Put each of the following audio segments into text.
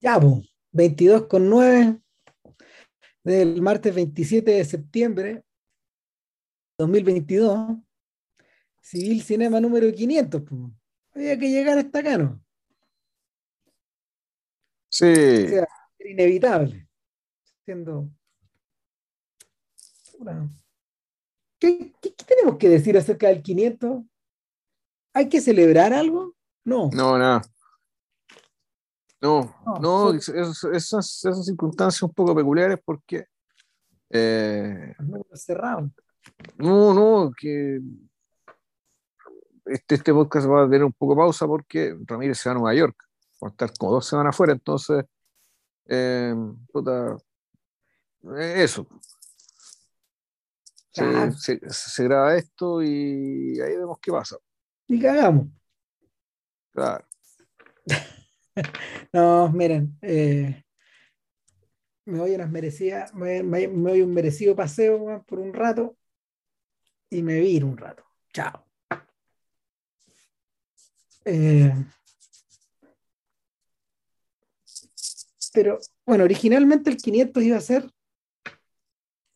Ya, pues, 22 con 9 del martes 27 de septiembre 2022. Civil Cinema número 500. Pues. Había que llegar hasta acá, ¿no? Sí. O sea, era inevitable. Siendo. ¿Qué, qué, qué tenemos que decir acerca del 500? ¿Hay que celebrar algo? No. No, nada. No, No, no, es- esas, esas circunstancias un poco peculiares porque eh, no, no, que este, este podcast va a tener un poco de pausa porque Ramírez se va a Nueva York, va a estar como dos semanas afuera, entonces eh, puta, eh, eso. Se, se- se graba esto y ahí vemos qué pasa. Y cagamos. Claro. No, miren, eh, me doy unas merecidas, me, me- me doy un merecido paseo por un rato y me viro un rato. Chao. Eh, pero bueno, originalmente el 500 iba a ser,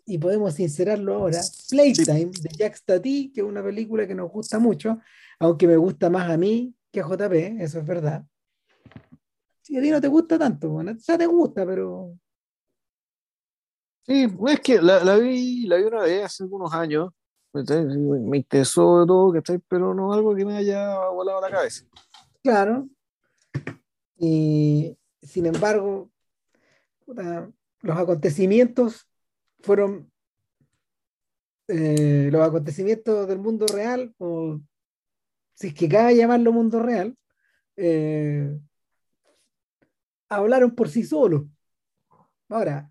y podemos sincerarlo ahora, Playtime de Jack Stati, que es una película que nos gusta mucho, aunque me gusta más a mí que a JP, eso es verdad. Si a ti no te gusta tanto, bueno, o sea, te gusta, pero Sí, es que la, la vi, la vi una vez hace algunos años, me, interesó de todo, ¿cachai? pero no algo que me haya volado la cabeza. claro. Y sin embargo, los acontecimientos fueron eh, los acontecimientos del mundo real, o si es que cabe llamarlo mundo real, eh, hablaron por sí solos. Ahora,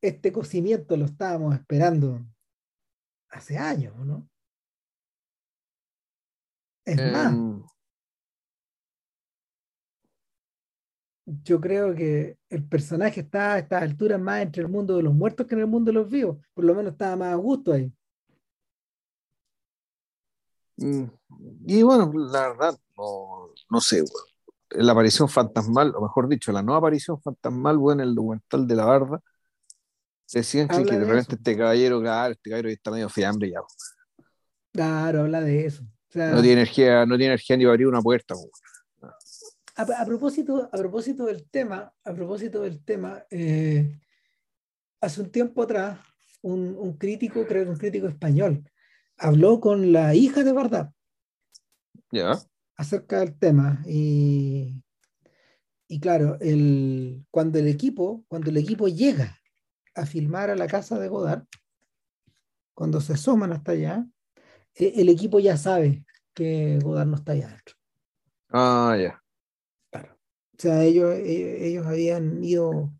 este cocimiento lo estábamos esperando hace años, ¿no? Es más, Em, yo creo que el personaje está a estas alturas más entre el mundo de los muertos que en el mundo de los vivos. Por lo menos estaba más a gusto ahí. mm, y bueno, la verdad, no, no sé, weón. La aparición fantasmal, o mejor dicho, la no aparición fantasmal, bueno, en el documental de la barda, decían que, de repente este caballero, este caballero está medio fiambre ya, Claro, habla de eso. O sea, no tiene energía, no tiene energía ni para abrir una puerta, a, a propósito, a propósito del tema, a propósito del tema, eh, hace un tiempo atrás, un, un crítico, creo que un crítico español, habló con la hija de Bardap ya, acerca del tema y, y claro, el, cuando el equipo, cuando el equipo llega a filmar a la casa de Godard, cuando se asoman hasta allá, eh, el equipo ya sabe que Godard no está allá adentro. ah, ya, O sea, ellos, ellos, ellos habían ido,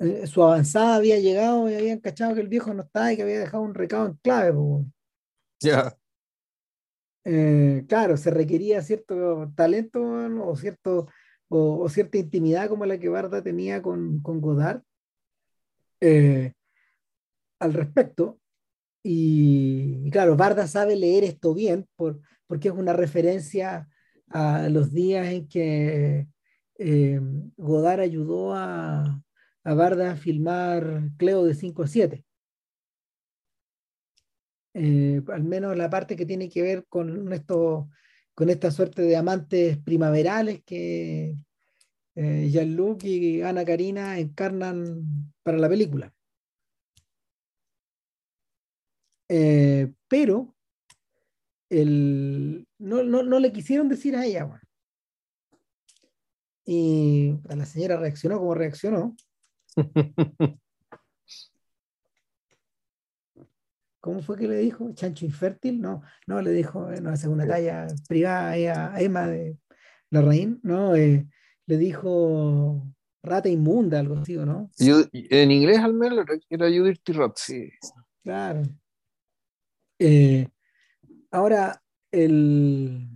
eh, su avanzada había llegado y habían cachado que el viejo no estaba y que había dejado un recado en clave. po, weón. Eh, claro, se requería cierto talento o, cierto, o, cierta intimidad como la que Barda tenía con, con Godard eh, al respecto. Y, y claro, Barda sabe leer esto bien por, porque es una referencia a los días en que eh, Godard ayudó a, a Barda a filmar Cleo de 5 a 7. Eh, al menos la parte que tiene que ver con con esta suerte de amantes primaverales que eh, Jean-Luc y Ana Karina encarnan para la película. Eh, pero el, no, no, no le quisieron decir a ella. Y la señora reaccionó como reaccionó. ¿Cómo fue que le dijo? ¿Chancho infértil? No, no, le dijo, no, esa es una talla privada a Emma de Larraín, no, eh, le dijo rata inmunda, algo así, ¿o ¿no? Yo- en inglés al menos era Judith Tirot, sí. Claro. Eh, ahora, el...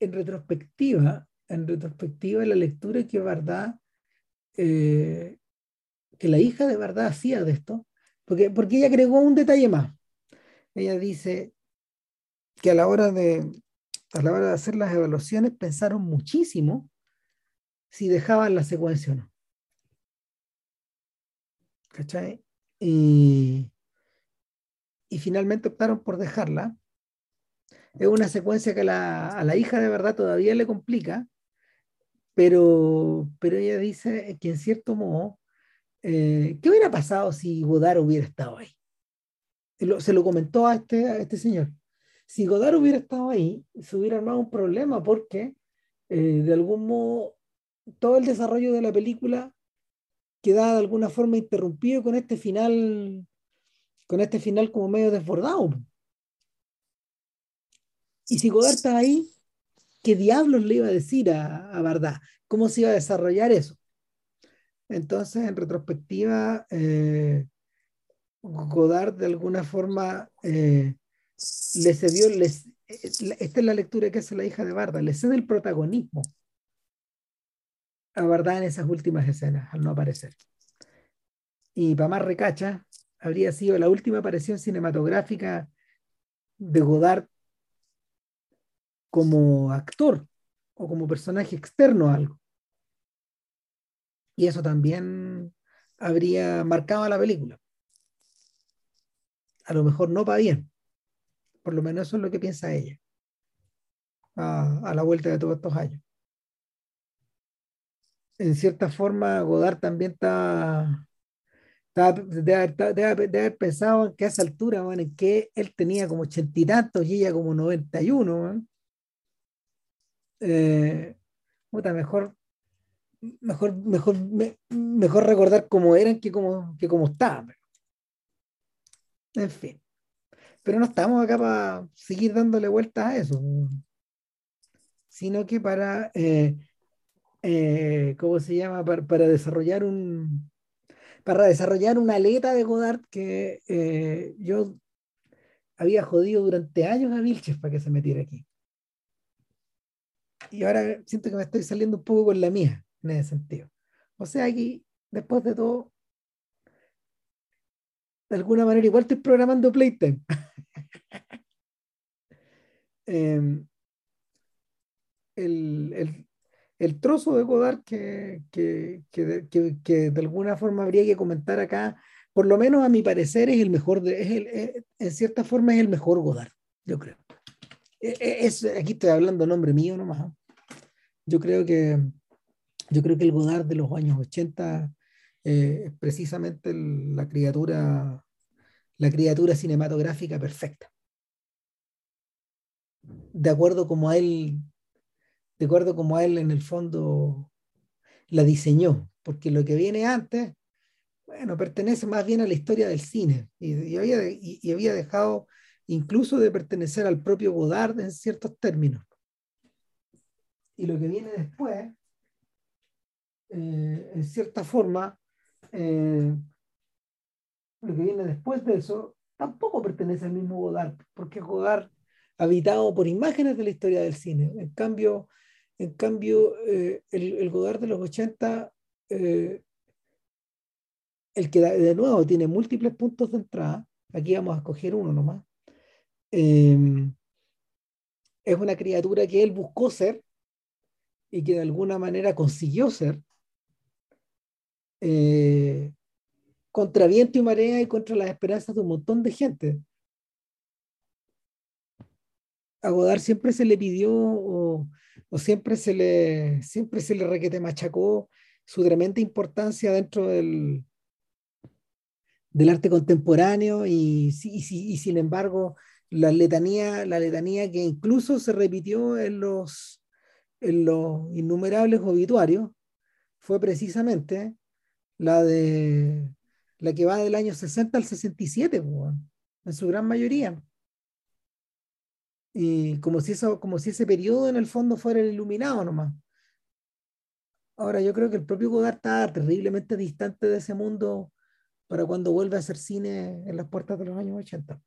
en retrospectiva, en retrospectiva, la lectura que Bardá, eh, que la hija de Bardá hacía de esto, porque, porque ella agregó un detalle más. Ella dice que a la hora de, a la hora de hacer las evaluaciones, pensaron muchísimo si dejaban la secuencia o no. ¿Cachai? Y, y finalmente optaron por dejarla. Es una secuencia que a la hija de verdad todavía le complica, pero, pero ella dice que en cierto modo, eh, ¿qué hubiera pasado si Godard hubiera estado ahí? Se lo, comentó a este, a este señor. Si Godard hubiera estado ahí, se hubiera armado un problema porque eh, de algún modo todo el desarrollo de la película queda de alguna forma interrumpido con este final, con este final como medio desbordado. Y si Godard está ahí, ¿qué diablos le iba a decir a, a? ¿Cómo se iba a desarrollar eso? Entonces, en retrospectiva, eh, Godard de alguna forma eh, le cedió, les, esta es la lectura que hace la hija de Barda, le cede el protagonismo a Barda en esas últimas escenas, al no aparecer. Y para más recacha, habría sido la última aparición cinematográfica de Godard como actor o como personaje externo a algo. Y eso también habría marcado a la película. A lo mejor no para bien. Por lo menos eso es lo que piensa ella. A, la vuelta de todos estos años. En cierta forma, Godard también está, de, haber pensado que a esa altura, en que él tenía como ochenta y tantos y ella como noventa y uno, eh, mejor, mejor, mejor, mejor recordar cómo eran que cómo, que cómo estaban. En fin. Pero no estamos acá para seguir dándole vueltas a eso, sino que para, eh, eh, ¿cómo se llama? Para, desarrollar un, para desarrollar una aleta de Godard que eh, yo había jodido durante años a Vilches para que se metiera aquí y ahora siento que me estoy saliendo un poco con la mía en ese sentido. O sea, aquí, después de todo, de alguna manera igual estoy programando Playtime. Em, el, trozo de Godard que, que, de alguna forma habría que comentar acá, por lo menos a mi parecer, es el mejor, de, es el, en cierta forma es el mejor Godard, yo creo. E, e, es, aquí estoy hablando nombre mío nomás. Yo creo que, yo creo que el Godard de los años 80 eh, es precisamente la criatura, la criatura cinematográfica perfecta. De acuerdo como a él, de acuerdo como a él en el fondo la diseñó, porque lo que viene antes, bueno, pertenece más bien a la historia del cine y, había, y había dejado incluso de pertenecer al propio Godard en ciertos términos. Y lo que viene después, eh, en cierta forma, eh, lo que viene después de eso, tampoco pertenece al mismo Godard, porque Godard habitado por imágenes de la historia del cine. En cambio, en cambio eh, el, Godard de los 80, el que de nuevo tiene múltiples puntos de entrada, aquí vamos a escoger uno nomás, es una criatura que él buscó ser y que de alguna manera consiguió ser, eh, contra viento y marea y contra las esperanzas de un montón de gente. A Godard siempre se le pidió o, siempre se le siempre se le requete machacó su tremenda importancia dentro del, del arte contemporáneo y, y, y, sin embargo la letanía, la letanía que incluso se repitió en los en los innumerables obituarios fue precisamente la de la que va del año 60 al 67, en su gran mayoría. Y como si, eso, como si ese periodo en el fondo fuera el iluminado nomás. Ahora, yo creo que el propio Godard está terriblemente distante de ese mundo para cuando vuelve a hacer cine en las puertas de los años 80.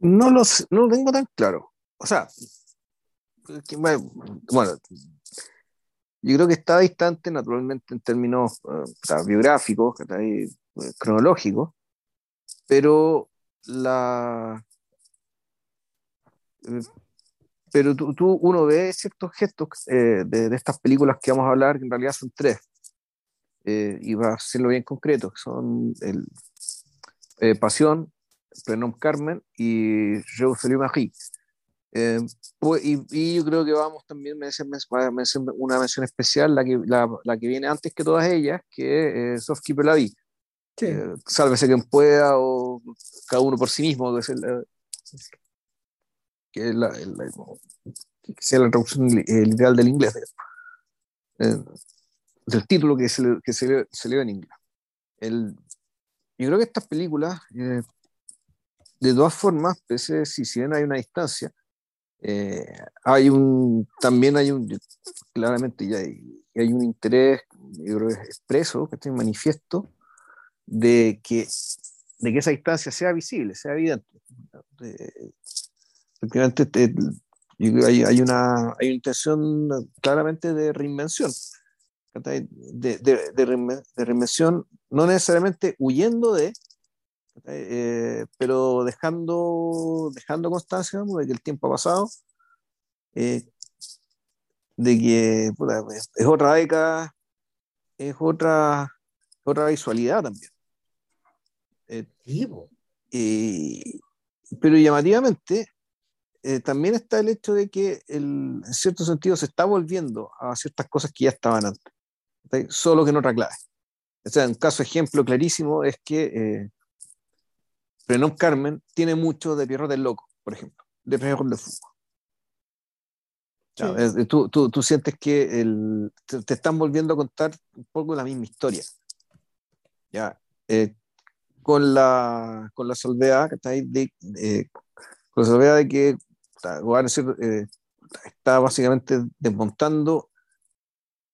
No, los, no lo tengo tan claro. O sea, bueno, yo creo que está distante naturalmente en términos eh, biográficos, eh, cronológicos, pero la, pero tú, tú, uno ve ciertos gestos de, de, estas películas que vamos a hablar, que en realidad son tres, y va a hacerlo bien concreto, que son el, Pasión, Prenom Carmen y Je vous Marie. Eh, y, y, yo creo que vamos también a mencionar una mención especial, la que, la, la, que viene antes que todas ellas, que es eh, Soft Keeper la sí. eh, Sálvese quien pueda o cada uno por sí mismo, que es, el, que es la, la, que sea la traducción literal del inglés, eh, del título que se, que se, se lee en inglés. El, yo creo que estas películas, eh, de todas formas, pese si, si bien hay una distancia, eh, hay un, también hay un, claramente ya hay, hay un interés, yo creo que es expreso, que estoy manifiesto, de que, de que esa distancia sea visible, sea evidente. efectivamente, hay, hay, una, hay una intención claramente de reinvención, de, de, de reinvención, no necesariamente huyendo de, eh, pero dejando, dejando constancia de que el tiempo ha pasado, eh, de que es otra década, es otra, otra visualidad también. Eh, pero llamativamente, también está el hecho de que el, en cierto sentido se está volviendo a ciertas cosas que ya estaban antes, solo que en otra clave. O sea, un caso ejemplo clarísimo es que Prenom Carmen tiene mucho de Pierrot del Loco, por ejemplo, de Pierrot de Foucault. tú, tú, tú, sientes que el, te, están volviendo a contar un poco la misma historia. ¿ya? Eh, con, la, con la salvedad que está ahí de, eh, con la salvedad de que eh, está básicamente desmontando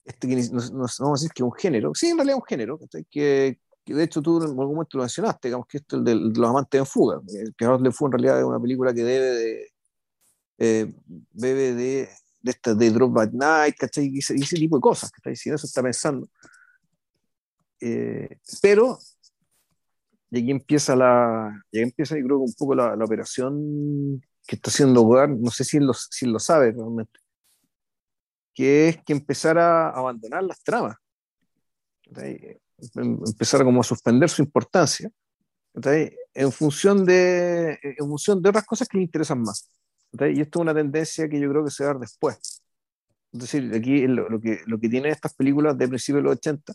este que no, no, vamos a decir que es un género, sí, en realidad es un género, que, de hecho tú en algún momento lo mencionaste, digamos que esto es el de, los amantes en fuga. El Pijamados de Fuga en realidad es una película que debe de, eh, bebe de, de, esta, de Drop by Night, ¿cachai? Y ese, ese, tipo de cosas, ¿cachai? Si eso está pensando. Eh, pero, y aquí empieza la, y empieza yo creo un poco la, la operación que está haciendo Godard, no sé si él lo, si él lo sabe realmente, que es que empezar a abandonar las tramas. Em, empezar como a suspender su importancia en función, de, en función de otras cosas que le interesan más. Y esto es una tendencia que yo creo que se va a dar después. Es decir, aquí lo, lo, que, lo que tiene estas películas de principios de los 80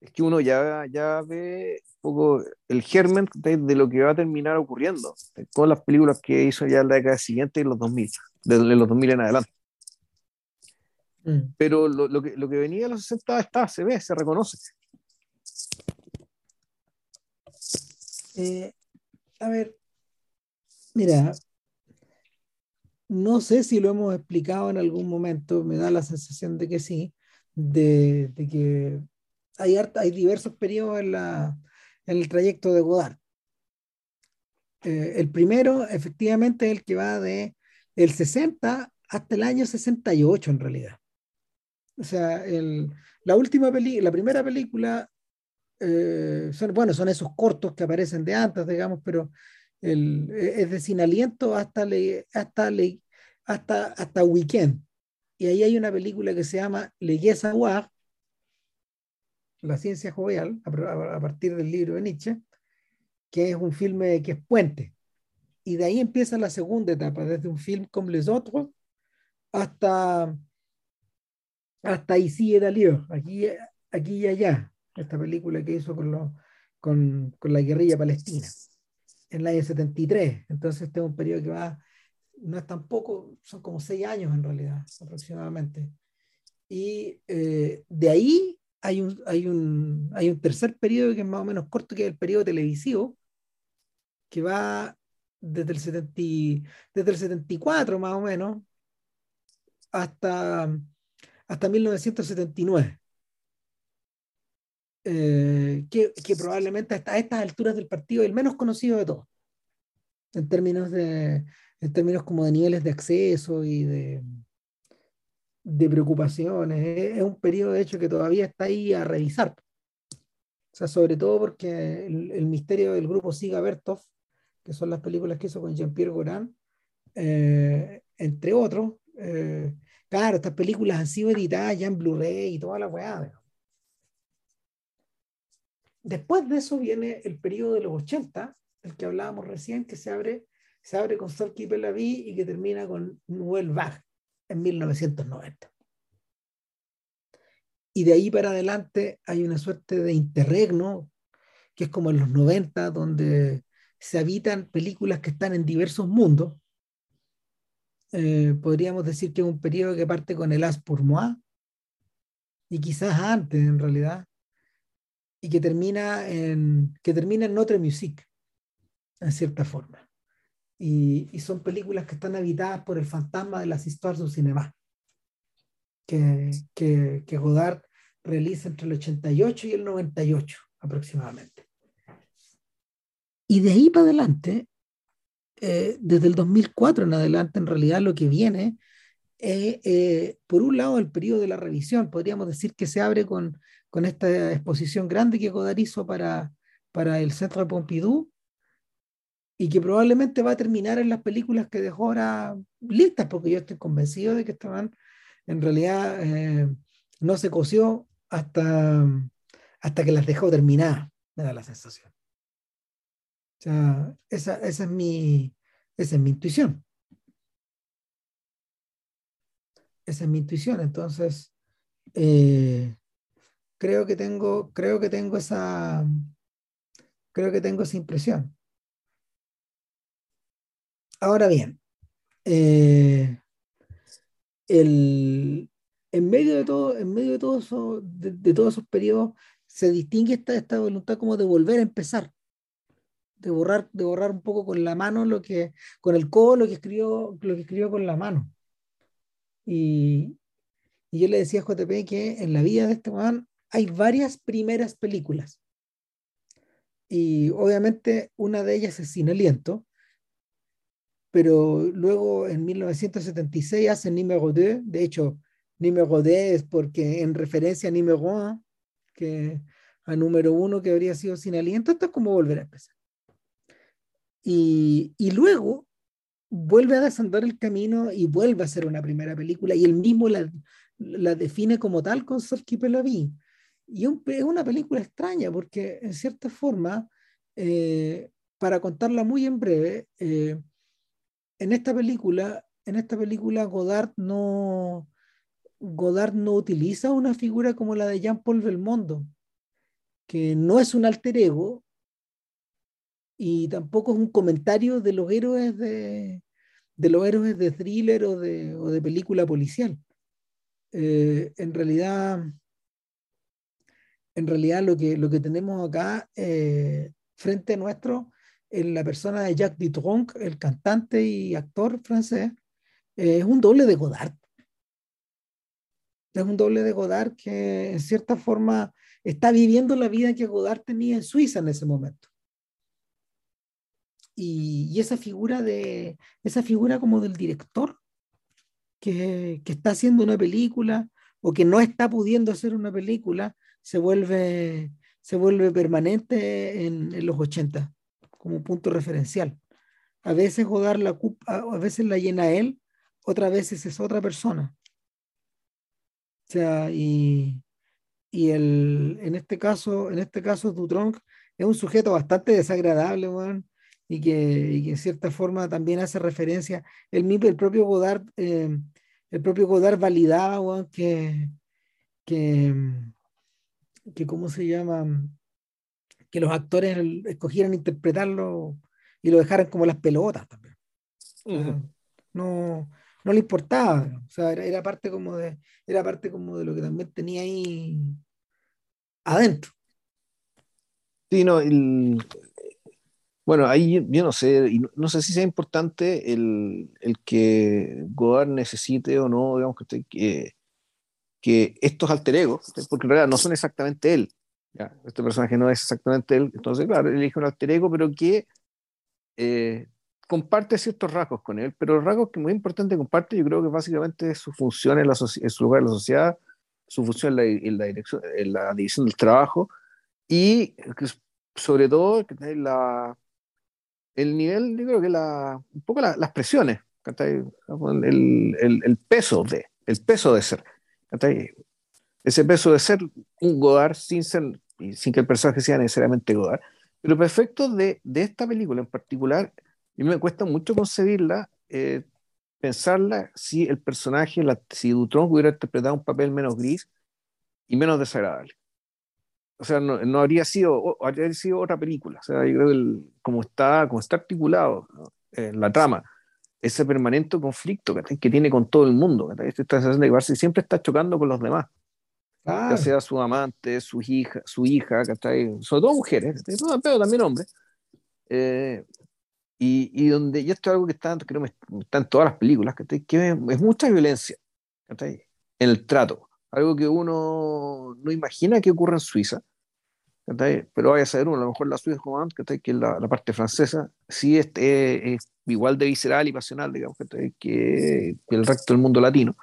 es que uno ya, ya ve un poco el germen de, de, lo que va a terminar ocurriendo con las películas que hizo ya en la década siguiente y los 2000, desde los 2000 en adelante. Mm. Pero lo, lo, que, lo que venía de los 60 está, se ve, se reconoce. Eh, a ver, mira, no sé si lo hemos explicado en algún momento, me da la sensación de que sí, de, que hay, hay diversos periodos en, la, en el trayecto de Godard. Eh, el primero, efectivamente, es el que va de el 60 hasta el año 68, en realidad. O sea, el, la última peli la primera película eh, son, bueno, son esos cortos que aparecen de antes, digamos, pero el, e, es de sin aliento hasta, le, hasta, le, hasta, hasta Weekend. Y ahí hay una película que se llama Le Savoir, La ciencia jovial, a, a, partir del libro de Nietzsche, que es un filme que es puente. Y de ahí empieza la segunda etapa, desde un film como Les Autres hasta, hasta Ici et aquí, aquí y allá, esta película que hizo con, lo, con, con, la guerrilla palestina en el año 73. Entonces, este es un periodo que va, no es tampoco, son como seis años en realidad, aproximadamente. Y eh, de ahí hay un, hay, un, hay un tercer periodo que es más o menos corto, que es el periodo televisivo, que va desde el, 70, desde el 74 más o menos hasta, hasta 1979. Eh, que, que, probablemente a estas alturas del partido el menos conocido de todos, en términos, de, en términos como de niveles de acceso y de, de preocupaciones. Es, es un periodo, de hecho, que todavía está ahí a revisar. O sea, sobre todo porque el, el misterio del grupo Siga Bertov, que son las películas que hizo con Jean-Pierre Goran, eh, entre otros. Eh, claro, estas películas han sido editadas ya en Blu-ray y toda la weá. Después de eso viene el periodo de los 80, el que hablábamos recién, que se abre, se abre con Salky Pelaví y que termina con Nouvelle Vague en 1990. Y de ahí para adelante hay una suerte de interregno, que es como en los 90, donde se habitan películas que están en diversos mundos. Eh, podríamos decir que es un periodo que parte con el As pour moi, y quizás antes en realidad, y que termina en, que termina en Notre Musique, en cierta forma. Y, y, son películas que están habitadas por el fantasma de las historias del cinema, que, que, que Godard realiza entre el 88 y el 98 aproximadamente. Y de ahí para adelante, eh, desde el 2004 en adelante, en realidad lo que viene eh, por un lado, el periodo de la revisión. Podríamos decir que se abre con, con esta exposición grande que Godard hizo para, para el Centro de Pompidou y que probablemente va a terminar en las películas que dejó ahora listas, porque yo estoy convencido de que estaban, en realidad, eh, no se coció hasta, hasta que las dejó terminadas, me da la sensación. O sea, esa, esa, es, mi, esa es mi intuición. Esa es mi intuición. Entonces, eh, creo que tengo, creo que tengo esa, creo que tengo esa impresión. Ahora bien, eh, el, en medio de todo, en medio de todo eso, de, todos esos periodos, se distingue esta, esta voluntad como de volver a empezar, de borrar, de borrar un poco con la mano lo que, con el codo lo que escribió, lo que escribió con la mano. Y, yo le decía a JP que en la vida de este man hay varias primeras películas. Y obviamente una de ellas es Sin Aliento, pero luego en 1976 hace Numéro 2, de hecho, Numéro 10 porque en referencia a Numéro 1, que a número uno que habría sido Sin Aliento, esto es como volver a empezar. Y, y luego vuelve a desandar el camino y vuelve a ser una primera película y él mismo la, la define como tal con Sorky Pelaví. Y es una película extraña porque en cierta forma, eh, para contarla muy en breve, eh, en esta película, en esta película Godard no, Godard no utiliza una figura como la de Jean-Paul Belmondo, que no es un alter ego y tampoco es un comentario de los héroes de, los héroes de thriller o de, película policial. Eh, en realidad, en realidad lo que, lo que tenemos acá eh, frente a nuestro es la persona de Jacques Dutronc, el cantante y actor francés, eh, es un doble de Godard. Es un doble de Godard que en cierta forma está viviendo la vida que Godard tenía en Suiza en ese momento. Y, esa figura de esa figura como del director que, que, está haciendo una película o que no está pudiendo hacer una película se vuelve, se vuelve permanente en, los 80 como punto referencial. A veces Godard la a veces la llena él, otras veces es otra persona. O sea, y, y el, en este caso, en este caso Dutronc es un sujeto bastante desagradable, y, que, y que en cierta forma también hace referencia, el mismo, el propio Godard, eh, el propio Godard validaba, que, que, que, ¿cómo se llama? Que los actores escogieran interpretarlo y lo dejaran como las pelotas también. no, no le importaba, o sea, era, parte como de, era parte como de lo que también tenía ahí adentro. Sí, no, bueno, ahí yo no sé, no, sé si sea importante el, que Godard necesite o no, digamos que, que estos alter egos, porque en realidad no son exactamente él, este personaje no es exactamente él, entonces claro, elige un alter ego, pero que eh, comparte ciertos rasgos con él, pero los rasgos que muy importante comparte, yo creo que básicamente es su función en, la en su lugar en la sociedad, su función en la, dirección, en la división del trabajo y sobre todo la, el nivel, yo creo que la, un poco las presiones el, el, el, peso de, el peso de ser. Ese peso de ser un Godard sin, ser, sin que el personaje sea necesariamente Godard. Pero perfecto de, de esta película en particular, mí me cuesta mucho concebirla, eh, pensarla si el personaje, la, si Dutron hubiera interpretado un papel menos gris y menos desagradable. O sea, no, no habría sido, habría sido otra película. O sea, yo creo que como, está, como está articulado en la trama, ese permanente conflicto que tiene con todo el mundo, esta sensación de que siempre está chocando con los demás. Ya sea su amante, su hija, su hija, sobre todo mujeres, pero también hombres. Eh, y, y, donde, y esto es algo que está, creo, está en todas las películas, que es mucha violencia en el trato. Algo que uno no imagina que ocurra en Suiza, pero vaya a saber uno, a lo mejor la Suiza que es la, la, parte francesa, sí es, es, igual de visceral y pasional, digamos, que, que el resto del mundo latino.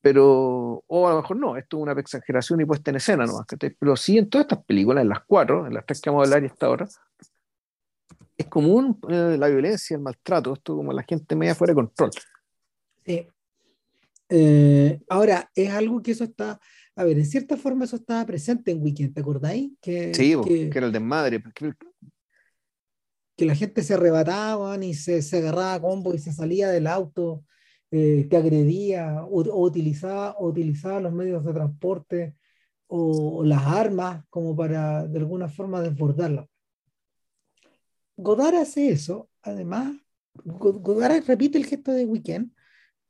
Pero, o a lo mejor no, esto es una exageración y puesta en escena nomás, pero sí en todas estas películas, en las cuatro, en las tres que vamos a hablar y hasta ahora, es común eh, la violencia, el maltrato, esto como la gente media fuera de control. Sí. Eh, ahora, es algo que eso está, a ver, en cierta forma eso estaba presente en Weekend, ¿te acordáis? Que, sí, que, era el desmadre. Que, que la gente se arrebataba y se, se agarraba a combo y se salía del auto eh, te agredía o, utilizaba, utilizaba los medios de transporte o, las armas como para de alguna forma desbordarla. Godard hace eso, además, Godard repite el gesto de Weekend,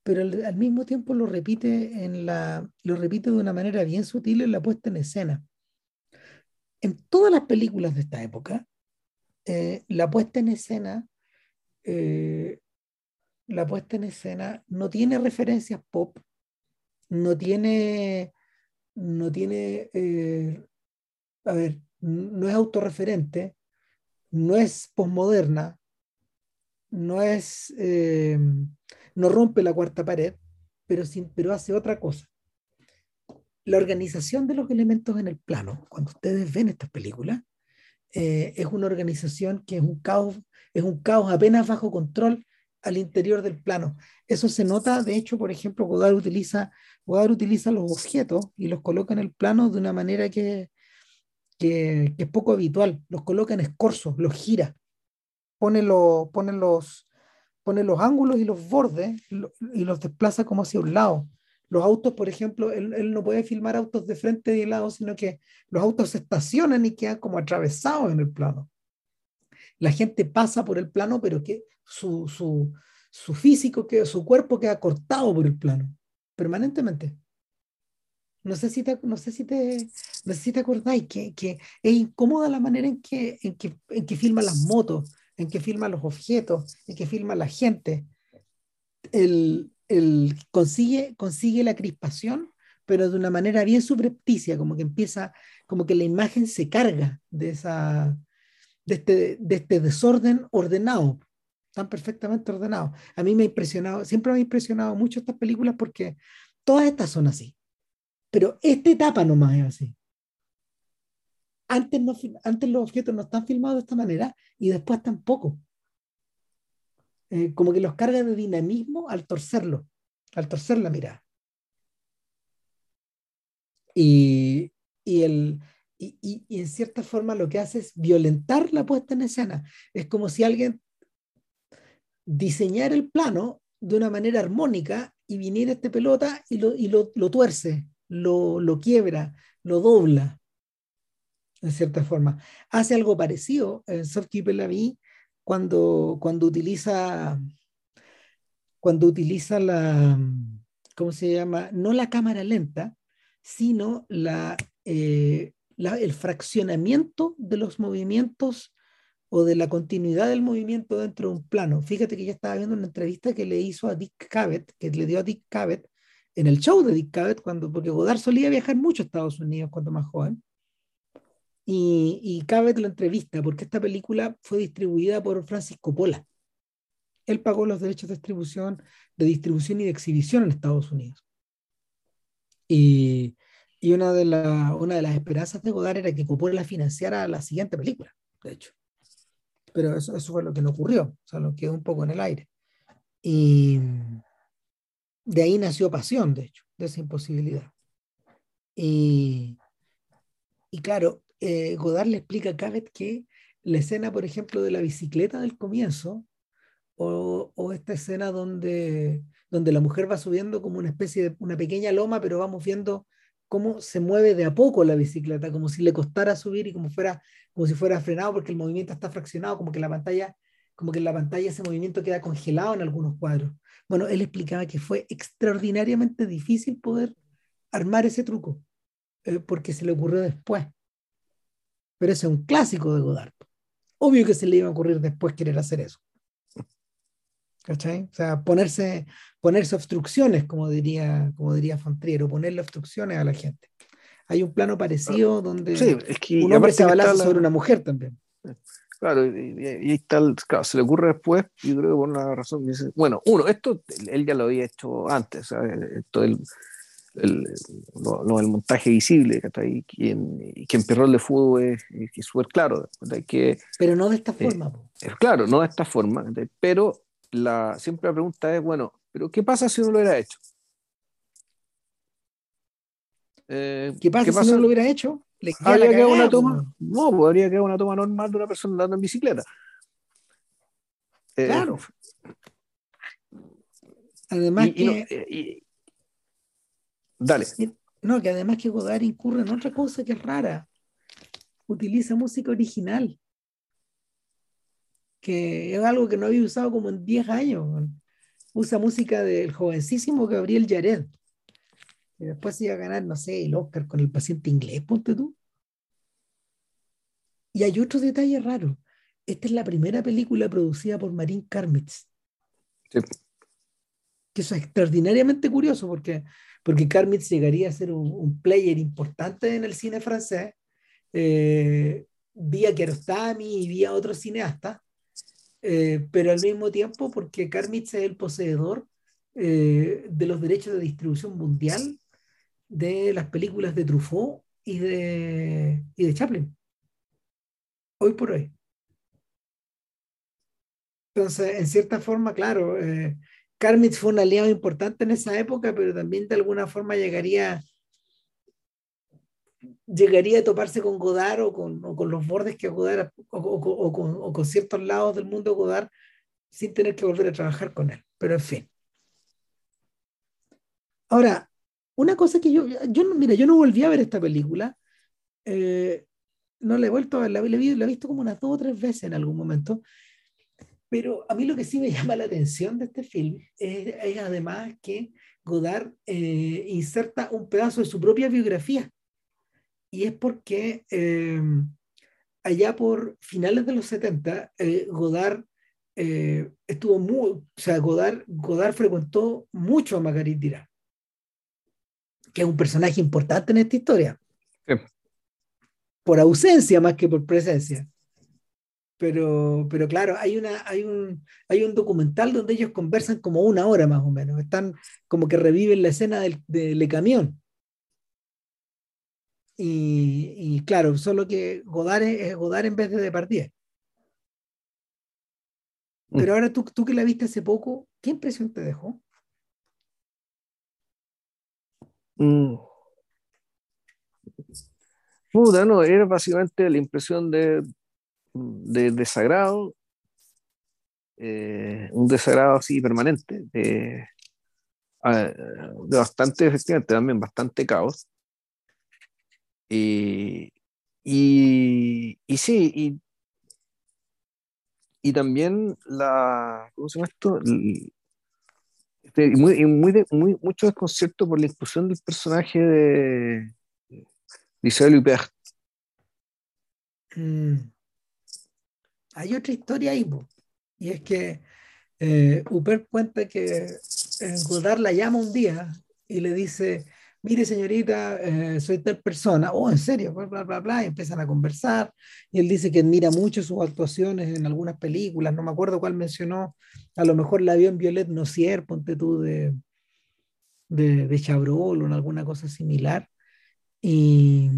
pero al, mismo tiempo lo repite, en la, lo repite de una manera bien sutil en la puesta en escena. En todas las películas de esta época, eh, la puesta en escena eh, la puesta en escena no tiene referencias pop, no tiene, no tiene, eh, a ver, no es autorreferente, no es posmoderna, no es, no rompe la cuarta pared, pero, sin, pero hace otra cosa. La organización de los elementos en el plano, cuando ustedes ven estas películas, eh, es una organización que es un caos, es un caos apenas bajo control al interior del plano. Eso se nota, de hecho, por ejemplo, Godard utiliza, Godard utiliza los objetos y los coloca en el plano de una manera que, que, es poco habitual. Los coloca en escorzos, los gira, pone, pone, los, pone los ángulos y los bordes y los desplaza como hacia un lado. Los autos, por ejemplo, él, él, no puede filmar autos de frente y de lado, sino que los autos se estacionan y quedan como atravesados en el plano la gente pasa por el plano, pero que su, su, su físico, que, su cuerpo queda cortado por el plano, permanentemente. No sé si te, no sé si te, no sé si acordáis que, que, es incómoda la manera en que, en que, en que filma las motos, en que filma los objetos, en que filma la gente. El, el, consigue, consigue la crispación, pero de una manera bien subrepticia, como que empieza, como que la imagen se carga de esa, este, de este desorden ordenado, tan perfectamente ordenado. A mí me ha impresionado, siempre me ha impresionado mucho estas películas porque todas estas son así, pero esta etapa nomás es así. Antes, no, antes los objetos no están filmados de esta manera y después tampoco. Eh, como que los carga de dinamismo al torcerlo, al torcer la mirada. Y, y el, y, en cierta forma lo que hace es violentar la puesta en escena. Es como si alguien diseñara el plano de una manera armónica y viniera este pelota y lo, y lo, lo tuerce, lo, lo, quiebra, lo dobla, en cierta forma. Hace algo parecido en Softkeeper la vi cuando, cuando utiliza cuando utiliza la, ¿cómo se llama? No la cámara lenta, sino la, eh, el fraccionamiento de los movimientos o de la continuidad del movimiento dentro de un plano. Fíjate que ya estaba viendo una entrevista que le hizo a Dick Cavett, que le dio a Dick Cavett en el show de Dick Cavett, cuando, porque Godard solía viajar mucho a Estados Unidos cuando más joven. Y, y Cavett lo entrevista porque esta película fue distribuida por Francis Coppola. Él pagó los derechos de distribución, de distribución y de exhibición en Estados Unidos. Y, y una de, la, una de las esperanzas de Godard era que Coppola financiara la siguiente película, de hecho. Pero eso, eso fue lo que no ocurrió, o sea, lo quedó un poco en el aire. Y de ahí nació Pasión, de hecho, de esa imposibilidad. Y, y claro, eh, Godard le explica a Cabot que la escena, por ejemplo, de la bicicleta del comienzo, o, esta escena donde, donde la mujer va subiendo como una especie de una pequeña loma, pero vamos viendo cómo se mueve de a poco la bicicleta, como si le costara subir y como, fuera, como si fuera frenado porque el movimiento está fraccionado, como que la pantalla, como que en la pantalla ese movimiento queda congelado en algunos cuadros. Bueno, él explicaba que fue extraordinariamente difícil poder armar ese truco, eh, porque se le ocurrió después. Pero ese es un clásico de Godard. Obvio que se le iba a ocurrir después querer hacer eso. ¿Cachai? O sea, ponerse, ponerse obstrucciones, como diría, como diría Fontriero, ponerle obstrucciones a la gente. Hay un plano parecido donde un hombre se abalaza sobre una mujer también. Claro, y, ahí está, claro, se le ocurre después, y creo que por una razón, dice, bueno, uno, esto él ya lo había hecho antes, esto el, el, lo, el montaje visible, y que en, que en Perrol de Fútbol es, súper claro. Que, pero no de esta eh, forma. claro, no de esta forma, pero la, siempre la pregunta es, bueno, ¿pero qué pasa si no lo hubiera hecho? Eh, ¿Qué, pasa si no lo hubiera hecho? ¿Le ¿Habría quedado una toma? No, podría quedar una toma normal de una persona andando en bicicleta. Eh, claro. Además que... dale. No, que además que Godard incurre en otra cosa que es rara. Utiliza música original que es algo que no había usado como en 10 años. Usa música del jovencísimo Gabriel Yared. Y después iba a ganar, no sé, el Oscar con el paciente inglés, ponte tú. Y hay otro detalle raro. Esta es la primera película producida por Marín Karmitz. Sí. Que eso es extraordinariamente curioso porque, porque Karmitz llegaría a ser un, player importante en el cine francés, eh, vía Kiarostami y vía otros cineastas, eh, pero al mismo tiempo porque Karmitz es el poseedor eh, de los derechos de distribución mundial de las películas de Truffaut y de, y de Chaplin. Hoy por hoy. Entonces, en cierta forma, claro, eh, Karmitz fue un aliado importante en esa época, pero también de alguna forma llegaría llegaría a toparse con Godard o con, los bordes que Godard o, con, ciertos lados del mundo Godard sin tener que volver a trabajar con él. Pero en fin. Ahora, una cosa que yo, yo mira, yo no volví a ver esta película. Eh, no la he vuelto a ver, la, la, he visto como unas dos o tres veces en algún momento. Pero a mí lo que sí me llama la atención de este film es, es además que Godard eh, inserta un pedazo de su propia biografía y es porque eh, allá por finales de los 70, eh, Godard eh, estuvo muy, o sea, Godard, Godard frecuentó mucho a Marguerite Dira, que es un personaje importante en esta historia. Por ausencia más que por presencia. Pero, pero claro, hay, una, hay, un, hay un documental donde ellos conversan como una hora más o menos. Están como que reviven la escena del, del camión y, claro, solo que Godard es Godard en vez de Depardieu. Mm. Pero ahora tú, tú que la viste hace poco, ¿qué impresión te dejó? Mm. Puta, no, era básicamente la impresión de, de desagrado, eh, un desagrado así permanente, de, bastante, efectivamente, también bastante caos. Y, y, sí, y, y también la, ¿cómo se llama esto? Este, muy, muy, muy, mucho desconcierto por la inclusión del personaje de, Isabel Huppert. Mm. Hay otra historia ahí, y es que eh, cuenta que eh, Godard la llama un día y le dice, mire señorita, eh, soy tal persona, oh, en serio, bla, bla, bla, bla, y empiezan a conversar, y él dice que admira mucho sus actuaciones en algunas películas, no me acuerdo cuál mencionó, a lo mejor la vio en Violet Nocier, ponte tú, de, de, de Chabrol o en alguna cosa similar, y,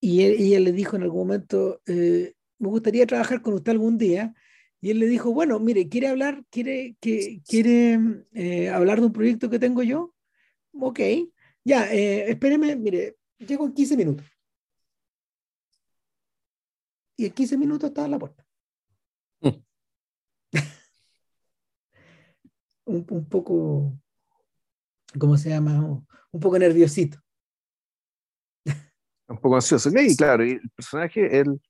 y ella le dijo en algún momento, eh, me gustaría trabajar con usted algún día, Y él le dijo, bueno, mire, ¿quiere hablar? ¿Quiere, que, quiere eh, hablar de un proyecto que tengo yo? Ok, ya, eh, espéreme, mire, llego en 15 minutos. Y en 15 minutos estaba en la puerta. Mm. un, un, poco, ¿cómo se llama? Un poco nerviosito. Un poco ansioso. Y claro, y el personaje, él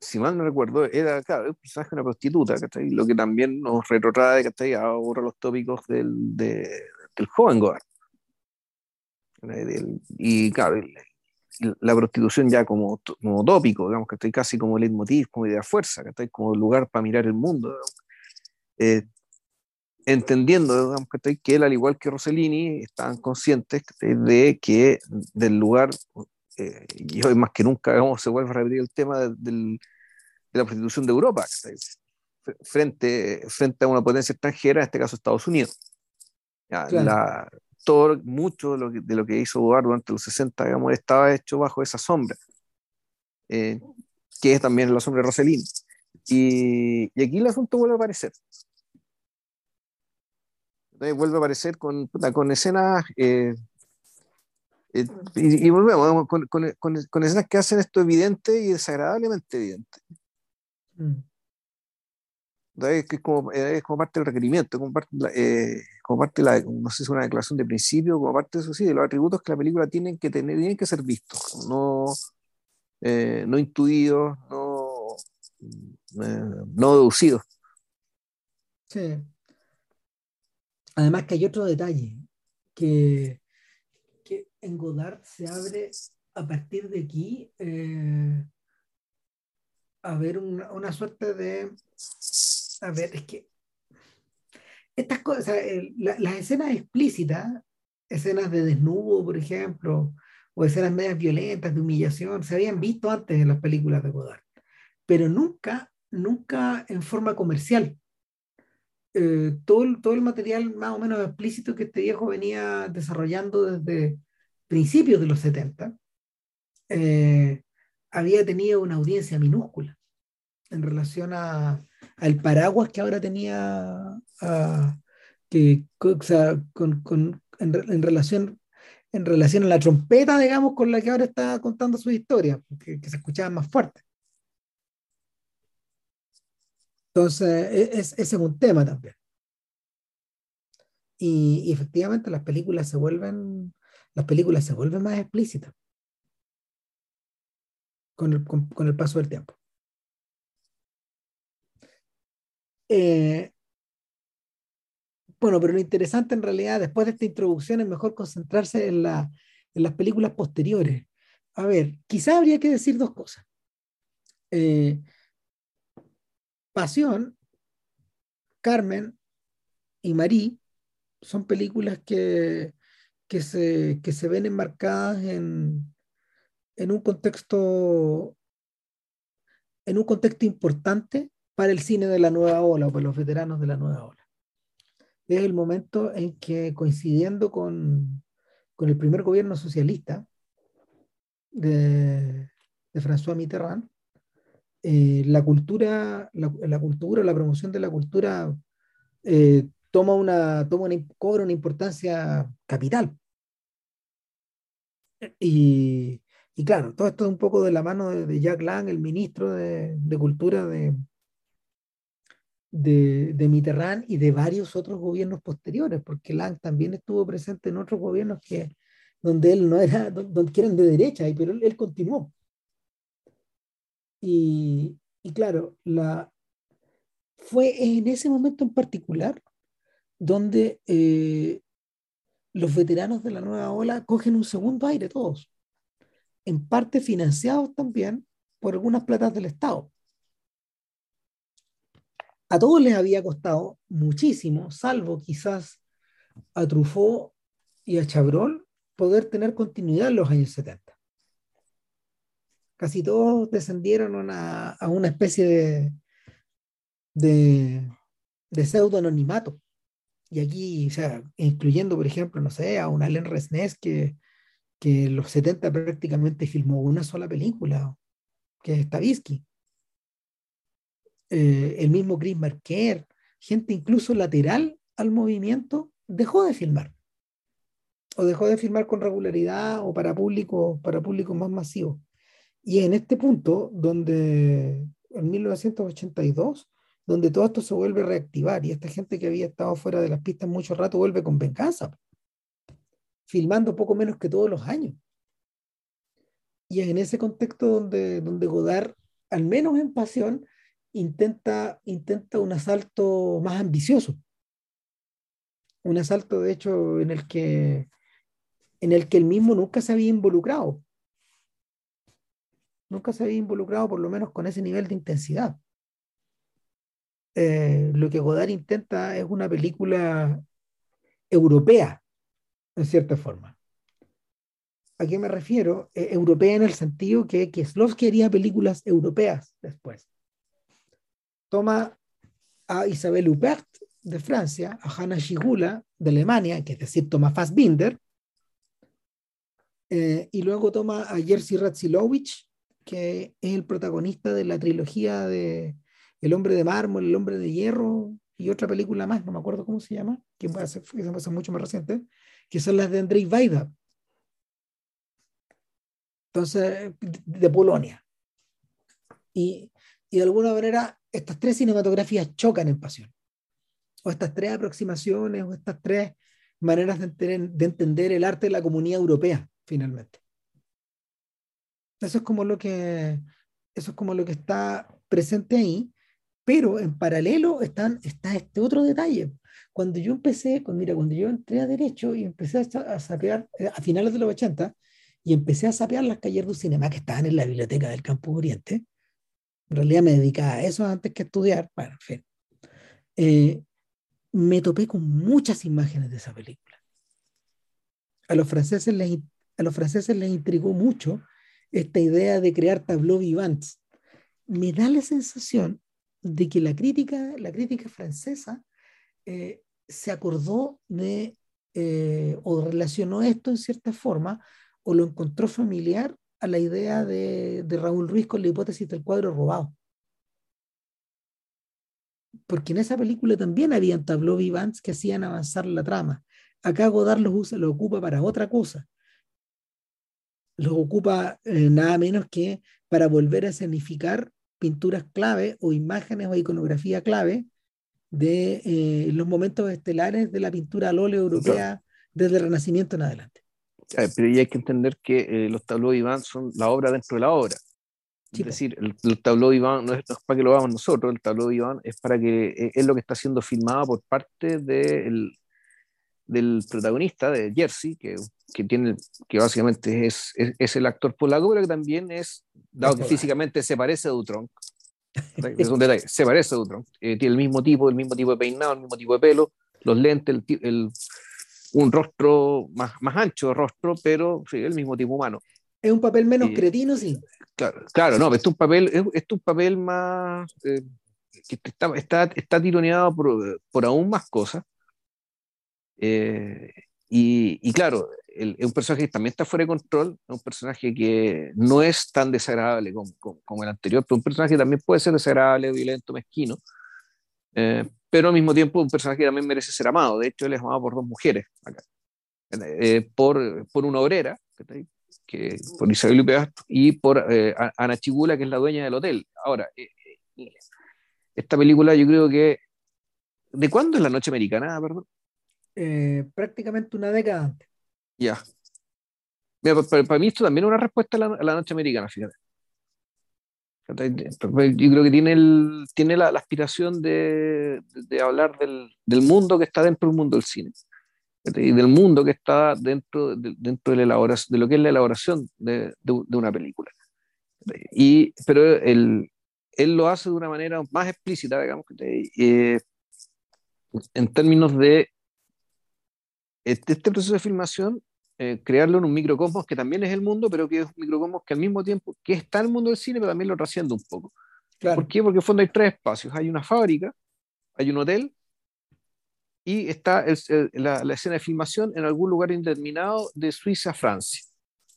si mal no recuerdo, era, claro, un personaje de una prostituta, Lo que también nos retrotrae, ¿cachai? Ahora los tópicos del, del joven Goar. Y claro, la prostitución ya como, como tópico, digamos, que estoy casi como leitmotiv, como idea fuerza, que como lugar para mirar el mundo. Eh, entendiendo digamos, que, que él, al igual que Rossellini, estaban conscientes de que del lugar eh, y hoy más que nunca se vuelve a repetir el tema de, la prostitución de Europa, frente, frente a una potencia extranjera, en este caso Estados Unidos. todo, mucho de lo, que, de lo que hizo Eduardo durante los 60, digamos, estaba hecho bajo esa sombra, eh, que es también la sombra de Rossellini. Y, y, aquí el asunto vuelve a aparecer. vuelve a aparecer con, con escenas eh, eh, y, volvemos con, con, con, escenas que hacen esto evidente y desagradablemente evidente. Mm. Es, como, es como parte del requerimiento, como parte, eh, como parte de la, no sé si es una declaración de principio, como parte de eso sí, de los atributos que la película tienen que tener, tienen que ser vistos, no, eh, no intuidos, no, no deducidos. Sí. Además que hay otro detalle, que en Godard se abre a partir de aquí eh, a ver una, una, suerte de... A ver, es que estas cosas, las escenas explícitas, escenas de desnudo, por ejemplo, o escenas medias violentas, de humillación, se habían visto antes en las películas de Godard, pero nunca, nunca en forma comercial. Eh, todo, todo el material más o menos explícito que este viejo venía desarrollando desde, principios de los 70, eh, había tenido una audiencia minúscula en relación a, al paraguas que ahora tenía, que, con, con, en, relación, en relación a la trompeta, digamos, con la que ahora está contando su historia, que, se escuchaba más fuerte. Entonces, e, es, ese es un tema también. Y, efectivamente las películas se vuelven las películas se vuelven más explícitas con el, con, el paso del tiempo. Eh, bueno, pero lo interesante en realidad, después de esta introducción, es mejor concentrarse en, la, en las películas posteriores. A ver, quizá habría que decir dos cosas. Eh, Pasión, Carmen y Marie son películas que que se, que se ven enmarcadas en, en un contexto en un contexto importante para el cine de la nueva ola o para los veteranos de la nueva ola. Es el momento en que coincidiendo con, con el primer gobierno socialista de, de François Mitterrand, eh, la cultura, la, la, cultura, la promoción de la cultura eh, toma una, toma una, cobra una importancia capital. Y, y, claro, todo esto es un poco de la mano de, Jack Lang, el ministro de, de Cultura de, de, de, Mitterrand y de varios otros gobiernos posteriores, porque Lang también estuvo presente en otros gobiernos que, donde él no era, donde, eran de derecha, pero él, él continuó. Y, y, claro, la, fue en ese momento en particular donde eh, los veteranos de la nueva ola cogen un segundo aire todos, en parte financiados también por algunas platas del Estado. A todos les había costado muchísimo, salvo quizás a Truffaut y a Chabrol, poder tener continuidad en los años 70. Casi todos descendieron a, una especie de, de, de pseudo anonimato y aquí, o sea, incluyendo, por ejemplo, no sé, a un Alain Resnés que, que en los 70 prácticamente filmó una sola película, que es Stavisky. eh, el mismo Chris Marker, gente incluso lateral al movimiento, dejó de filmar. O dejó de filmar con regularidad o para público, para público más masivo. Y en este punto, donde en 1982, donde todo esto se vuelve a reactivar y esta gente que había estado fuera de las pistas mucho rato vuelve con venganza, filmando poco menos que todos los años. Y es en ese contexto donde, donde Godard, al menos en pasión, intenta, intenta un asalto más ambicioso. Un asalto, de hecho, en el que, en el que él mismo nunca se había involucrado. Nunca se había involucrado, por lo menos con ese nivel de intensidad. Eh, lo que Godard intenta es una película europea, en cierta forma. ¿A qué me refiero? Eh, europea en el sentido que Kieslowski haría películas europeas después. Toma a Isabel Huppert de Francia, a Hanna Schigula de Alemania, que es decir, toma Fassbinder, eh, y luego toma a Jerzy Ratzilowicz, que es el protagonista de la trilogía de El hombre de mármol, El hombre de hierro y otra película más, no me acuerdo cómo se llama, que a ser, mucho más reciente, que son las de Andrzej Wajda. Entonces, de Polonia. Y, y de alguna manera, estas tres cinematografías chocan en pasión. O estas tres aproximaciones, o estas tres maneras de de entender el arte de la comunidad europea, finalmente. Eso es como lo que, eso es como lo que está presente ahí, pero en paralelo están, está este otro detalle. Cuando yo empecé, cuando, mira, cuando yo entré a Derecho y empecé a, sapear, eh, a finales de los 80, y empecé a sapear las calles du cinema que estaban en la biblioteca del Campo Oriente, en realidad me dedicaba a eso antes que estudiar, bueno, en fin, eh, me topé con muchas imágenes de esa película. A los franceses les, a los franceses les intrigó mucho esta idea de crear tableau vivants. Me da la sensación de que la crítica, la crítica francesa eh, se acordó de eh, o relacionó esto en cierta forma o lo encontró familiar a la idea de, de Raúl Ruiz con la hipótesis del cuadro robado. Porque en esa película también habían tableau vivants que hacían avanzar la trama. Acá Godard los usa, lo ocupa para otra cosa los ocupa eh, nada menos que para volver a escenificar pinturas clave o imágenes o iconografía clave de eh, los momentos estelares de la pintura al óleo europea desde el Renacimiento en adelante. pero hay que entender que eh, los tableaux vivants son la obra dentro de la obra. Es decir, el, el tableau vivant no es, para que lo hagamos nosotros, el tableau vivant es para que es lo que está siendo filmado por parte del del protagonista, de Jersey, que, que, tiene, que básicamente es, es, el actor. Polaco, pero que también es, dado que físicamente se parece a Dutron, es un detalle, se parece a Dutron, eh, tiene el mismo tipo, el mismo tipo de peinado, el mismo tipo de pelo, los lentes, el, el, un rostro más, más ancho, rostro, pero sí, el mismo tipo humano. Es un papel menos cretino, sí. Claro, claro, no, es un papel, es, es un papel más, eh, que está, está, está tironeado por, por aún más cosas, eh, y, claro, es un personaje que también está fuera de control, es un personaje que no es tan desagradable como, como, el anterior, pero un personaje que también puede ser desagradable, violento, mezquino, eh, pero al mismo tiempo un personaje que también merece ser amado. De hecho, él es amado por dos mujeres. Eh, por, por una obrera, que, por Isabel Lupeas, y por Ana Chigula, que es la dueña del hotel. Ahora, esta película yo creo que... ¿De cuándo es la noche americana, perdón? Eh, prácticamente una década antes. Ya. para, mí esto también es una respuesta a la, noche americana, fíjate. Yo creo que tiene, el, tiene la, aspiración de, de hablar del, del, mundo que está dentro del mundo del cine y del mundo que está dentro, de, dentro de, la elaboración, de lo que es la elaboración de, de una película. Y, pero él, él lo hace de una manera más explícita, digamos, eh, en términos de este, este, proceso de filmación, eh, crearlo en un microcosmos que también es el mundo, pero que es un microcosmos que al mismo tiempo, que está en el mundo del cine, pero también lo trasciende un poco. ¿Por qué? Porque en fondo hay tres espacios. Hay una fábrica, hay un hotel y está la, escena de filmación en algún lugar indeterminado de Suiza a Francia.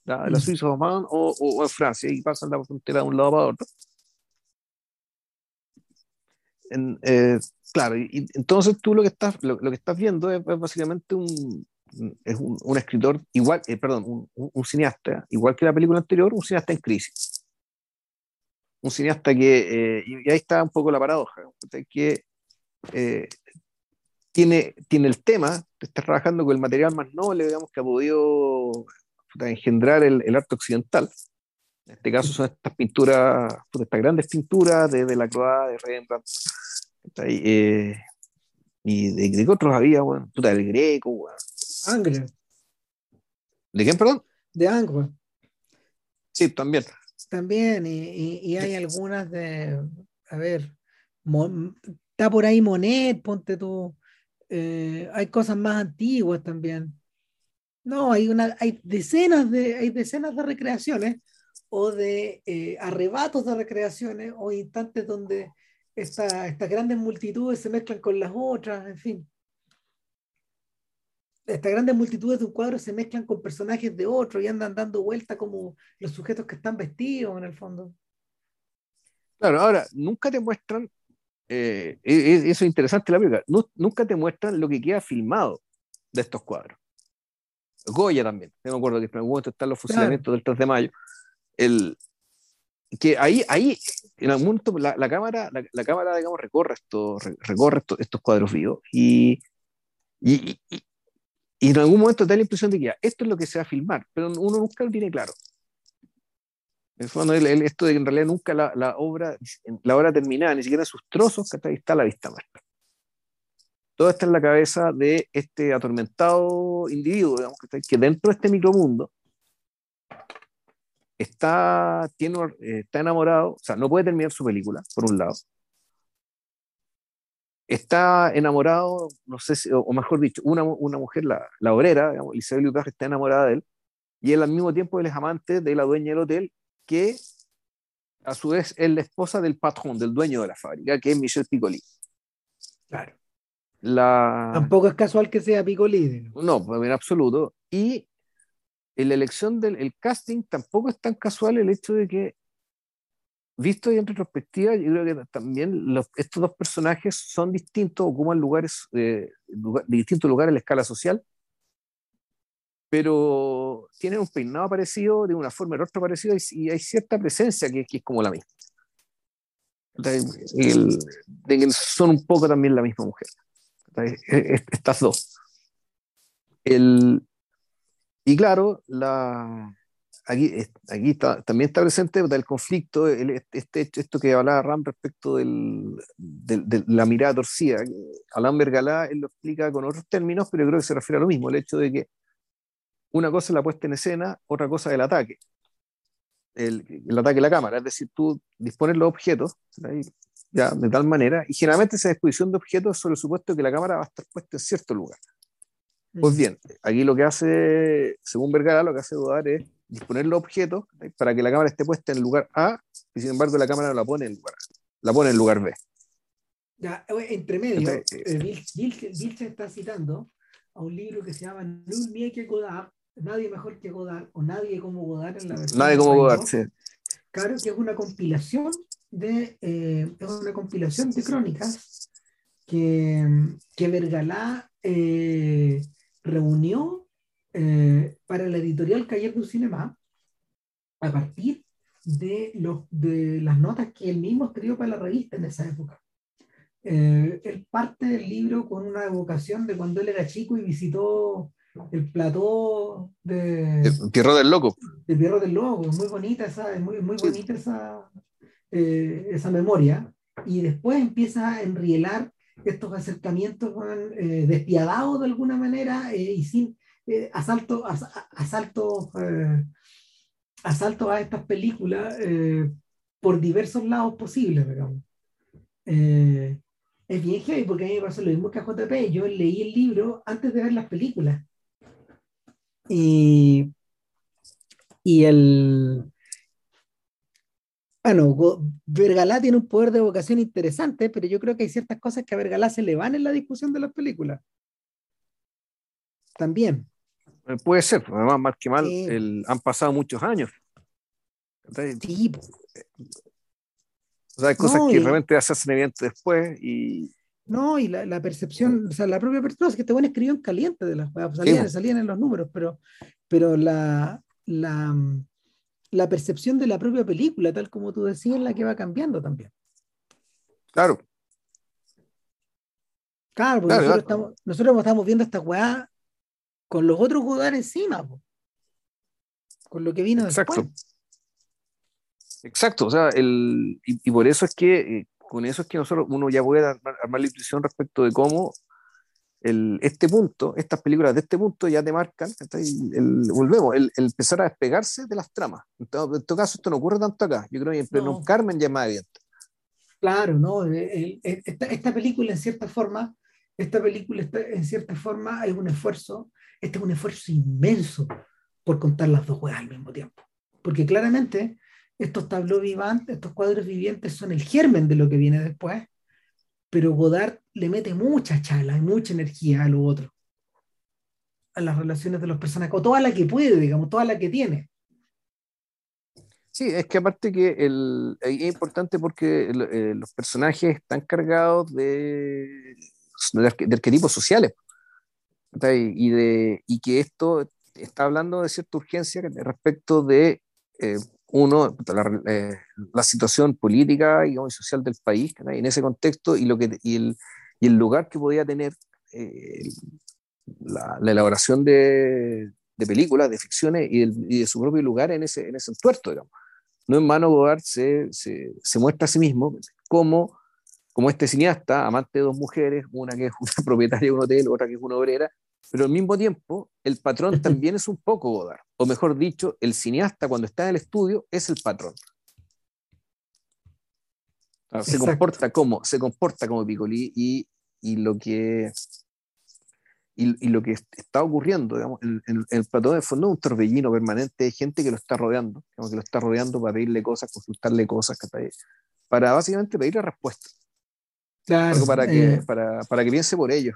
La mm. Suiza o, o, o, Francia, y pasan la frontera de un lado para otro. eh, claro, y, entonces tú lo que estás, lo, que estás viendo es, básicamente un, es un, escritor igual, eh, perdón, un, cineasta, igual que la película anterior, un cineasta en crisis. Un cineasta que, eh, y ahí está un poco la paradoja, que tiene, tiene el tema, está trabajando con el material más noble, digamos, que ha podido engendrar el, el arte occidental, en este caso son estas pinturas, estas grandes pinturas de, de la Croix, de Rembrandt, eh, y de, de, otros había, bueno, del Greco, bueno. Angre. ¿De quién, perdón? De Angre. Sí, también. También, y, y, hay algunas de, a ver, está por ahí Monet, ponte tú, eh, hay cosas más antiguas también. No, hay, una, hay, decenas de, hay decenas de recreaciones o de eh, arrebatos de recreaciones o instantes donde esta, estas grandes multitudes se mezclan con las otras, en fin. Estas grandes multitudes de un cuadro se mezclan con personajes de otro y andan dando vuelta como los sujetos que están vestidos en el fondo. Claro, ahora, nunca te muestran, eh, e, e, eso es interesante la película, nunca te muestran lo que queda filmado de estos cuadros. Goya también, me acuerdo que en algún momento están los fusilamientos del 3 de mayo, el, que ahí, ahí en algún momento la, la cámara, la, cámara, digamos, recorre, esto, recorre estos cuadros vivos y, y, y, en algún momento da la impresión de que ya, esto es lo que se va a filmar, pero uno nunca lo tiene claro. En fondo, esto de que en realidad nunca la, la, obra, la obra terminada, ni siquiera sus trozos, que está a la vista muerta. Todo está en la cabeza de este atormentado individuo, digamos, que, que dentro de este micromundo está, tiene, eh, está enamorado, o sea, no puede terminar su película, por un lado. Está enamorado, no sé si, o mejor dicho, una, una mujer, la, la obrera, digamos, Isabel está enamorada de él, y él al mismo tiempo él es amante de la dueña del hotel, que a su vez es la esposa del patrón, del dueño de la fábrica, que es Michel Piccoli. Claro. La... Tampoco es casual que sea Piccoli. No, pues, en absoluto. Y en la elección del casting tampoco es tan casual el hecho de que, visto en retrospectiva, yo creo que también estos dos personajes son distintos, ocupan lugares, eh, de distintos lugares en la escala social, pero tienen un peinado parecido, de una forma y rostro parecido, y, hay cierta presencia que, es como la misma. son un poco también la misma mujer. Estas dos. El, y claro, la, aquí, aquí está, también está presente el conflicto, el, este, esto que hablaba Ram respecto del, de la mirada torcida. Alain Bergalá él lo explica con otros términos, pero yo creo que se refiere a lo mismo, el hecho de que una cosa es la puesta en escena, otra cosa es el ataque. El, el ataque a la cámara, es decir, tú dispones los objetos ya, de tal manera, y generalmente esa disposición de objetos sobre el supuesto que la cámara va a estar puesta en cierto lugar. Pues bien, aquí lo que hace, según Vergara, lo que hace Dudar es disponer los objetos para que la cámara esté puesta en el lugar A, y sin embargo la cámara no la pone en el lugar A, la pone en el lugar B. Ya, entre medio, eh, Vilche está citando a un libro que se llama Nul Mie que Godard, Nadie mejor que Godard, o Nadie como Godard en la versión. Nadie como Godard, sí. Claro que es una compilación de, eh, es una compilación de crónicas que, que Vergalá eh, reunió eh, para la editorial Cayer du Cinema a partir de, los, de las notas que él mismo escribió para la revista en esa época. Eh, él parte del libro con una evocación de cuando él era chico y visitó el plató de el Pierro del Loco. El Pierro del Loco, muy bonita esa, muy, muy bonita esa, eh, esa memoria. Y después empieza a enrielar estos acercamientos eh, despiadados de alguna manera eh, y sin eh, asalto, asalto, asalto a estas películas por diversos lados posibles, digamos. es bien heavy porque a mí me pasó lo mismo que a JP. Yo leí el libro antes de ver las películas. Y, y el, bueno, Vergalá tiene un poder de vocación interesante, pero yo creo que hay ciertas cosas que a Vergalá se le van en la discusión de las películas. También. Eh, puede ser, además, más que mal, han pasado muchos años. sí. O sea, hay cosas que realmente se hacen evidentes después y... No, y la, percepción, o sea, la propia persona, es que este buen escribió en caliente de las salían, salían en los números, pero, pero la, la, la percepción de la propia película, tal como tú decías, es la que va cambiando también. Claro. Claro, porque nosotros, Estamos, viendo esta weá con los otros jugadores encima, con lo que vino Exacto. después. Exacto, o sea, el, y, por eso es que, eh, con eso es que nosotros, uno ya puede armar, la intuición respecto de cómo el, este punto, estas películas de este punto ya te marcan, el, volvemos, el, empezar a despegarse de las tramas. En todo, caso, esto no ocurre tanto acá. Yo creo que en no. Carmen ya es más evidente. Claro, ¿no? Esta, esta, película, en cierta forma, esta película, en cierta forma, es un esfuerzo, este es un esfuerzo inmenso por contar las dos juegas al mismo tiempo. Porque claramente estos tableaux vivantes, estos cuadros vivientes son el germen de lo que viene después, pero Godard le mete mucha chala y mucha energía a lo otro, a las relaciones de los personajes, o toda la que puede, digamos, toda la que tiene. Sí, es que aparte que el, es importante porque eh, los personajes están cargados de, de, arquetipos sociales y, de, y que esto está hablando de cierta urgencia respecto de eh, uno, eh, la, situación política y social del país, en ese contexto y, lo que, y, el, y el lugar que podía tener eh, la, elaboración de, de, películas, de ficciones y, y, de su propio lugar en ese, en ese entuerto, digamos. No en mano Godard se, se, se, muestra a sí mismo como, como este cineasta, amante de dos mujeres, una que es una propietaria de un hotel, otra que es una obrera, pero al mismo tiempo, el patrón también es un poco Godard, o mejor dicho, el cineasta cuando está en el estudio es el patrón. Se comporta como, se comporta como Piccoli y, y lo que y, y, lo que está ocurriendo, digamos, en, el patrón de fondo es un torbellino permanente de gente que lo está rodeando, digamos, que lo está rodeando para pedirle cosas, consultarle cosas, para básicamente pedirle respuestas. Claro, para, que, eh, para, para que piense por ellos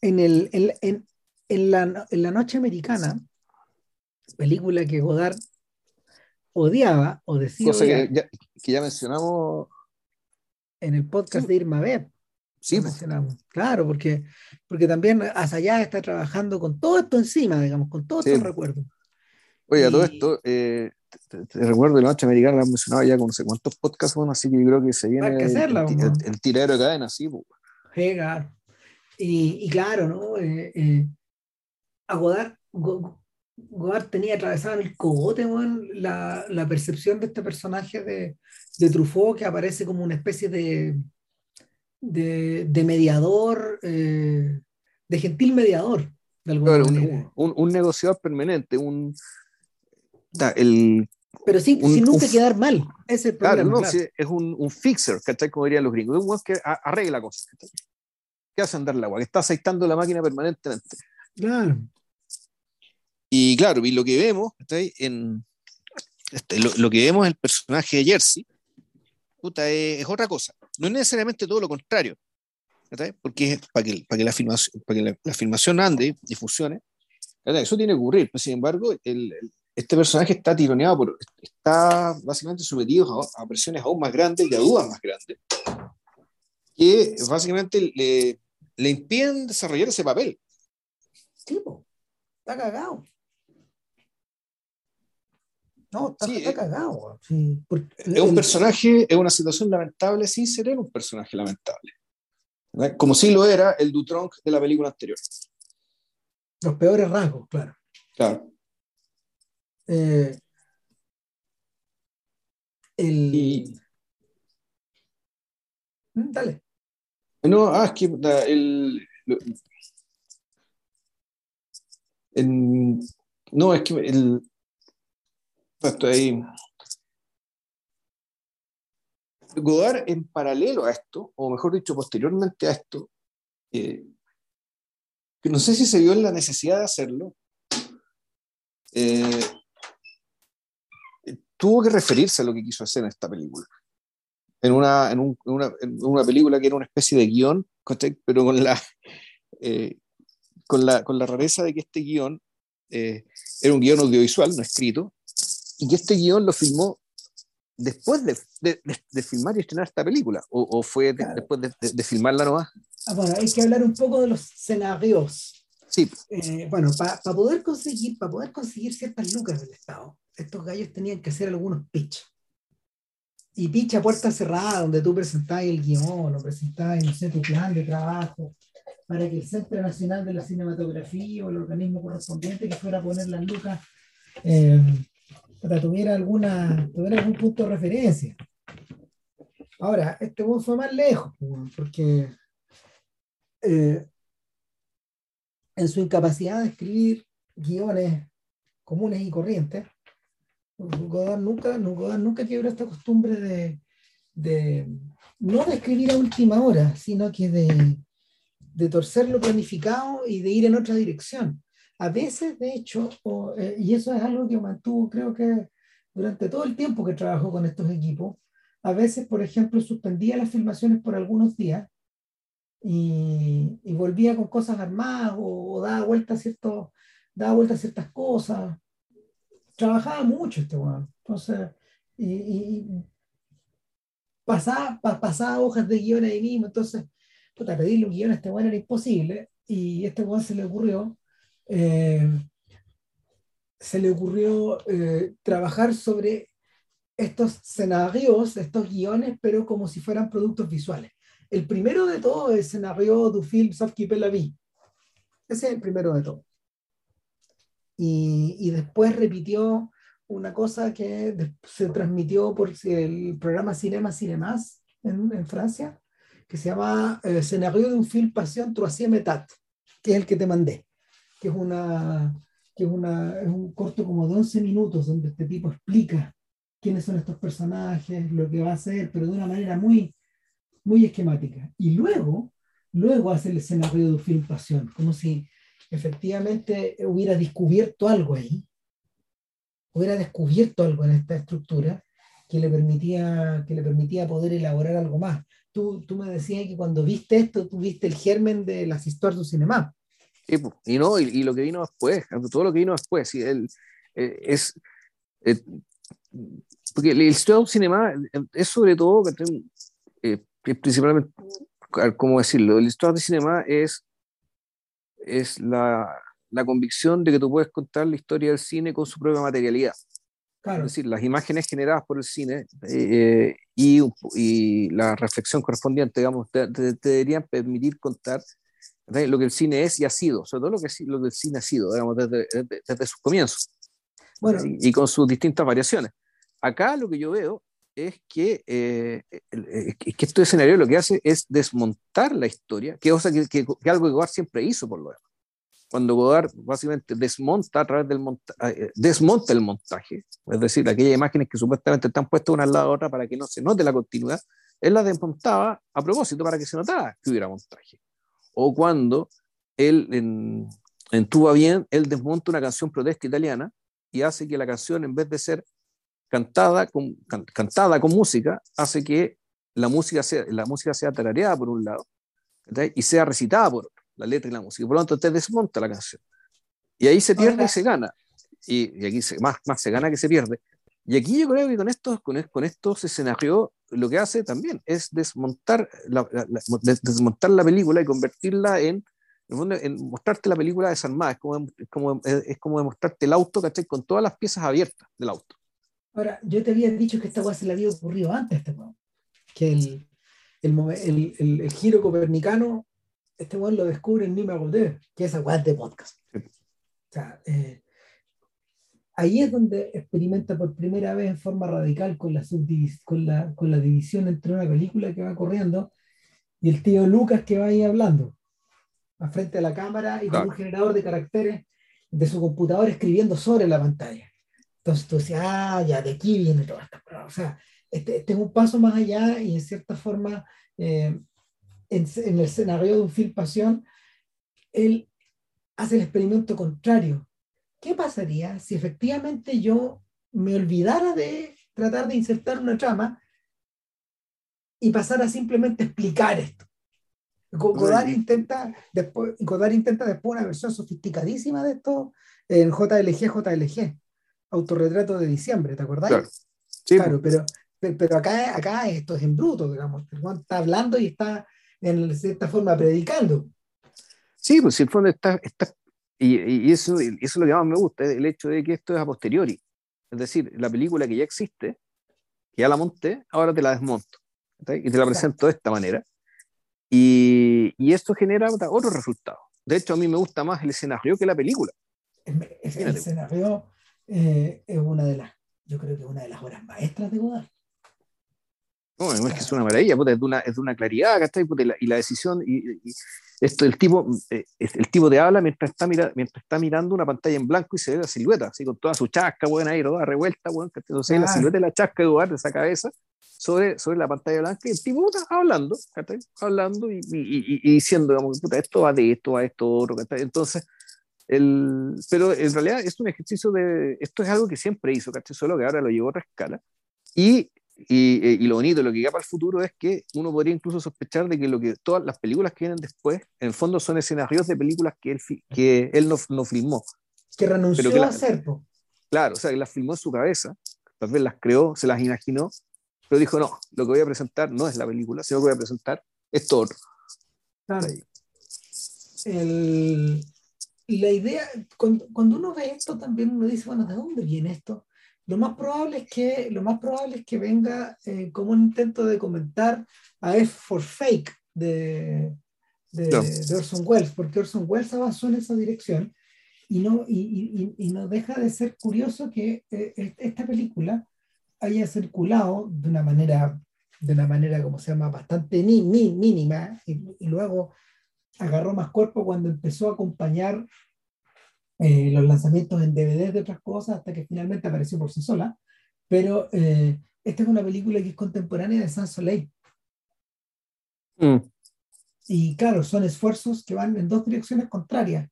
en, el, en, en, la, en la Noche Americana, película que Godard odiaba o decía. Cosa que, ya, que ya, mencionamos. En el podcast de Irma Beb. Sí. Mencionamos. Claro, porque, porque también allá está trabajando con todo esto encima, digamos, con todo sí. estos recuerdos. Oye, a todo esto, eh, te, recuerdo de la noche americana, la mencionado ya con no sé cuántos podcasts, bueno, así que yo creo que se viene el, el, el, tirero de cadena, sí. Pues. Y, claro, ¿no? Eh, eh, a Godard, Godard tenía atravesado en el cogote la, la, percepción de este personaje de, de, Truffaut que aparece como una especie de, de, de mediador, eh, de gentil mediador. De claro, un, un, un, negociador permanente, un, el, pero sin, sin nunca quedar mal. Ese es el claro, no, es un, un fixer, ¿cachai? Como dirían los gringos. Es un que arregla cosas. ¿cachai? ¿Qué hace andar el agua? Que está aceitando la máquina permanentemente. Claro. Y claro, y lo que vemos, en, este, lo, que vemos en el personaje de Jersey, puta, es, otra cosa. No es necesariamente todo lo contrario. Porque para que, para que, la, filmación, para que la, filmación ande y funcione, eso tiene que ocurrir. Pero sin embargo, el, este personaje está tironeado, por, está básicamente sometido a, a, presiones aún más grandes y a dudas más grandes, que básicamente le, le impiden desarrollar ese papel. Tipo, está cagado. No, está, cagado. es un personaje, es una situación lamentable sin ser un personaje lamentable. Como si lo era el Dutronc de la película anterior. Los peores rasgos, claro. Claro. Eh, el... Mm, dale. No, ah, es que el, no, es que el, ahí. Godard en paralelo a esto, o mejor dicho, posteriormente a esto, eh, que no sé si se vio en la necesidad de hacerlo, eh, tuvo que referirse a lo que quiso hacer en esta película en una, en, un, una, en una, película que era una especie de guion, pero con la, eh, con la, con la rareza de que este guion eh, era un guion audiovisual, no escrito, y que este guion lo filmó después de, de, filmar y estrenar esta película, o, fue después de, filmarla nomás. Ah, bueno, hay que hablar un poco de los escenarios. Sí. Eh, bueno, para poder conseguir, para poder conseguir ciertas lucas del Estado, estos gallos tenían que hacer algunos pitch. Y pitch a puerta cerrada, donde tú presentabas el guion, o presentabas, no sé, tu plan de trabajo, para que el Centro Nacional de la Cinematografía o el organismo correspondiente que fuera a poner las lucas eh, tuviera, alguna, tuviera algún punto de referencia. Ahora, este buen fue más lejos, porque eh, en su incapacidad de escribir guiones comunes y corrientes, Godard nunca, Godard nunca quebró esta costumbre de, de, no de escribir a última hora, sino que de, de torcer lo planificado y de ir en otra dirección. A veces, de hecho, eh, y eso es algo que mantuvo, creo que durante todo el tiempo que trabajó con estos equipos, a veces, por ejemplo, suspendía las filmaciones por algunos días y, y volvía con cosas armadas o, daba vuelta a cierto, daba vuelta a ciertas cosas. Trabajaba mucho este weón. Entonces, y, y pasaba, pasaba hojas de guion ahí mismo. Entonces, puta, pedirle un guion a este weón era imposible. Y este weón se le ocurrió eh, se le ocurrió eh, trabajar sobre estos escenarios, estos guiones, pero como si fueran productos visuales. El primero de todo es el escenario du film Sauf qui la vie. Ese es el primero de todo. Y, y, después repitió una cosa que se transmitió por el programa Cinema Cinemas en, en Francia, que se llama eh, Escenario de un film Passion Troisième Metat, que es el que te mandé que es, una, que es, una, es un corto como de 11 minutos donde este tipo explica quiénes son estos personajes, lo que va a hacer, pero de una manera muy, muy esquemática. Y luego, luego hace el escenario de film Pasión, como si efectivamente hubiera descubierto algo ahí, hubiera descubierto algo en esta estructura que le permitía, que le permitía poder elaborar algo más. Tú, tú me decías que cuando viste esto, tú viste el germen de las historias du cinema y no, y, lo que vino después, todo lo que vino después, sí, el, eh, es. Eh, porque el estudio cinema es sobre todo, eh, principalmente, ¿cómo decirlo? El estudio de cinema es, es la, la, convicción de que tú puedes contar la historia del cine con su propia materialidad. Claro. Es decir, las imágenes generadas por el cine y, y, la reflexión correspondiente, digamos, te, deberían permitir contar lo que el cine es y ha sido, sobre todo lo que, lo que el cine ha sido, digamos, desde, desde, sus comienzos. Bueno, y, con sus distintas variaciones. Acá lo que yo veo es que, eh, que este escenario lo que hace es desmontar la historia, que, cosa que, que, algo que Godard siempre hizo por lo demás. Cuando Godard básicamente desmonta a través del monta eh, desmonta el montaje, es decir, aquellas imágenes que supuestamente están puestas una al lado de otra para que no se note la continuidad, él las desmontaba a propósito para que se notara que hubiera montaje o cuando él en, en Bien, él desmonta una canción protesta italiana y hace que la canción, en vez de ser cantada con, cantada con música, hace que la música sea, la música sea tarareada por un lado y sea recitada por otro, la letra y la música. Por lo tanto, usted desmonta la canción. Y ahí se pierde y se gana. Y, y aquí se, más, más se gana que se pierde. Y aquí yo creo que con estos, con, con estos escenarios lo que hace también es desmontar la, desmontar la película y convertirla en, en, mostrarte la película desarmada. Es como, es como, es como demostrarte el auto, ¿cachai? Con todas las piezas abiertas del auto. Ahora, yo te había dicho que esta cosa se le había ocurrido antes, este que el, el, el, el, giro copernicano, este weón lo descubre en Nima Golder, que es agua de podcast. O sea, eh, ahí es donde experimenta por primera vez en forma radical con la, con la, con la división entre una película que va corriendo y el tío Lucas que va ahí hablando, a frente a la cámara y con un generador de caracteres de su computador escribiendo sobre la pantalla. Entonces tú decías, ah, ya de aquí viene toda esta O sea, este, este, es un paso más allá y en cierta forma, eh, en, en, el escenario de un film pasión, él hace el experimento contrario. ¿qué pasaría si efectivamente yo me olvidara de tratar de insertar una trama y pasara simplemente a explicar esto? Godard intenta, después, Godard intenta después una versión sofisticadísima de esto en JLG, JLG, autorretrato de diciembre, ¿te acordás? Claro, claro pero, pero acá, acá esto es en bruto, digamos. Está hablando y está en cierta forma predicando. Sí, pues si el fondo está, está y, eso, eso es lo que más me gusta, el hecho de que esto es a posteriori. Es decir, la película que ya existe, que ya la monté, ahora te la desmonto. Y te la presento de esta manera. Y, y esto genera otro resultado. De hecho, a mí me gusta más el escenario que la película. El, el escenario eh, es una de las, yo creo que es una de las obras maestras de Godard. No, es que es una maravilla, es, de una, es de una claridad, ¿cachai? y la decisión, y, esto, el tipo, eh, el tipo te habla mientras está, mira, mientras está mirando una pantalla en blanco y se ve la silueta, así con toda su chasca, buena ahí, toda revuelta, bueno, entonces la silueta de la chasca de Eduardo, esa cabeza, sobre, sobre la pantalla blanca, y el tipo está hablando, ¿cachai? Hablando y, y, y, diciendo, digamos, puta, esto va de esto, va de esto, otro, ¿cachai? Entonces, el, pero en realidad es un ejercicio de, esto es algo que siempre hizo, ¿cachai? Solo que ahora lo llevó a otra escala. Y y, y, lo bonito, lo que queda para el futuro es que uno podría incluso sospechar de que, lo que todas las películas que vienen después, en el fondo son escenarios de películas que él, que él no, no filmó. Que renunció a hacer. Claro, o sea, que las filmó en su cabeza, tal vez las creó, se las imaginó, pero dijo, no, lo que voy a presentar no es la película, sino que voy a presentar esto otro. Claro. El, la idea, cuando, cuando, uno ve esto también uno dice, bueno, ¿de dónde viene esto? lo más probable es que, lo más probable es que venga eh, como un intento de comentar a F for Fake de, de, Orson Welles, porque Orson Welles avanzó en esa dirección y no, y, y, no deja de ser curioso que eh, esta película haya circulado de una manera, de una manera como se llama, bastante ni, ni, mínima y, luego agarró más cuerpo cuando empezó a acompañar eh, los lanzamientos en DVD de otras cosas, hasta que finalmente apareció por sí sola. Pero eh, esta es una película que es contemporánea de Sans Soleil. Mm. Y claro, son esfuerzos que van en dos direcciones contrarias.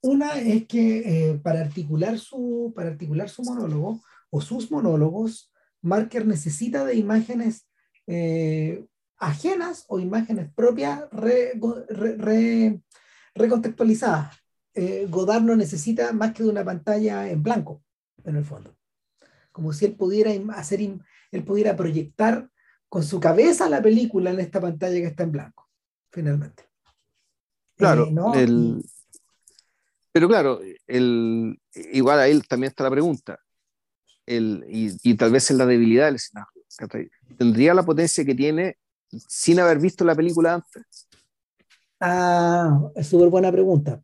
Una es que eh, para, articular su, para articular su monólogo o sus monólogos, Marker necesita de imágenes ajenas o imágenes propias recontextualizadas. Eh, Godard no necesita más que de una pantalla en blanco, en el fondo. Como si él pudiera hacer, él pudiera proyectar con su cabeza la película en esta pantalla que está en blanco, finalmente. Claro, eh, pero claro, el, igual a él también está la pregunta, el, y, tal vez es la debilidad del escenario. ¿Tendría la potencia que tiene sin haber visto la película antes? Ah, es súper buena pregunta.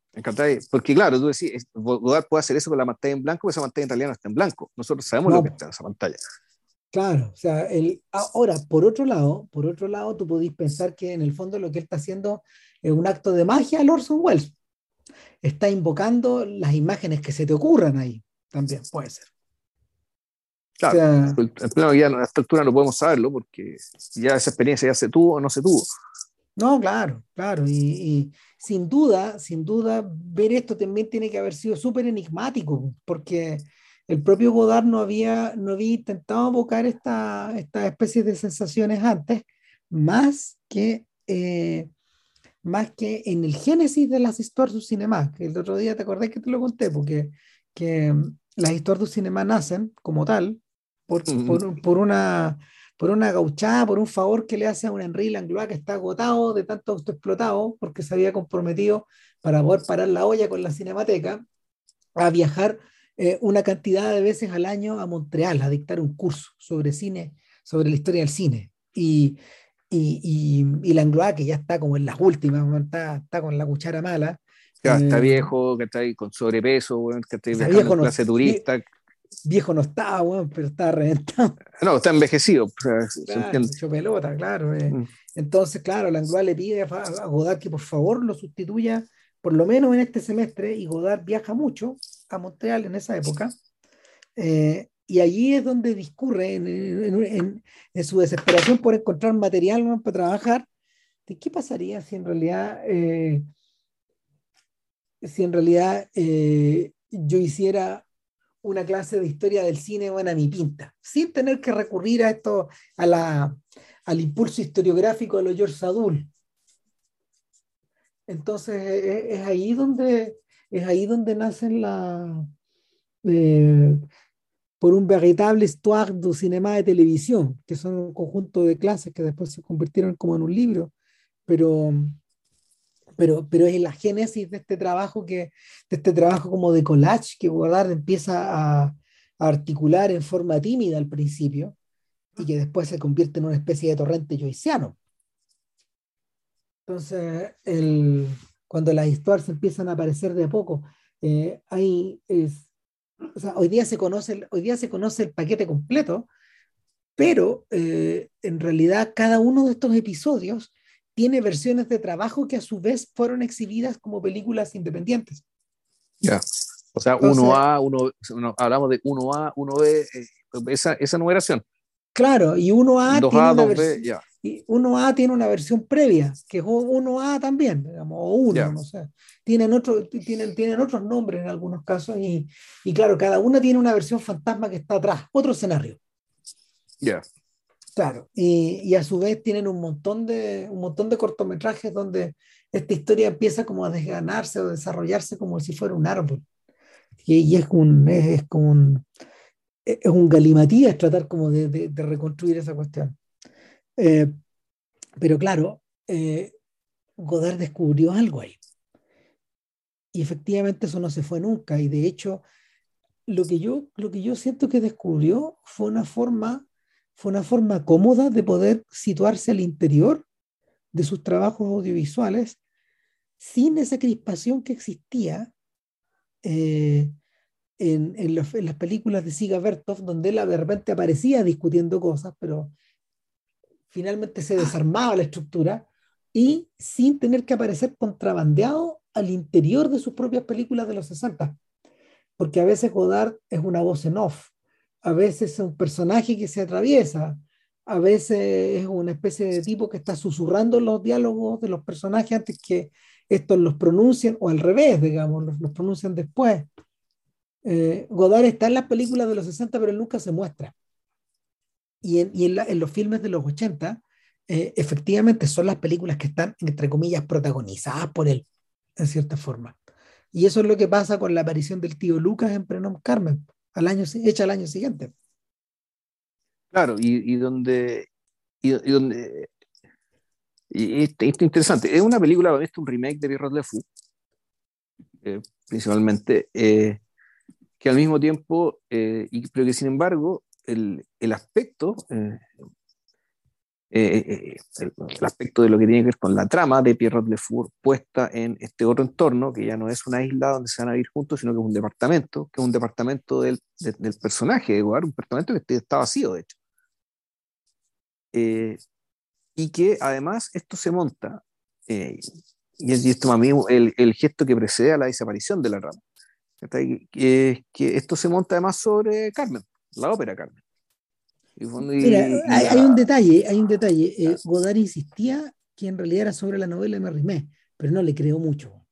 Porque claro, tú decís, Godard puede hacer eso con la pantalla en blanco, pero esa pantalla no está en blanco. Nosotros sabemos lo que está en esa pantalla. Claro, o sea, el, ahora, por otro lado, por otro lado, tú podés pensar que en el fondo lo que él está haciendo es un acto de magia a Orson Welles. Está invocando las imágenes que se te ocurran ahí, también puede ser. Claro, o sea, ya a esta altura no podemos saberlo porque ya esa experiencia ya se tuvo o no se tuvo. No, claro, claro. Y, sin duda, sin duda, ver esto también tiene que haber sido súper enigmático, porque el propio Godard no había, no había intentado evocar esta, esta especie de sensaciones antes, más que, eh, más que en el génesis de las historias du cinema, que el otro día te acordás que te lo conté, porque que mm, las historias du cinema nacen como tal por, por una por una gauchada, por un favor que le hace a un Henry Langlois que está agotado de tanto autoexplotado, porque se había comprometido para poder parar la olla con la cinemateca, a viajar eh, una cantidad de veces al año a Montreal a dictar un curso sobre cine, sobre la historia del cine. Y, y, y, Langlois, que ya está como en las últimas, está, está con la cuchara mala. está eh, viejo, que está ahí con sobrepeso, que está viajando en clase turista viejo no estaba, pero estaba reventado. No, está envejecido. Claro, pelota, claro. Eh. Mm. Entonces, claro, Langlois le pide a, Godard que por favor lo sustituya, por lo menos en este semestre, y Godard viaja mucho a Montreal en esa época. Eh, y allí es donde discurre, en, su desesperación por encontrar material para trabajar, de qué pasaría si en realidad, eh, si en realidad yo hiciera una clase de historia del cine buena mi pinta, sin tener que recurrir a esto, a la, al impulso historiográfico de los George Sadul. Entonces e, e, es, ahí donde es ahí donde nacen la eh, por un veritable histoire du cinéma de televisión, que son un conjunto de clases que después se convirtieron como en un libro, pero, pero, pero es la génesis de este trabajo, que, de este trabajo como de collage que Godard empieza a, articular en forma tímida al principio y que después se convierte en una especie de torrente joyciano. Entonces, el, cuando las historias empiezan a aparecer de a poco, eh, hay, es, o sea, hoy, día se conoce, hoy día se conoce el paquete completo, pero eh, en realidad cada uno de estos episodios tiene versiones de trabajo que a su vez fueron exhibidas como películas independientes. Ya. O sea, 1A, uno, hablamos de 1A, 1B, eh, esa, esa numeración. Claro, y 1A, 2A, tiene, 2B, una versión, y 1A tiene una versión previa, que es 1A también, digamos, o 1, no sé. Tienen, otro, tienen, tienen otros nombres en algunos casos, y, y, claro, cada una tiene una versión fantasma que está atrás, otro escenario. Ya. Claro, y, y, a su vez tienen un montón, de, un montón de cortometrajes donde esta historia empieza como a desganarse o desarrollarse como si fuera un árbol. Y, y es, un, es, es como un, es un galimatías tratar como de, de, de reconstruir esa cuestión. Eh, pero claro, eh, Godard descubrió algo ahí. Y efectivamente eso no se fue nunca. Y de hecho, lo que yo, lo que yo siento que descubrió fue una forma, fue una forma cómoda de poder situarse al interior de sus trabajos audiovisuales sin esa crispación que existía eh, en, en, las películas de Siga Bertov, donde él de repente aparecía discutiendo cosas, pero finalmente se desarmaba la estructura y sin tener que aparecer contrabandeado al interior de sus propias películas de los 60. Porque a veces Godard es una voz en off, a veces es un personaje que se atraviesa, a veces es una especie de tipo que está susurrando los diálogos de los personajes antes que estos los pronuncien, o al revés, digamos, los, los pronuncian después. Eh, Godard está en las películas de los 60, pero nunca se muestra. Y en los filmes de los 80, eh, efectivamente son las películas que están, entre comillas, protagonizadas por él, en cierta forma. Y eso es lo que pasa con la aparición del tío Lucas en Prenom Carmen, al año, hecha al año siguiente. Claro, y, y donde, y, y donde y esto es interesante. Es una película, es un remake de Pierrot Le Fou, eh, principalmente, eh, que al mismo tiempo, eh, y, pero que sin embargo, el, el aspecto, eh, eh, el, el, aspecto de lo que tiene que ver con la trama de Pierrot Le Fou puesta en este otro entorno, que ya no es una isla donde se van a vivir juntos, sino que es un departamento, que es un departamento del, de, del personaje de Godard, un departamento que está vacío, de hecho. Eh, y que además esto se monta, eh, y, esto a mí el, el, gesto que precede a la desaparición de la rama, que, que esto se monta además sobre Carmen, la ópera Carmen. Y, Mira, y, hay, hay, un detalle, hay un detalle. Eh, Godard insistía que en realidad era sobre la novela de Merrimé, pero no le creo mucho.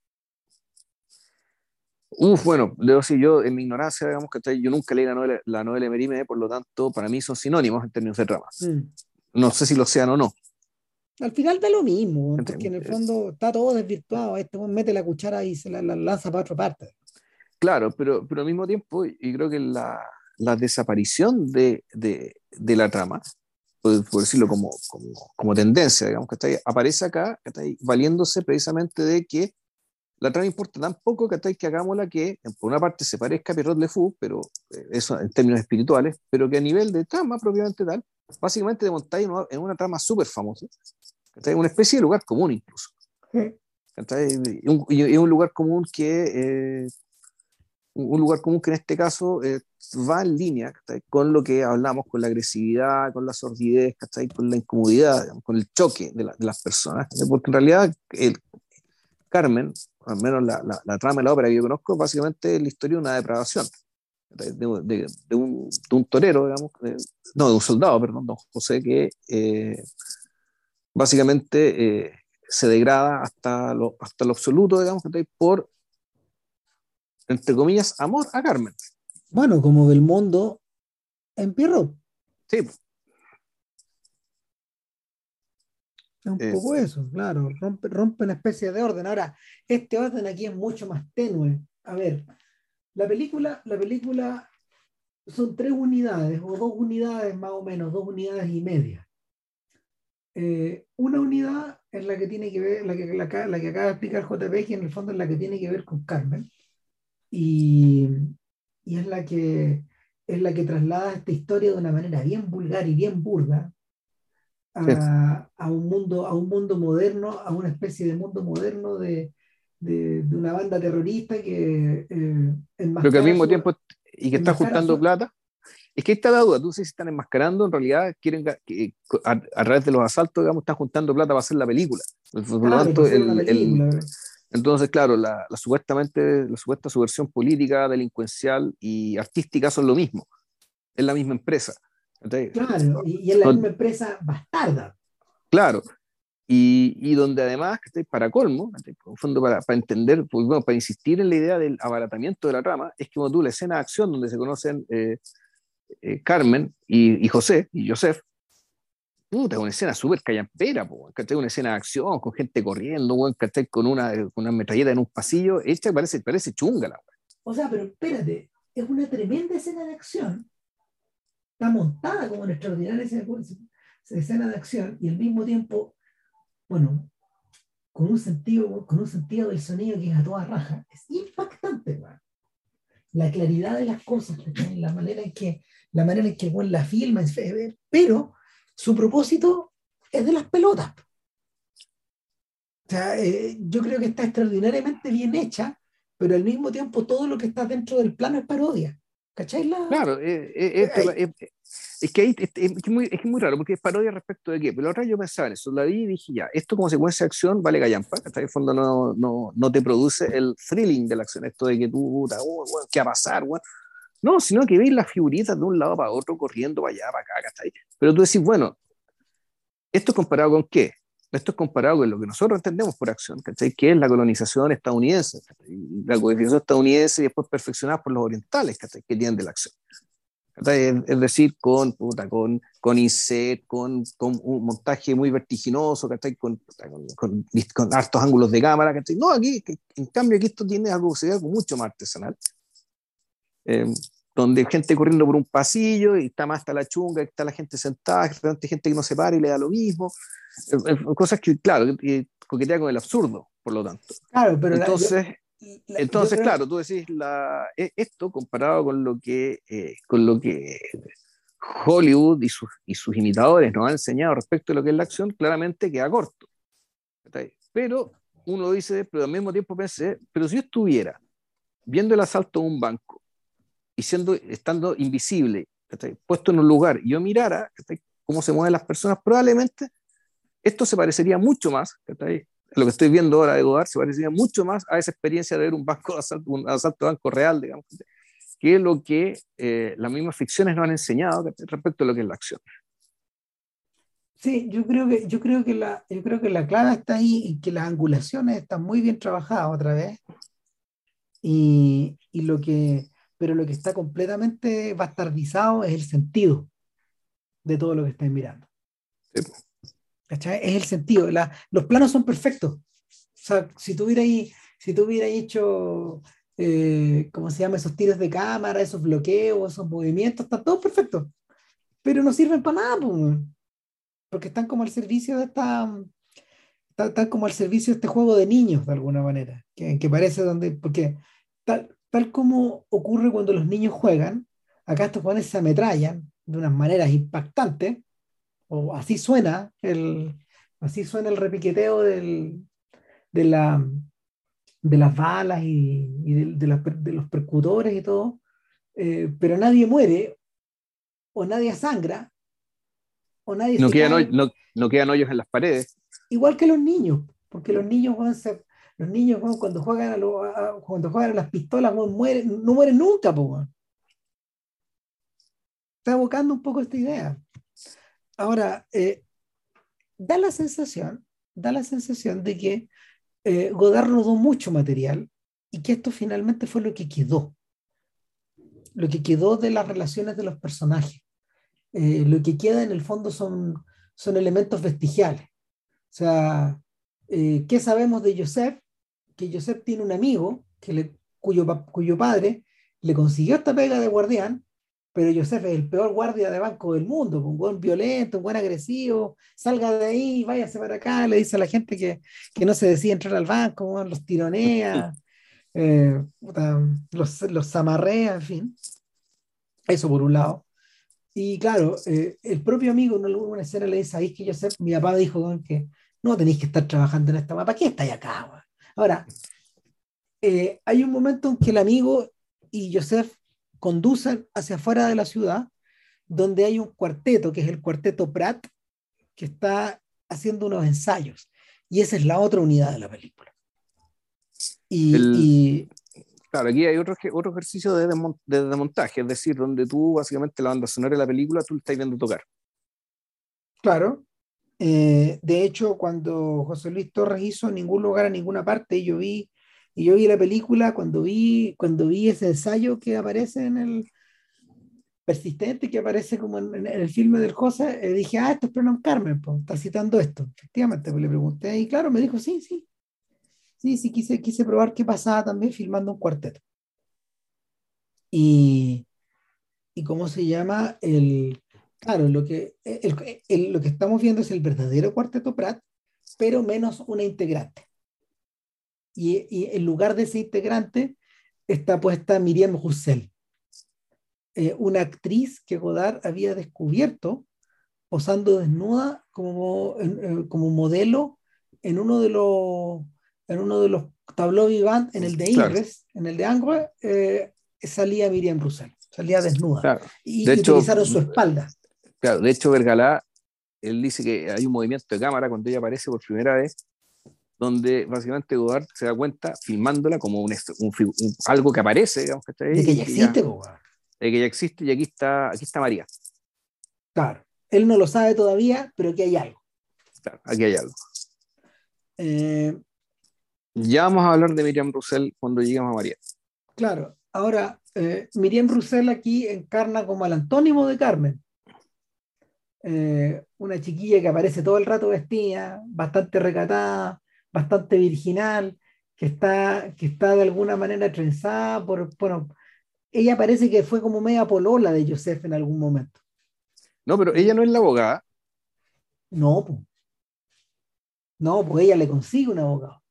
Uf, bueno, debo decir yo, en mi ignorancia, digamos que yo nunca leí la novela, la novela de Merime, por lo tanto, para mí son sinónimos en términos de trama. Mm. No sé si lo sean o no. Al final da lo mismo, porque en el fondo está todo desvirtuado. Este mete la cuchara y se la, la lanza para otra parte. Claro, pero, pero al mismo tiempo, y creo que la, la desaparición de, de, de, la trama, por, por decirlo como, como, como, tendencia, digamos, que está ahí, aparece acá, que está ahí, valiéndose precisamente de que la trama importa tan poco que, está ahí, que hagámosla que, por una parte, se parezca a Pierrot Le Fou, pero eh, eso en términos espirituales, pero que a nivel de trama propiamente tal, básicamente de montar en una trama súper famosa, que una especie de lugar común incluso. Y, un, y un lugar común que eh, un lugar común que en este caso eh, va en línea con lo que hablamos, con la agresividad, con la sordidez, con la incomodidad, con el choque de, la, de, las personas. Porque en realidad el Carmen, al menos la, trama de la ópera que yo conozco, básicamente es la historia de una depravación. De, un, torero, digamos, no, de un soldado, perdón, don José, que eh, básicamente eh, se degrada hasta lo, hasta lo absoluto, digamos, por entre comillas, amor a Carmen. Bueno, como Belmondo en Pierrot. Sí. Es un es... poco eso, claro, rompe, rompe una especie de orden. Ahora, este orden aquí es mucho más tenue. A ver, la película, la película son tres unidades o dos unidades más o menos, dos unidades y media. Eh, una unidad es la que tiene que ver, la que, la, la, que acaba de explicar JP, que en el fondo es la que tiene que ver con Carmen, y, y, es, la que, es la que traslada esta historia de una manera bien vulgar y bien burda a, a, un, mundo, a un mundo moderno, a una especie de mundo moderno de, de, de una banda terrorista que... Eh, Pero que al mismo tiempo, y que está juntando plata. Es que ahí está la duda, tú si están enmascarando, en realidad quieren que, a, a, través de los asaltos, digamos, están juntando plata para hacer la película. Por lo tanto, el, película, el, entonces, claro, la, la, supuestamente, la supuesta subversión política, delincuencial y artística son lo mismo. Es la misma empresa. Entonces, claro, y, y es la misma empresa bastarda. Claro, y, y, donde además, para colmo, en fondo para, para entender, pues, bueno, para insistir en la idea del abaratamiento de la trama, es que cuando tú la escena de acción donde se conocen eh, eh, Carmen y, y, José y Joseph, puta, una escena súper callampera, una escena de acción con gente corriendo, con una, con una metralleta en un pasillo, hecha parece, parece chunga la O sea, pero espérate, es una tremenda escena de acción, está montada como una extraordinaria escena de acción y al mismo tiempo bueno, con un sentido, con un sentido del sonido que es a toda raja. Es impactante, La claridad de las cosas, la manera en que, la manera en que la filma, pero su propósito es de las pelotas. O sea, eh, yo creo que está extraordinariamente bien hecha, pero al mismo tiempo todo lo que está dentro del plano es parodia. ¿Cachai? La... Claro, eh, eh, eh, es que ahí es, es, muy, es muy raro, porque es parodia respecto de qué. Pero la otra yo pensaba en eso, la vi y dije, ya, esto como secuencia de acción vale callampa, hasta en el fondo no, no, no, te produce el thrilling de la acción, esto de que tú, puta, oh, bueno, ¿qué va a pasar? Bueno? No, sino que veis las figuritas de un lado para otro, corriendo para allá, para acá, ¿cachai? Pero tú decís, bueno, ¿esto comparado con qué? Esto es comparado con lo que nosotros entendemos por acción, ¿cachai? Que es la colonización estadounidense, la codificación estadounidense y después perfeccionada por los orientales, ¿cachai? Que tienen de la acción. Es decir, con, puta, con, con inset, con, con, un montaje muy vertiginoso, Con, con, con, hartos ángulos de cámara. ¿cachai? No, aquí, en cambio, aquí esto tiene algo que se ve mucho más artesanal. Eh, donde gente corriendo por un pasillo y está más hasta la chunga, está la gente sentada, gente que no se para y le da lo mismo. Eh, eh, cosas que, claro, coquetea con el absurdo, por lo tanto. Claro, pero entonces, la, entonces claro, tú decís la, e, esto comparado con lo que, eh, con lo que Hollywood y sus, y sus imitadores nos han enseñado respecto a lo que es la acción, claramente queda corto. Pero uno dice, pero al mismo tiempo pensé, pero si yo estuviera viendo el asalto a un banco y siendo, estando invisible, puesto en un lugar, yo mirara cómo se mueven las personas, probablemente esto se parecería mucho más, lo que estoy viendo ahora de Godard se parecería mucho más a esa experiencia de ver un banco asalto, un asalto de banco real, digamos, que lo que eh, las mismas ficciones nos han enseñado respecto a lo que es la acción. Sí, yo creo que, yo creo que, la, yo creo que la clave está ahí y que las angulaciones están muy bien trabajadas otra vez. Y, y lo que, pero lo que está completamente bastardizado es el sentido de todo lo que estáis mirando. Sí. ¿Cachai? Es el sentido. La, los planos son perfectos. O sea, si tú hubieras, si tú hubieras hecho, eh, ¿cómo se llama? Esos tiros de cámara, esos bloqueos, esos movimientos, está todo perfecto. Pero no sirven para nada, pues, porque están como al servicio de esta. Están, como al servicio de este juego de niños, de alguna manera. Que, que parece donde. Porque tal, tal como ocurre cuando los niños juegan, acá estos jóvenes se ametrallan de unas maneras impactantes o así suena el, así suena el repiqueteo del, de, la, de las balas y, y de, de, la, de, los percutores y todo, eh, pero nadie muere, o nadie sangra, o nadie no quedan, no, no, quedan hoyos en las paredes. Igual que los niños, porque los niños van a los niños cuando juegan a, lo, cuando juegan a las pistolas no mueren nunca, está evocando un poco esta idea. Ahora, eh, da la sensación, da la sensación de que eh, Godard rodó mucho material y que esto finalmente fue lo que quedó. Lo que quedó de las relaciones de los personajes. Eh, lo que queda en el fondo son, son elementos vestigiales. O sea, eh, ¿qué sabemos de Joseph? Que Joseph tiene un amigo que le, cuyo, cuyo padre le consiguió esta pega de guardián pero Joseph es el peor guardia de banco del mundo, un buen violento, un buen agresivo, salga de ahí, váyase para acá, le dice a la gente que, que no se decide entrar al banco, los tironea, eh, los, los zamarrea, en fin. Eso por un lado. Y claro, eh, el propio amigo en alguna escena le dice, ahí que Joseph, mi papá dijo que no tenéis que estar trabajando en esta mapa, ¿para qué estáis acá? Ahora, eh, hay un momento en que el amigo y Joseph conducen hacia afuera de la ciudad, donde hay un cuarteto, que es el cuarteto Pratt, que está haciendo unos ensayos. Y esa es la otra unidad de la película. Y, claro, aquí hay otro, otro ejercicio de, de, montaje, es decir, donde tú básicamente la banda sonora de la película tú la estás viendo tocar. Claro. Eh, de hecho, cuando José Luis Torres hizo Ningún lugar a ninguna parte, yo vi y yo vi la película cuando vi, cuando vi ese ensayo que aparece en el persistente, que aparece como en, el filme del José, eh, dije, ah, esto es Pronom Carmen, pues, está citando esto. Efectivamente, pues le pregunté y claro, me dijo, sí, sí. Sí, sí, quise, quise probar qué pasaba también filmando un cuarteto. Y, y cómo se llama el, claro, lo que, el, lo que estamos viendo es el verdadero cuarteto Pratt, pero menos una integrante y, en lugar de ese integrante está puesta Miriam Roussel, eh, una actriz que Godard había descubierto posando desnuda como, como modelo en uno de los en uno de los tableaux vivants, en el de Ingres, en el de Angre, eh, salía Miriam Roussel, salía desnuda. Y, utilizaron su espalda. Claro, de hecho, Vergalá, él dice que hay un movimiento de cámara cuando ella aparece por primera vez, donde básicamente Godard se da cuenta filmándola como un, algo que aparece, digamos, que De que ya existe, De que ya existe y aquí está, aquí está María. Claro, él no lo sabe todavía, pero aquí hay algo. Claro, aquí hay algo. Eh, ya vamos a hablar de Miriam Roussel cuando lleguemos a María. Claro, ahora eh, Miriam Roussel aquí encarna como el antónimo de Carmen. Eh, una chiquilla que aparece todo el rato vestida, bastante recatada, bastante virginal, que está, que está de alguna manera trenzada por, bueno, ella parece que fue como media polola de Joseph en algún momento. No, pero ella no es la abogada. No, pues. No, pues ella le consigue un abogado.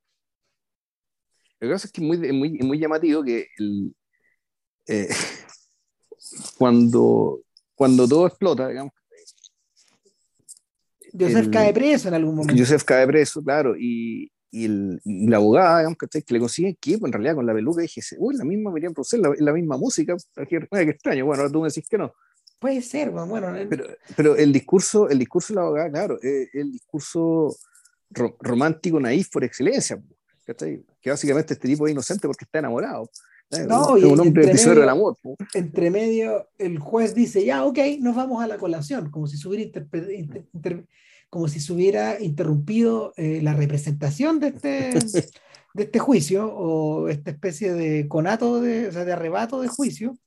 Lo que pasa es que es muy, muy, muy llamativo que el, eh, cuando, cuando todo explota, digamos. Joseph cae preso en algún momento. Joseph cae preso, claro, y, y, el, la abogada, digamos, que le consigue equipo, en realidad con la peluca, dije, uy, la misma Miriam Roussel, la, la misma música, qué, extraño, bueno, ahora tú me decís que no. Puede ser, bueno. Pero, pero el discurso, el discurso de la abogada, claro, es el discurso romántico naif por excelencia, que básicamente este tipo es inocente porque está enamorado. No, es un hombre del amor. Entre medio, el juez dice, ya, ok, nos vamos a la colación, como si se hubiera como si se hubiera interrumpido eh, la representación de este, de este juicio o esta especie de conato, de, o sea, de arrebato de juicio,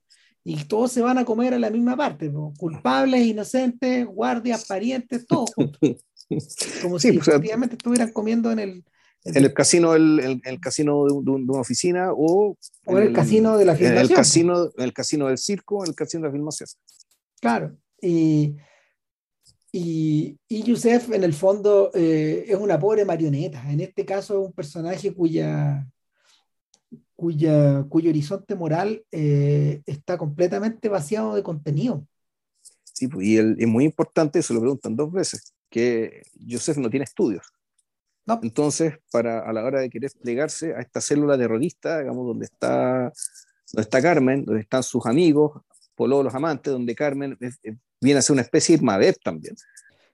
y todos se van a comer a la misma parte, culpables, inocentes, guardias, parientes, todos Como si pues, efectivamente estuvieran comiendo en el, en el casino, el, el, casino de, una oficina o, o en el, casino de la filmación. El casino, el casino del circo, el casino de la filmación. Claro. Y, y, y Yusef, en el fondo, eh, es una pobre marioneta. En este caso, un personaje cuya, cuya, cuyo horizonte moral eh, está completamente vaciado de contenido. Sí, pues, y es muy importante, eso lo preguntan dos veces, que Yusef no tiene estudios. No. Entonces, para, a la hora de querer plegarse a esta célula terrorista, digamos, donde está, donde está Carmen, donde están sus amigos, Polo, los amantes, donde Carmen viene a ser una especie de Irmadet también.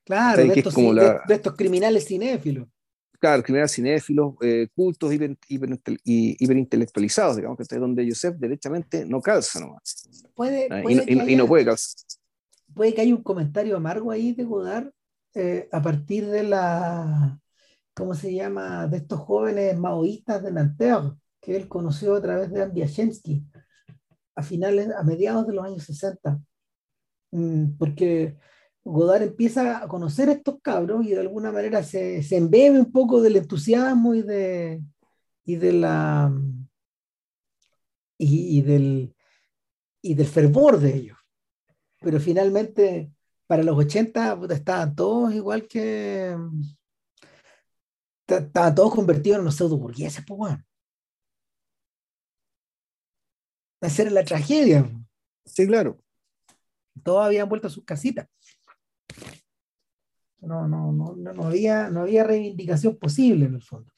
Claro, de estos, de, estos, criminales cinéfilos. Claro, criminales cinéfilos, eh, cultos, hiper, hiperintelectualizados, digamos, que es donde Joseph derechamente no calza nomás. Puede, ah, y, no, puede calzar. Puede que haya un comentario amargo ahí de Godard eh, a partir de la, ¿cómo se llama?, de estos jóvenes maoístas de Nanterre, que él conoció a través de Andiashensky a finales, a mediados de los años 60. Mm, porque Godard empieza a conocer a estos cabros y de alguna manera se, se embebe un poco del entusiasmo y de, y de la y, del y del fervor de ellos. pero finalmente para los 80 estaban todos igual que... Estaban todos convertidos en unos pseudo burgueses, pues bueno. Esa era la tragedia. Sí, claro. Todos habían vuelto a sus casitas. No, no, no, no, había, no había reivindicación posible en el fondo.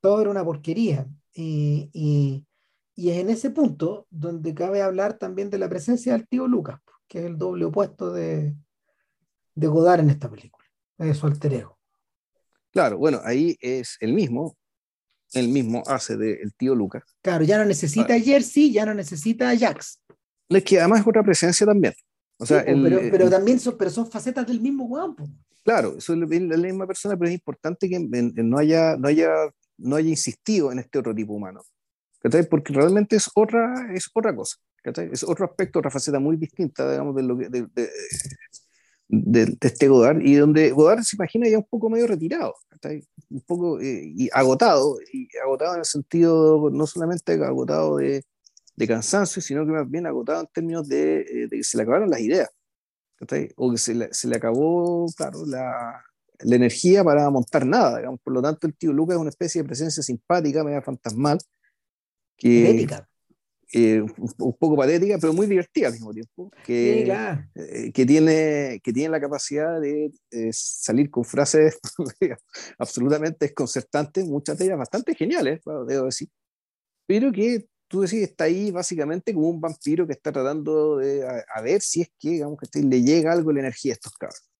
Todo era una porquería. Y, y, y, es en ese punto donde cabe hablar también de la presencia del tío Lucas, que es el doble opuesto de, de Godard en esta película, es su alter ego. Claro, bueno, ahí es el mismo, el mismo hace del tío Lucas. Claro, ya no necesita a Jersey, ya no necesita a Jax. Es que además es otra presencia también. O sea, pero, pero, también son, pero son facetas del mismo weón. Claro, es la, misma persona, pero es importante que no, haya, no, haya, no haya insistido en este otro tipo humano. Porque realmente es otra, es otra cosa. Es otro aspecto, otra faceta muy distinta, digamos, de, lo que, de, de, este Godard, y donde Godard se imagina ya un poco medio retirado, un poco eh, y agotado, y agotado en el sentido no solamente agotado de, de cansancio, sino que más bien agotado en términos de, eh, de que se le acabaron las ideas, o que se le, se le acabó, claro, la, la, energía para montar nada, digamos. por lo tanto el tío Lucas es una especie de presencia simpática, media fantasmal, que, eh, un poco patética, pero muy divertida al mismo tiempo, que, eh, que, tiene, que tiene la capacidad de eh, salir con frases absolutamente desconcertantes, muchas de ellas bastante geniales, debo decir, pero que tú decís, está ahí básicamente como un vampiro que está tratando de a, ver si es que, digamos, que le llega algo la energía a estos cabros.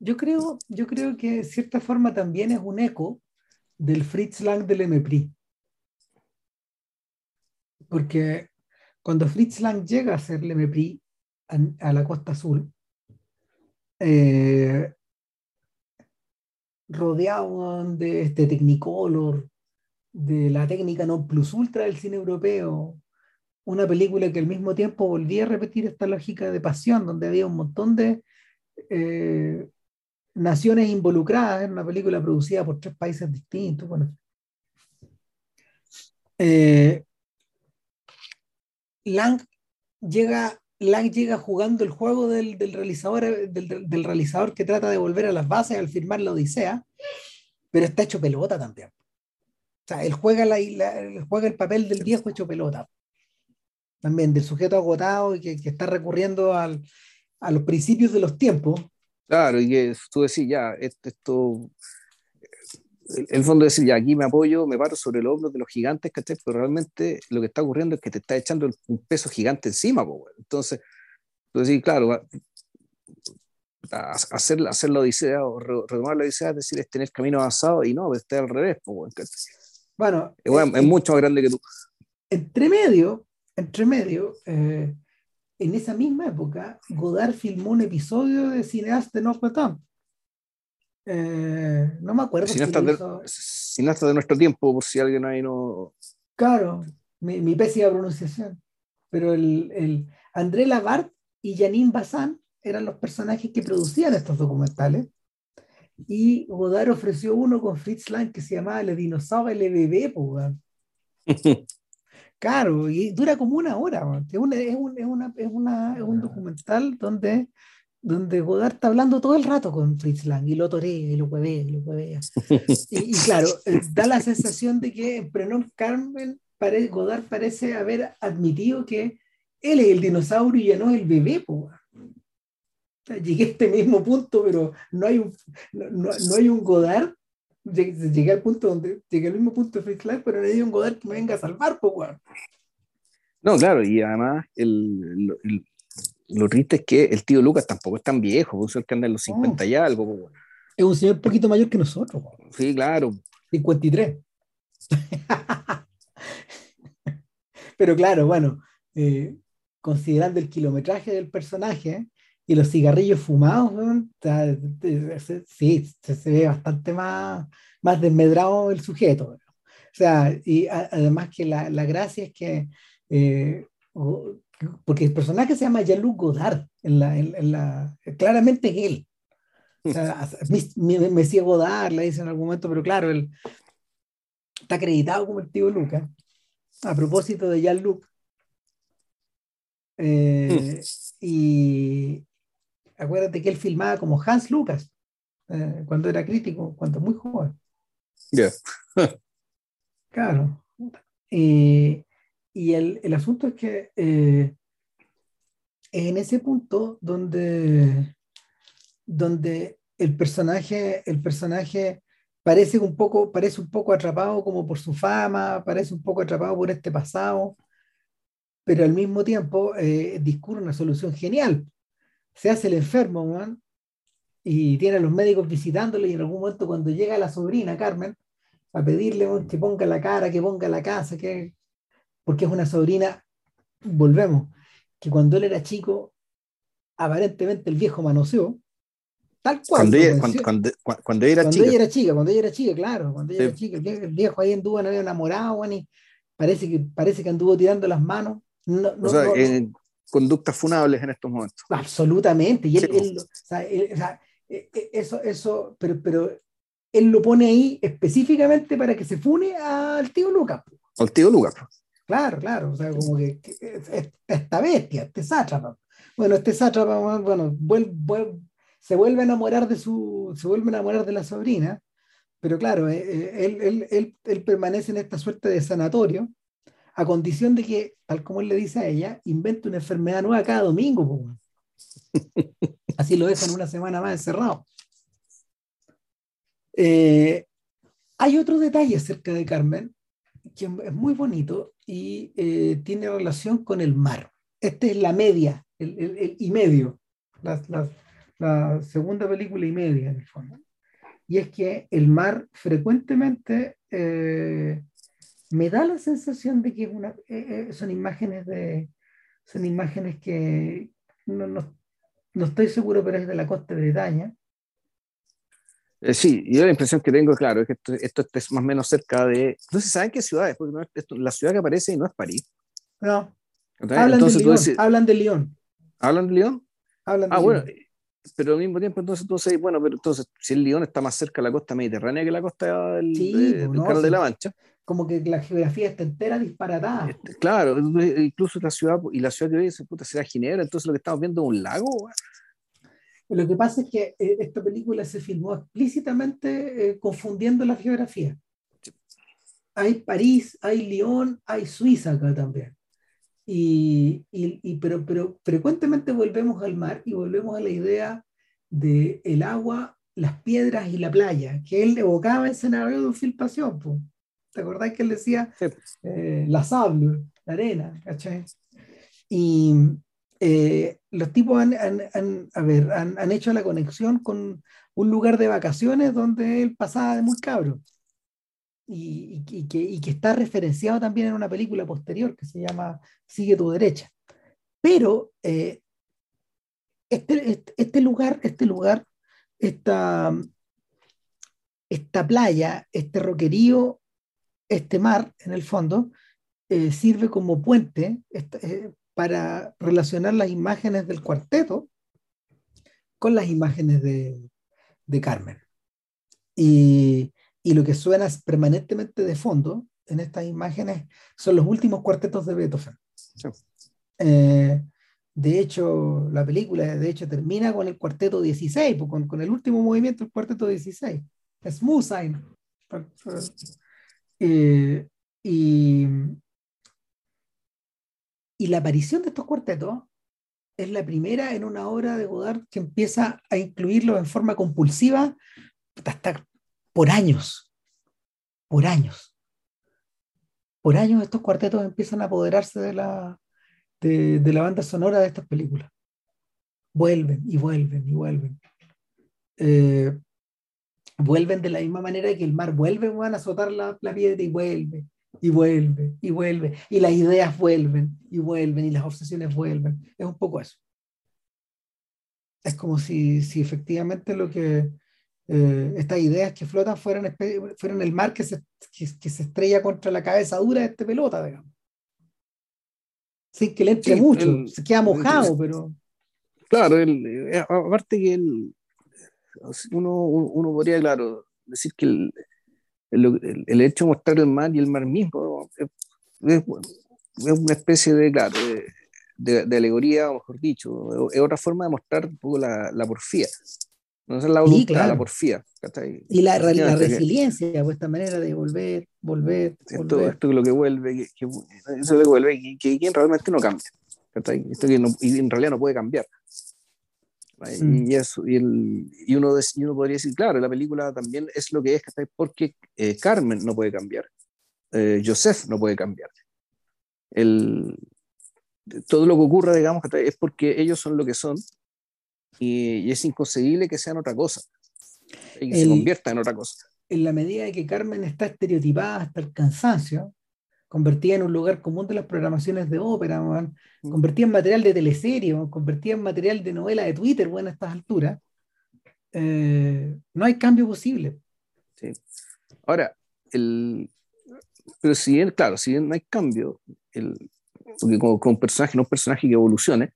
Yo creo, yo creo que de cierta forma también es un eco del Fritz Lang del MPRI porque cuando Fritz Lang llega a ser Lemepri a, a la Costa Azul, eh, rodeado de este Technicolor, de la técnica no plus ultra del cine europeo, una película que al mismo tiempo volvía a repetir esta lógica de pasión, donde había un montón de eh, naciones involucradas en una película producida por tres países distintos. Bueno. Eh, Lang llega, Lang llega jugando el juego del, realizador, del, realizador que trata de volver a las bases al firmar la Odisea, pero está hecho pelota también. O sea, él juega, la, juega el papel del viejo hecho pelota. También, del sujeto agotado y que, está recurriendo al, a los principios de los tiempos. Claro, y que tú decís, ya, esto el fondo es decir, ya aquí me apoyo, me paro sobre el hombro de los gigantes, ¿cachai? Pero realmente lo que está ocurriendo es que te está echando un peso gigante encima, Entonces, tú decís, claro, hacer, hacer la odisea o retomar la odisea es decir, es tener camino avanzado y no, está al revés, Bueno, es, es, mucho más grande que tú. Entre medio, entre medio, eh, en esa misma época, Godard filmó un episodio de Cineaste No Tom eh, no me acuerdo. Cineasta, de, nuestro tiempo, por si alguien ahí no. Claro, mi, mi pésima pronunciación. Pero el, el André Lavart y Janine Bazán eran los personajes que producían estos documentales. Y Godard ofreció uno con Fritz Lang que se llamaba Le Dinosaurio LBB, pues, Claro, y dura como una hora. Es, un, es, una, es, una, es un documental donde donde Godard está hablando todo el rato con Fritz Lang y lo torea y lo huevea y lo huevea. y, claro, eh, da la sensación de que en Prenom Carmen Godard parece haber admitido que él es el dinosaurio y ya no es el bebé. llegué a este mismo punto, pero no hay un, no, hay un Godard. Llegué, al punto donde llegué al mismo punto de Fritz Lang, pero no hay un Godard que me venga a salvar. No, claro, y además el, lo triste es que el tío Lucas tampoco es tan viejo, es el que anda en los 50 y algo. Es un señor un poquito mayor que nosotros. Sí, claro. 53. Pero claro, bueno, eh, considerando el kilometraje del personaje y los cigarrillos fumados, sí, se, ve bastante más, más desmedrado el sujeto. O sea, y además que la, la, gracia es que eh, porque el personaje se llama Jean-Luc Godard, en la, en, la, claramente es él. O sea, Messi Godard, le dicen en algún momento, pero claro, él está acreditado como el tío Lucas. A propósito de Jean-Luc, eh, y acuérdate que él filmaba como Hans Lucas eh, cuando era crítico, cuando muy joven. Ya. Claro. y el, el, asunto es que eh, en ese punto donde, donde el personaje, el personaje parece un poco, parece un poco atrapado como por su fama, parece un poco atrapado por este pasado, pero al mismo tiempo eh, discurre una solución genial. Se hace el enfermo, y tiene a los médicos visitándole y en algún momento cuando llega la sobrina Carmen a pedirle que ponga la cara, que ponga la casa, que porque es una sobrina, volvemos, que cuando él era chico, aparentemente el viejo manoseó, tal cual. Cuando ella, cuando, cuando, ella era cuando chica. Ella era chica, cuando ella era chica, claro, cuando ella era chica, el viejo, ahí anduvo, no había enamorado, y parece que, parece que anduvo tirando las manos. No, no, o sea, en conductas funables en estos momentos. Absolutamente, y él, él, o sea, él, o sea, e, e, eso, eso, pero, pero él lo pone ahí específicamente para que se fune al tío Lucas. Al tío Lucas. Claro, claro, o sea, como que, que esta bestia, este sátrapa. Bueno, este sátrapa, bueno, vuelve, vuelve, se vuelve a enamorar de su, se vuelve a enamorar de la sobrina, pero claro, él, él, él, él permanece en esta suerte de sanatorio, a condición de que, tal como él le dice a ella, invente una enfermedad nueva cada domingo. Así lo dejan una semana más encerrado. Eh, hay otro detalle acerca de Carmen que es muy bonito y eh, tiene relación con el mar. Esta es la media, el, el, el y medio, la, la, la, segunda película y media en el fondo. Y es que el mar frecuentemente eh, me da la sensación de que es una, eh, son imágenes de, son imágenes que no, no, no estoy seguro, pero es de la costa de Bretaña. Eh, sí, yo la impresión que tengo, claro, es que esto, esto es más o menos cerca de... Entonces, ¿saben qué ciudad es? Porque no es, esto, la ciudad que aparece no es París. No. Hablan, entonces, de Lyon, dices, hablan de Lyon. ¿Hablan de Lyon? Hablan de ah, bueno, pero al mismo tiempo, entonces tú dices, bueno, pero entonces, si el Lyon está más cerca de la costa mediterránea que la costa del, Sí, de- pues, del no, Canal sí. de la Mancha, Como que la geografía está entera disparatada. este, claro, incluso la ciudad, y la ciudad que dice, puta, será Ginebra, entonces lo que estamos viendo es un lago. Lo que pasa es que eh, esta película se filmó explícitamente eh, confundiendo la geografía. Hay París, hay Lyon, hay Suiza acá también. Y, y- y- pero, pero frecuentemente volvemos al mar y volvemos a la idea de el agua, las piedras y la playa, que él evocaba en escenario de un film pasión. po. ¿Te acordás que él decía Sí. eh, la sable, la arena, ¿cachai? Y eh, los tipos han, han- han- a ver, han, hecho la conexión con un lugar de vacaciones donde él pasaba de muy cabro. Y, que, está referenciado también en una película posterior que se llama Sigue tu derecha. Pero eh, este, este, este lugar, este lugar, esta, playa, este roquerío, este mar, en el fondo, eh, sirve como puente para relacionar las imágenes del cuarteto con las imágenes de, de Carmen. Y, y lo que suena permanentemente de fondo en estas imágenes son los últimos cuartetos de Beethoven. Sí. Eh, de hecho, la película de hecho termina con el cuarteto 16, pues, con, con el último movimiento del cuarteto 16. Smooth Sign. Eh, y, y la aparición de estos cuartetos es la primera en una obra de Godard que empieza a incluirlos en forma compulsiva hasta por años. Por años. Por años estos cuartetos empiezan a apoderarse de la, de la banda sonora de estas películas. Vuelven y vuelven y vuelven. Eh, vuelven de la misma manera que el mar vuelve van a azotar la, la piedra y vuelve y vuelve y vuelve y las ideas vuelven y vuelven y las obsesiones vuelven. Es un poco eso. Es como si, si efectivamente lo que eh, estas ideas que flotan fueran, fueran el mar que se, que, que se estrella contra la cabeza dura de este pelota, digamos. Sin que le entre Sí, mucho, el- se queda mojado, pero Claro, el, eh, aparte que el, uno, uno podría, claro, decir que el, el, el- hecho de mostrar el mar y el mar mismo es, es- es una especie de, claro, de, de, alegoría, o mejor dicho, es otra forma de mostrar un poco la, la porfía. No es la voluntad, la porfía. Y la, la resiliencia, pues esta manera de volver, volver. Esto, esto es lo que vuelve, que, que eso que vuelve, que, que, realmente no cambia. Esto que no, y en realidad no puede cambiar. Mm. Y, eso, y, el, y, uno, y uno podría decir, claro, la película también es lo que es, porque eh, Carmen no puede cambiar, eh, Joseph no puede cambiar. El, todo lo que ocurre, digamos, es porque ellos son lo que son y, es inconcebible que sean otra cosa y que se convierta en otra cosa. En la medida de que Carmen está estereotipada hasta el cansancio, convertida en un lugar común de las programaciones de ópera, mm. convertida en material de teleserie, convertida en material de novela de Twitter, bueno, a estas alturas, eh, no hay cambio posible. Sí. Ahora, el, pero si bien, claro, si bien no hay cambio, el, porque con un personaje no un personaje que evolucione,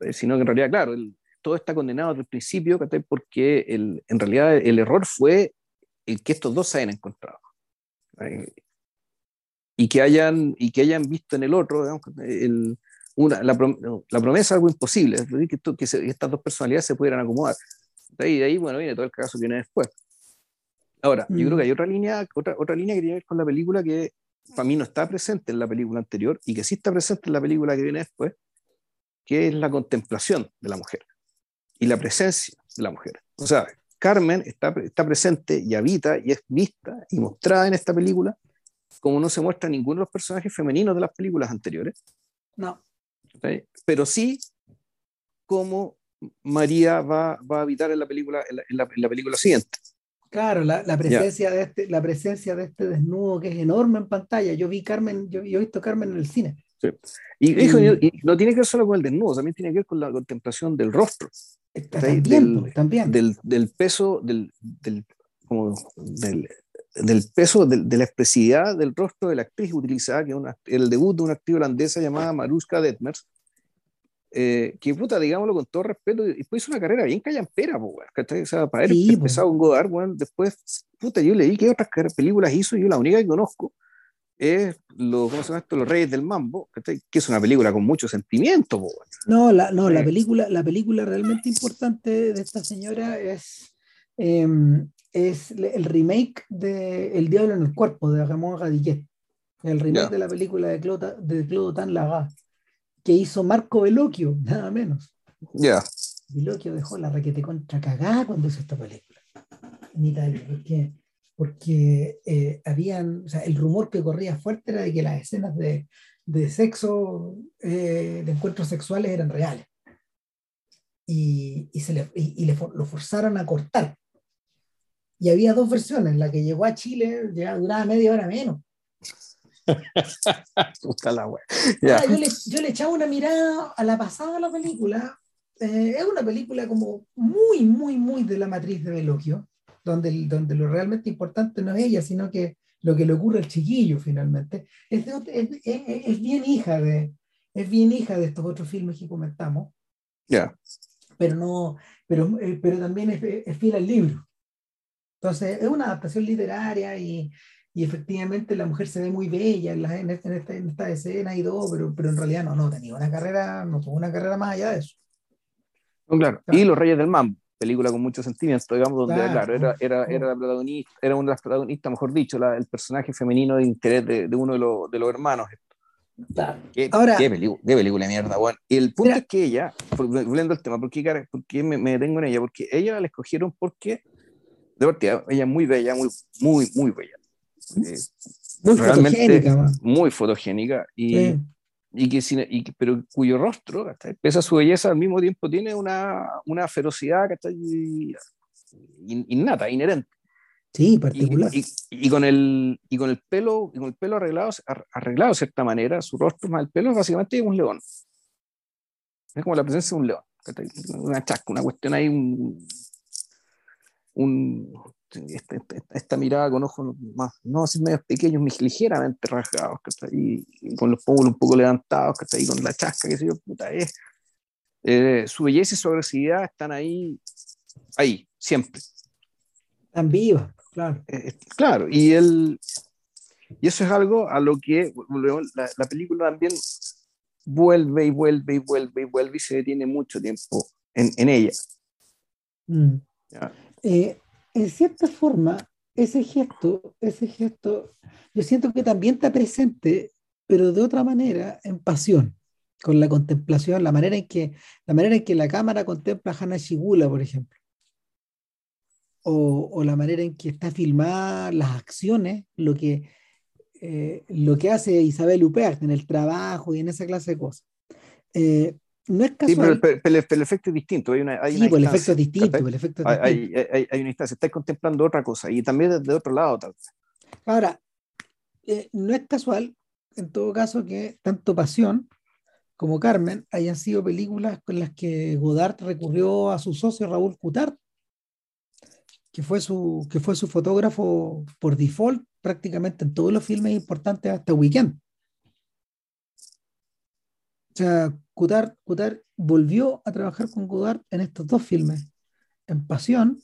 eh, sino que en realidad, claro, el, todo está condenado desde el principio, porque el, en realidad el error fue el que estos dos se hayan encontrado. Y que hayan, y que hayan visto en el otro el, una, la, la, promesa algo imposible, es decir, que, que, estas dos personalidades se pudieran acomodar. De ahí, de ahí, bueno, viene todo el caso que viene después. Ahora, yo creo que hay mm. otra línea, otra, otra línea que tiene que ver con la película que para mí no está presente en la película anterior y que sí está presente en la película que viene después, que es la contemplación de la mujer y la presencia de la mujer. O sea, Carmen está, está presente y habita y es vista y mostrada en esta película como no se muestra ninguno de los personajes femeninos de las películas anteriores. No. Pero sí como María va, va, a habitar en la película, en la, en la, película siguiente. Claro, la, la presencia de este, la presencia de este desnudo que es enorme en pantalla. Yo vi Carmen, yo, yo he visto Carmen en el cine. Sí. Y, y, no tiene que ver solo con el desnudo, también tiene que ver con la contemplación del rostro. También, del, también. Del, del, peso, del, del, como del, del peso, de, la expresividad del rostro de la actriz utilizada, que es el debut de una actriz holandesa llamada Maruska Detmers, eh, que puta, digámoslo con todo respeto, y después hizo una carrera bien callampera, po, o sea, para él sí, empezado con Godard, bueno, después, puta, yo leí que otras películas hizo, yo la única que conozco es lo, ¿cómo se llama esto? Los Reyes del Mambo, que es una película con mucho sentimiento. Po, no, la, no la, eh. película, la película realmente importante de esta señora es em, es el remake de El Diablo en el Cuerpo de Ramón Radiguet, el remake de la película de Claude, de Claude que hizo Marco Veloquio, nada menos. Ya. Veloquio dejó la raquete contra cagada cuando hizo esta película en Italia, porque, porque eh, habían, o sea, el rumor que corría fuerte era de que las escenas de, de sexo, eh, de encuentros sexuales eran reales. Y, y se le, y, le, lo forzaron a cortar y había dos versiones, la que llegó a Chile ya duraba media hora menos. la ah, yo, le, yo, le, echaba una mirada a la pasada de la película. Eh, es una película como muy, muy, muy de la matriz de Belogio, donde, donde lo realmente importante no es ella, sino que lo que le ocurre al chiquillo finalmente. Es, es, es, bien hija de, es bien hija de estos otros filmes que comentamos. Ya. Pero no, pero, eh, pero también es, fiel al libro. Entonces, es una adaptación literaria y, y efectivamente la mujer se ve muy bella en, en, esta, en, esta, escena y todo, pero, pero en realidad no, no tenía una carrera, no tuvo una carrera más allá de eso. claro. Y Los Reyes del Mambo, película con mucho sentimiento, digamos, donde, claro, era, era, era, la protagonista, era una de las protagonistas, mejor dicho, la, el personaje femenino de interés de, de uno de, los, de los hermanos. Claro. ¿Qué, Ahora, qué, película, qué película de mierda, bueno. Y el punto es que ella, volviendo al tema, ¿por qué, por qué me, me, detengo en ella? Porque ella la escogieron porque ella es muy bella, muy, muy, muy bella. Eh, muy fotogénica. Muy fotogénica. Y, y que, y, pero cuyo rostro, pese a su belleza, al mismo tiempo tiene una, una ferocidad que está innata, inherente. Sí, particular. Y, y, con el, y con el pelo, y con el pelo arreglado, arreglado de cierta manera, su rostro más el pelo es básicamente un león. Es como la presencia de un león. Una chasca, una cuestión ahí, un, un, esta, esta, mirada con ojos más, no así medio pequeños, ligeramente rasgados, y, y, con los pómulos un poco levantados, que está ahí con la chasca, que se yo, puta, es. Eh, su belleza y su agresividad están ahí, ahí, siempre. Están vivas, claro. Eh, eh, claro, y, el, y eso es algo a lo que la, la película también vuelve y vuelve y vuelve y vuelve y se detiene mucho tiempo en, en ella. Mm. Eh, en cierta forma, ese gesto, ese gesto, yo siento que también está presente, pero de otra manera, en pasión, con la contemplación, la manera en que la, manera en que la cámara contempla a Hannah Shigula, por ejemplo. O, o, la manera en que está filmada las acciones, lo que, eh, lo que hace Isabel Huppert en el trabajo y en esa clase de cosas. Eh, no es casual. Sí, pero, pero, pero, el efecto es distinto. Hay una, hay sí, una pues el efecto es distinto. El efecto es hay, distinto. hay, hay, hay, una instancia. Estáis contemplando otra cosa y también desde otro lado. Tal vez. Ahora, eh, no es casual, en todo caso, que tanto Pasión como Carmen hayan sido películas con las que Godard recurrió a su socio Raúl Coutard, que fue su, que fue su fotógrafo por default prácticamente en todos los filmes importantes hasta Weekend. O sea, Coutard volvió a trabajar con Godard en estos dos filmes, en Pasión,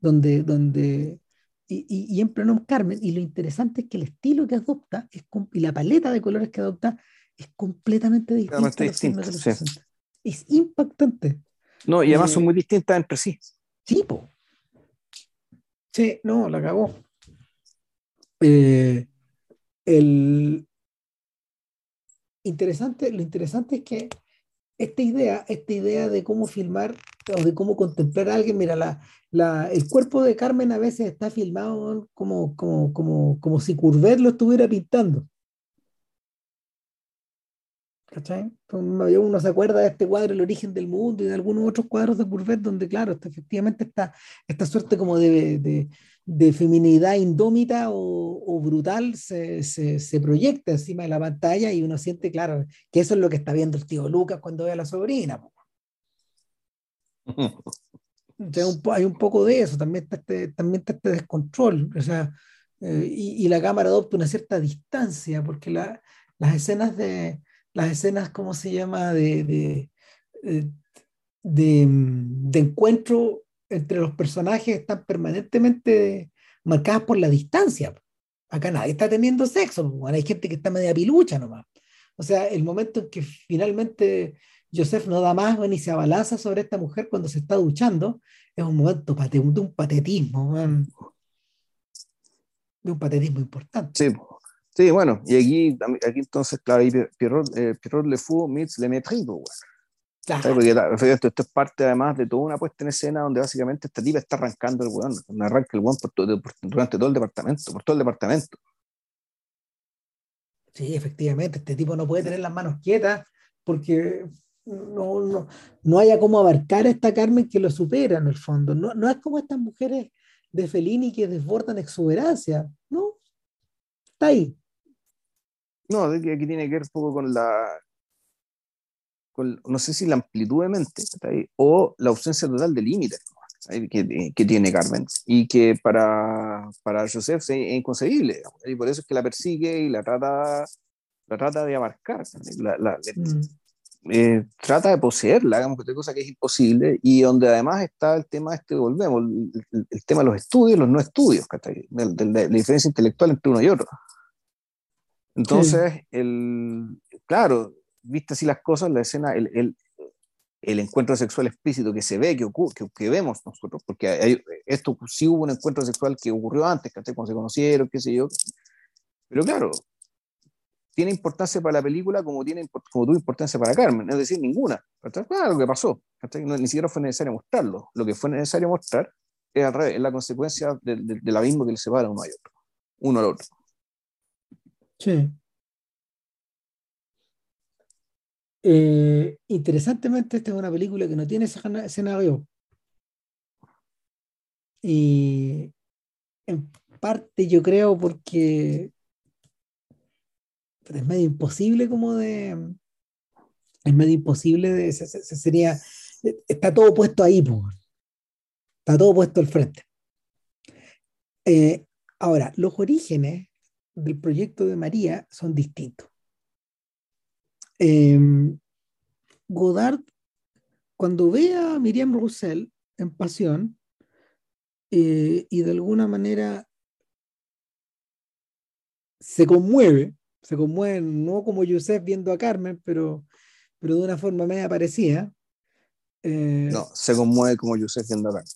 donde, donde y, y, y, en pleno Carmen, y lo interesante es que el estilo que adopta es, y la paleta de colores que adopta es completamente distinta. Está distinto, sí. Es impactante. No, y además eh, son muy distintas entre sí. Sí, po. Sí, no, la cagó. Eh, el interesante, lo interesante es que esta idea, esta idea de cómo filmar o de cómo contemplar a alguien, mira, la, la, el cuerpo de Carmen a veces está filmado como, como, como, como si Courbet lo estuviera pintando. ¿Cachai? Uno se acuerda de este cuadro, El origen del mundo, y de algunos otros cuadros de Courbet, donde, claro, está, efectivamente está esta suerte como de, de, de feminidad indómita o, o brutal se, se, se, proyecta encima de la pantalla y uno siente, claro, que eso es lo que está viendo el tío Lucas cuando ve a la sobrina. Entonces, hay un poco de eso, también está este, también está este descontrol, o sea, eh, y, y, la cámara adopta una cierta distancia, porque la, las escenas de las escenas, ¿cómo se llama?, de, de, de, de, encuentro entre los personajes están permanentemente marcadas por la distancia. Acá nadie está teniendo sexo, bueno, hay gente que está media pilucha nomás. O sea, el momento en que finalmente Joseph no da más ni se abalanza sobre esta mujer cuando se está duchando, es un momento de un patetismo, man. de un patetismo importante. Sí, Sí, bueno, y aquí, aquí entonces, claro, ahí Pierrot, eh, Pierrot Le Fou meets Le Mépris, claro. Porque esto, esto, es parte además de toda una puesta en escena donde básicamente esta tipa está arrancando el weón, arranca el weón por todo, por, durante todo el departamento, por todo el departamento. Sí, efectivamente, este tipo no puede tener las manos quietas porque no, no, no haya cómo abarcar a esta Carmen que lo supera en el fondo. No, no es como estas mujeres de Fellini que desbordan exuberancia, ¿no? Está ahí. No, aquí tiene que ver un poco con la, con, no sé si la amplitud de mente o la ausencia total de límites que, que, tiene Carmen. Y que para, para Joseph es inconcebible y por eso es que la persigue y la trata, la trata de abarcar, la, la, mm. eh, trata de poseerla, hagamos otra cosa que es imposible y donde además está el tema este, volvemos, el, el tema de los estudios, los no estudios, de, de, de, la diferencia intelectual entre uno y otro. Entonces, sí. el, claro, viste así las cosas, la escena, el, el, encuentro sexual explícito que se ve, que, ocurre, que, que vemos nosotros, porque esto sí hubo un encuentro sexual que ocurrió antes, cuando se conocieron, qué sé yo. Pero claro, tiene importancia para la película como, tiene, como tuvo importancia para Carmen, es decir, ninguna. Claro, lo que pasó, no, ni siquiera fue necesario mostrarlo. Lo que fue necesario mostrar es, al revés, es la consecuencia del abismo que le separa uno, a otro, uno al otro. Sí. Eh, interesantemente, esta es una película que no tiene ese escenario. Y en parte yo creo porque es medio imposible como de... Es medio imposible de... Se, se, sería... Está todo puesto ahí. Está todo puesto al frente. Eh, ahora, los orígenes del proyecto de María son distintos. Eh, Godard, cuando ve a Miriam Roussel en Pasión, eh, y de alguna manera se conmueve se conmueve no como Yusef viendo a Carmen, pero, pero de una forma media parecida. Eh, no, se conmueve como Yusef viendo a Carmen.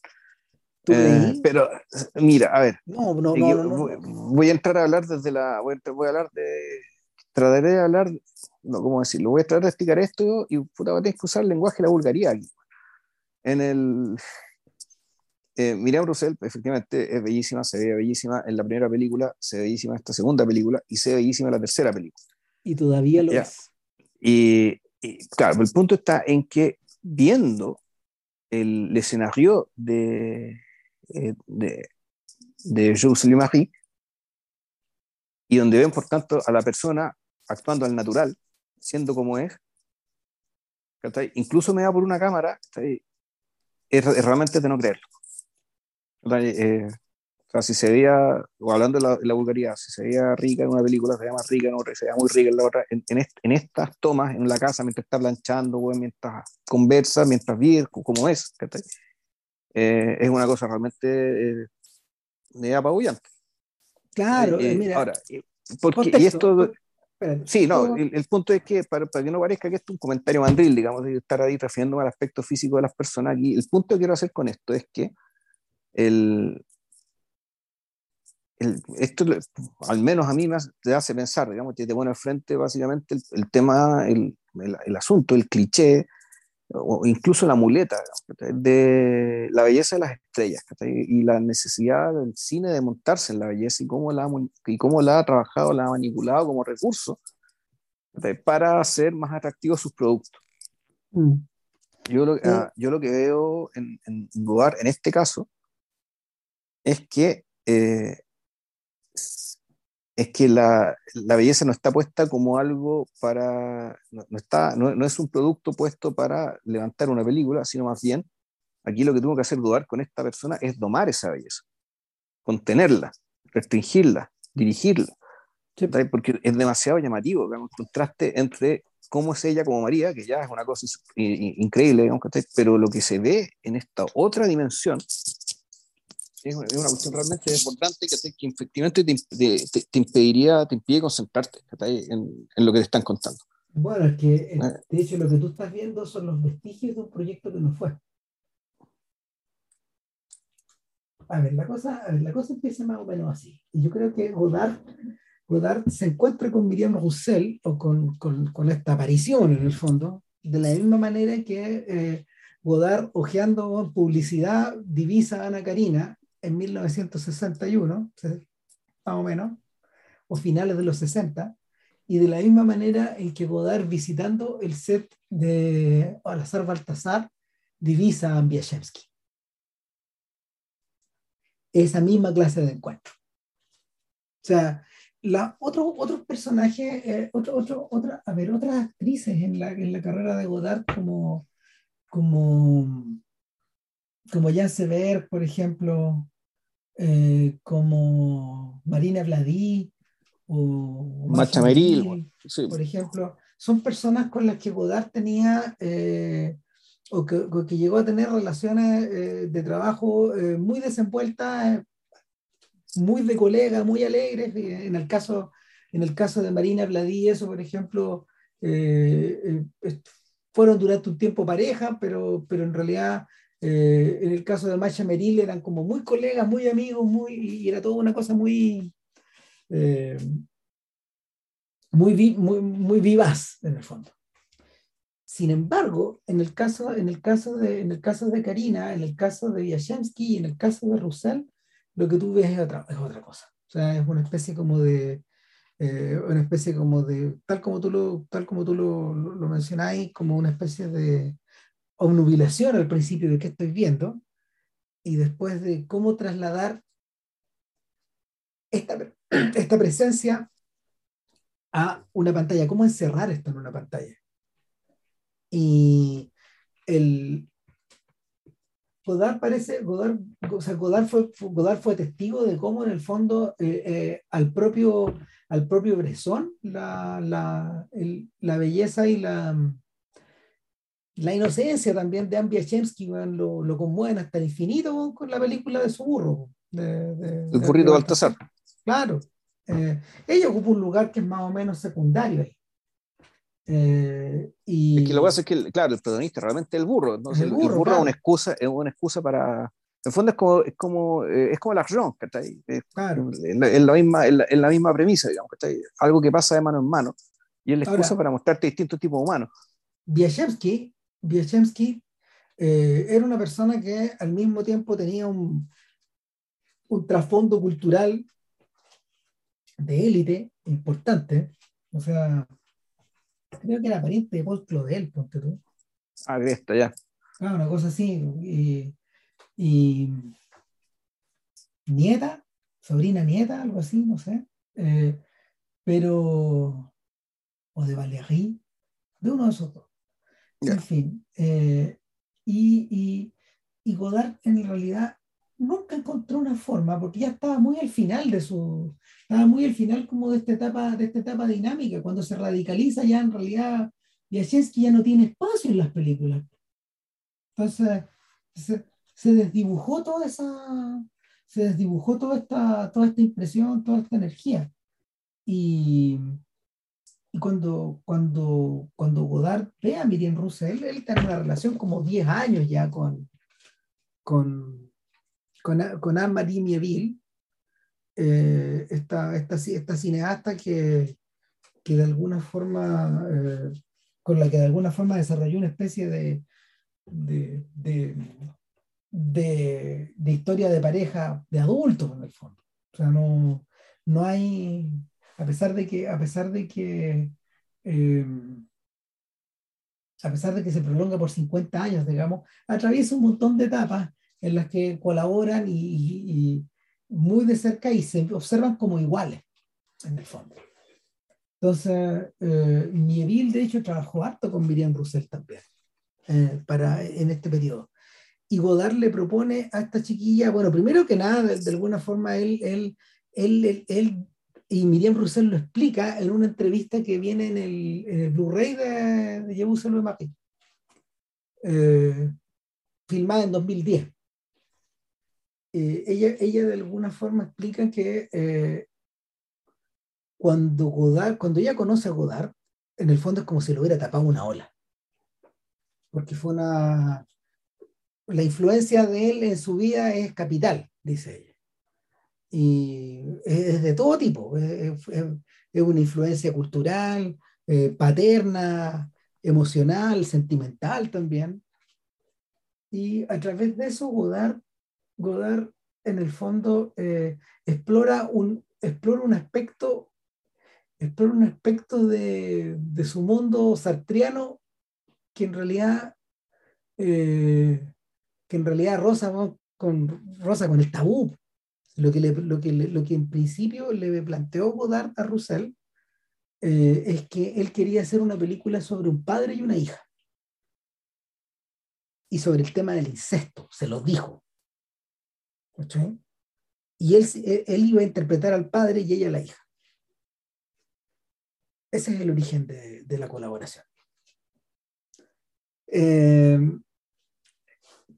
Eh, pero mira, a ver. No, no, no, voy, a entrar a hablar desde la. Voy a, voy a hablar de. Trataré de hablar. No, ¿cómo decirlo? Voy a tratar de explicar esto y puta, voy a tener que usar el lenguaje de la vulgaría aquí. En el. Eh, Miriam Roussel, efectivamente, es bellísima, se ve bellísima en la primera película, se ve bellísima en esta segunda película y se ve bellísima en la tercera película. Y todavía lo es. Y, claro, el punto está en que viendo el, escenario de, de, de Jules Marie, y donde ven, por tanto, a la persona actuando al natural, siendo como es, incluso me da por una cámara, es, es, realmente de no creerlo. Eh, o sea, si se veía, o hablando de la, de vulgaridad, si se veía rica en una película, se veía más rica en otra, se veía muy rica en la otra, en, en, estas tomas en la casa, mientras está planchando, mientras conversa, mientras vive, como es, eh, es una cosa realmente eh, apabullante. Claro, eh, mira. Ahora, porque, y esto, sí, no, el, punto es que, para, para, que no parezca que esto es un comentario mandril, digamos, de estar ahí refiriéndome al aspecto físico de las personas aquí, el punto que quiero hacer con esto es que el, el, esto al menos a mí me te hace pensar, digamos, que te pone al frente básicamente el, el tema, el, el, asunto, el cliché, o incluso la muleta de la belleza de las estrellas y la necesidad del cine de montarse en la belleza y cómo la, y cómo la ha trabajado, la ha manipulado como recurso para hacer más atractivos sus productos. Mm. Yo, lo, ah, yo lo que veo en, en lugar, en este caso, es que, eh, es que la, la, belleza no está puesta como algo para, no, está, no, no, es un producto puesto para levantar una película, sino más bien, aquí lo que tengo que hacer dudar con esta persona es domar esa belleza, contenerla, restringirla, dirigirla. Porque es demasiado llamativo, el contraste entre cómo es ella como María, que ya es una cosa increíble, pero lo que se ve en esta otra dimensión es una cuestión realmente importante que, que efectivamente te, te, impediría, te impide concentrarte en, en, lo que te están contando. Bueno, es que eh, ah. de hecho lo que tú estás viendo son los vestigios de un proyecto que no fue. A ver, la cosa, la cosa empieza más o menos así. Y yo creo que Godard, Godard se encuentra con Miriam Roussel o con, con, con, esta aparición en el fondo, de la misma manera que eh, Godard, hojeando publicidad, divisa a Ana Karina en 1961, más o menos, o finales de los 60, y de la misma manera en que Godard visitando el set de Alazar Baltasar divisa a Ambiashevsky. Esa misma clase de encuentro. O sea, la, otro, otros personajes, eh, otro, otro, otra, a otras actrices en la, en la carrera de Godard como, como, como Jan Sever, por ejemplo, eh, como Marina Vladí o Macha Meril, por ejemplo, son personas con las que Godard tenía eh, o, que, que, llegó a tener relaciones eh, de trabajo muy desenvueltas, muy de colega, muy alegres. En el caso, en el caso de Marina Vladí, eso, por ejemplo, fueron durante un tiempo pareja, pero, pero en realidad eh, en el caso de Masha Meril eran como muy colegas, muy amigos, muy, y era toda una cosa muy, eh, muy, muy, muy vivaz en el fondo. Sin embargo, en el caso, en el caso, de, en el caso de Karina, en el caso de Yashensky y en el caso de Roussel, lo que tú ves es otra, es otra cosa. O sea, es una especie como de, eh, una especie como de, tal como tú lo, tal como tú lo, lo, lo mencionáis, como una especie de, obnubilación al principio de qué estoy viendo y después de cómo trasladar esta, esta presencia a una pantalla, cómo encerrar esto en una pantalla. Y el Godard parece, Godard, o sea, Godard, fue, Godard fue testigo de cómo en el fondo eh, eh, al, propio, al propio la, la, la belleza y la, la inocencia también de Ambia Chemsky lo, lo conmueven hasta el infinito con la película de su burro. De, el burrito Baltasar. Claro. Eh, ella ocupa un lugar que es más o menos secundario ahí. Eh, y... Es que lo que pasa es que, claro, el protagonista realmente es el burro. ¿no? Es el el, burro, burro claro. es una excusa, es una excusa para. En el fondo es como, es como, eh, es como el argent, ¿cachai? Es, Claro. es la, es la misma, es la, la misma premisa, digamos, ¿cachai? Algo que pasa de mano en mano. Y es la excusa Ahora- para mostrarte distintos tipos de humanos. Bieshemsky, Bieshemsky eh, era una persona que al mismo tiempo tenía un, un trasfondo cultural de élite importante. O sea, creo que era pariente de Paul Claudel, ponte tú. Ah, de esta, ya. Ah, una cosa así. Y, y nieta, sobrina nieta, algo así, no sé. Eh, pero, o de Valéry, de uno de esos dos. En fin. eh, y, y, Godard en realidad nunca encontró una forma, porque ya estaba muy al final de su, estaba muy al final como de esta etapa, de esta etapa dinámica, cuando se radicaliza ya en realidad, Yashensky ya no tiene espacio en las películas. Entonces, se, se desdibujó toda esa, se desdibujó toda esta, toda esta impresión, toda esta energía. Y, y cuando, cuando, cuando Godard ve a Miriam Roussel, él tiene una relación como 10 años ya con, con, con, con Anne-Marie Mieville, eh, esta, esta, esta cineasta que, que de alguna forma, eh, con la que de alguna forma desarrolló una especie de, de, de, de, de historia de pareja de adultos en el fondo. O sea, no, no hay, a pesar de que, a pesar de que, eh, a pesar de que se prolonga por 50 años, digamos, atraviesa un montón de etapas en las que colaboran y, y- y muy de cerca y se observan como iguales, en el fondo. Entonces, eh, Mieville, de hecho, trabajó harto con Miriam Roussel también, eh, para, en este periodo. Y Godard le propone a esta chiquilla, bueno, primero que nada, de, de alguna forma, él, él, él, él, él y Miriam Roussel lo explica en una entrevista que viene en el, Blu-ray de, de Jerusalén Mapping, eh, filmada en 2010. Eh, ella, ella de alguna forma explica que eh, cuando Godard, cuando ella conoce a Godard, en el fondo es como si lo hubiera tapado una ola. Porque fue una. La influencia de él en su vida es capital, dice ella. Y es de todo tipo. Es, es- una influencia cultural, eh, paterna, emocional, sentimental también. Y a través de eso, Godard, Godard en el fondo eh, explora, un, explora un aspecto explora un aspecto de, de su mundo sartriano que en realidad eh, que en realidad rosa con, rosa con el tabú. Lo que, lo, que lo que en principio le planteó Godard a Roussel eh, es que él quería hacer una película sobre un padre y una hija. Y sobre el tema del incesto, se lo dijo. Y él, él, él iba a interpretar al padre y ella a la hija. Ese es el origen de, de la colaboración. Eh,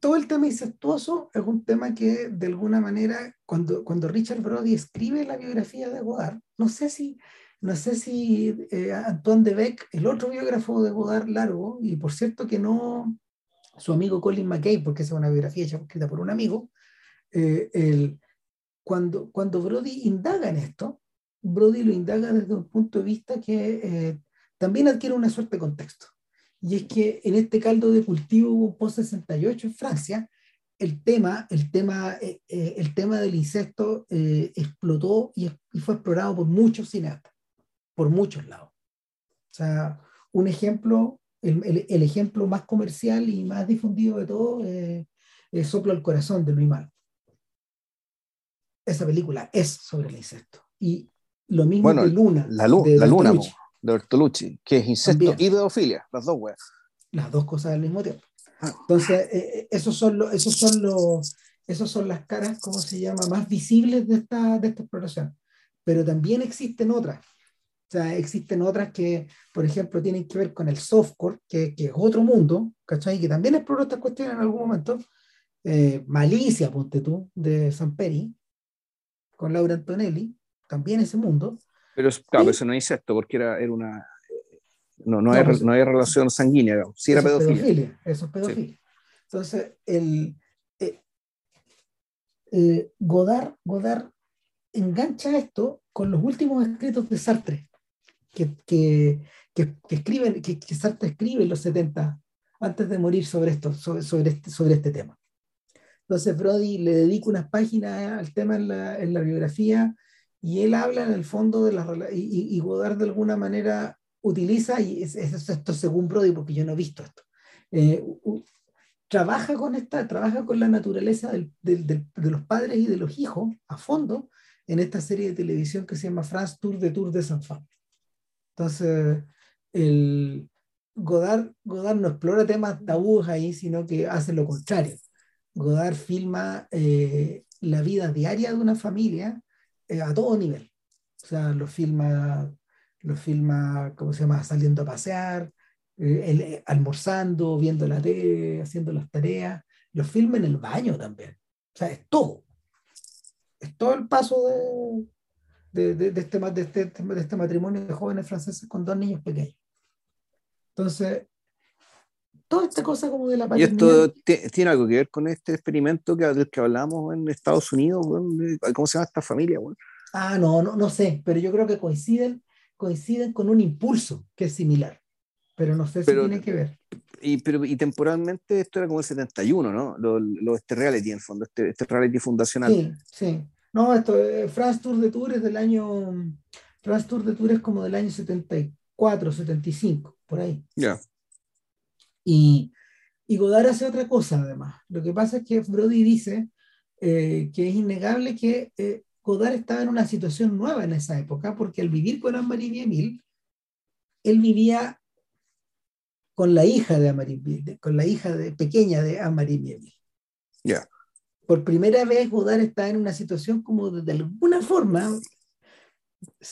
todo el tema incestuoso es un tema que de alguna manera, cuando, cuando Richard Brody escribe la biografía de Godard, no sé si, no sé si eh, Antoine de Beck, el otro biógrafo de Godard largo, y por cierto que no su amigo Colin McKay, porque esa es una biografía hecha escrita por un amigo, eh, el, cuando, cuando Brody indaga en esto, Brody lo indaga desde un punto de vista que eh, también adquiere una suerte de contexto. Y es que en este caldo de cultivo post-68 en Francia, el tema, el tema, eh, eh, el tema del incesto eh, explotó y, y, fue explorado por muchos cineastas, por muchos lados. O sea, un ejemplo, el, el, el ejemplo más comercial y más difundido de todo eh, es Soplo al Corazón de Luis Mal. Esa película es sobre el incesto. Y lo mismo bueno, que Luna. La, lu de la Luna de Bertolucci, que es incesto También. y pedofilia, las dos weas. Las dos cosas al mismo tiempo. Entonces, eh, esos son los, esos son los, esos son las caras, ¿cómo se llama?, más visibles de esta, de esta exploración. Pero también existen otras. O sea, existen otras que, por ejemplo, tienen que ver con el softcore, que, que es otro mundo, ¿cachai? Que también exploró estas cuestiones en algún momento. Eh, Malicia, ponte tú, de San Peri, con Laura Antonelli, también ese mundo. Pero claro, eso no es esto, porque era, era una... No, no, hay, pues, no hay relación sanguínea, sí era pedofilia. Eso es pedofilia. Entonces, el, eh, eh, Godard, Godard engancha esto con los últimos escritos de Sartre, que, que, que, escriben, que, Sartre escribe en los 70, antes de morir sobre esto, sobre, sobre, este, sobre este tema. Entonces Brody le dedica unas páginas al tema en la, en la biografía y él habla en el fondo de la y, y Godard de alguna manera utiliza, y es, esto según Brody, porque yo no he visto esto, eh, trabaja con esta, trabaja con la naturaleza de los padres y de los hijos a fondo en esta serie de televisión que se llama France Tour de Tour de Saint Entonces, Godard, Godard no explora temas tabúes ahí, sino que hace lo contrario. Godard filma eh, la vida diaria de una familia eh, a todo nivel. O sea, lo filma, lo filma, ¿cómo se llama? Saliendo a pasear, eh, almorzando, viendo la tele, haciendo las tareas. Lo filma en el baño también. O sea, es todo es todo el paso de, de, de, este, de, este, de este matrimonio de jóvenes franceses con dos niños pequeños. Entonces, toda esta cosa como de la paternidad. ¿Y esto tiene algo que ver con este experimento que, del que hablamos en Estados Unidos? ¿Cómo se llama esta familia? Ah, no, no, no sé, pero yo creo que coinciden, coinciden con un impulso que es similar, pero no sé si tiene que ver. Y, pero, y temporalmente esto era como el 71, ¿no? Lo, lo este reality, en fondo, este, este reality fundacional. Sí, sí. No, esto, eh, France Tour de Tour es del año. France Tour de Tour es como del año 74, 75, por ahí. Ya. Y, y Godard hace otra cosa, además. Lo que pasa es que Brody dice eh, que es innegable que eh, Godard estaba en una situación nueva en esa época, porque al vivir con Anne-Marie Emil, él vivía con la hija de Amarie, con la hija de, pequeña de Amarie Mieville. Ya. Por primera vez Godard está en una situación como de, alguna forma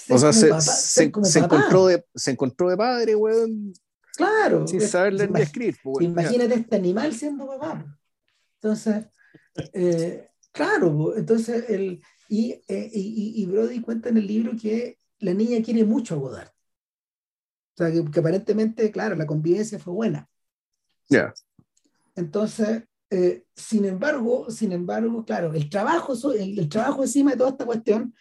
o sea, se, se, encontró de, se encontró de padre, weón. Claro. Sin saber leer ni escribir. Imagínate este animal siendo papá. Entonces, eh, claro, entonces, el, y, eh, y, y, Brody cuenta en el libro que la niña quiere mucho a Godard. O sea, que, aparentemente, claro, la convivencia fue buena. Ya. Entonces, eh, sin embargo, sin embargo, claro, el trabajo, el, trabajo encima de toda esta cuestión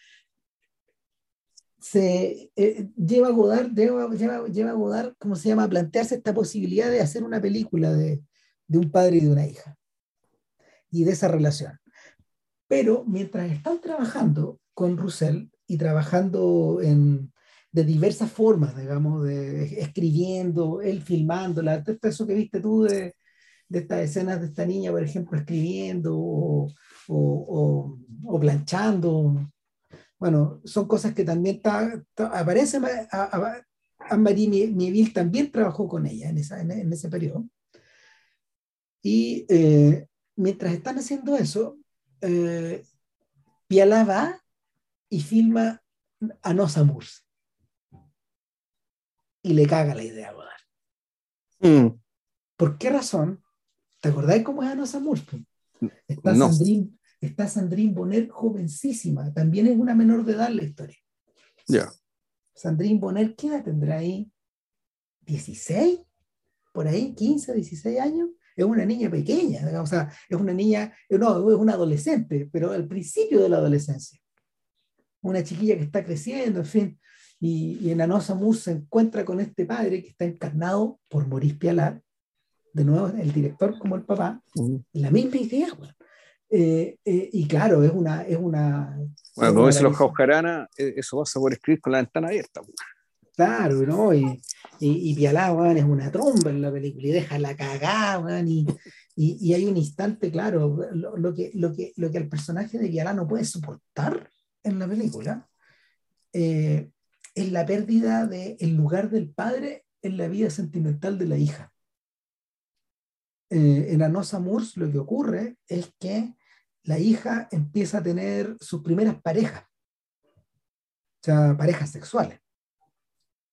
se eh, lleva a Godard, lleva, lleva, a Godard, ¿cómo se llama?, a plantearse esta posibilidad de hacer una película de, de un padre y de una hija y de esa relación. Pero mientras están trabajando con Russell y trabajando en, de diversas formas, digamos, de escribiendo, él filmando, la, eso que viste tú de, de, estas escenas de esta niña, por ejemplo, escribiendo o, o, o, planchando. Bueno, son cosas que también está, aparece, Anne-Marie Mieville también trabajó con ella en, esa, en, ese periodo. Y eh, mientras están haciendo eso, eh, Piala va y filma a Nosa Murs y le caga la idea a Godard. Mm. ¿Por qué razón? ¿Te acordáis cómo es Ana Samur? Está, Sandrine, está Sandrine Bonner jovencísima, también es una menor de edad la historia. Ya. Sandrine Bonner, ¿qué edad tendrá ahí? ¿16? ¿Por ahí? ¿15, 16 años? Es una niña pequeña, o sea, es una niña, no, es una adolescente, pero al principio de la adolescencia. Una chiquilla que está creciendo, en fin. Y, en Anosa Mus se encuentra con este padre que está encarnado por Maurice Pialat, de nuevo el director como el papá, la misma idea. Eh, eh, y claro, es una... Es una bueno, como dice los Jaujarana, e, eso vas a poder escribir con la ventana abierta. Claro, ¿no? Y, y, y es una tromba en la película y deja la cagada, y, y, hay un instante, claro, lo, que, lo, que, lo que el personaje de Pialá no puede soportar en la película eh, es la pérdida del el lugar del padre en la vida sentimental de la hija. Eh, en Anosa Murs lo que ocurre es que la hija empieza a tener sus primeras parejas, o sea, parejas sexuales.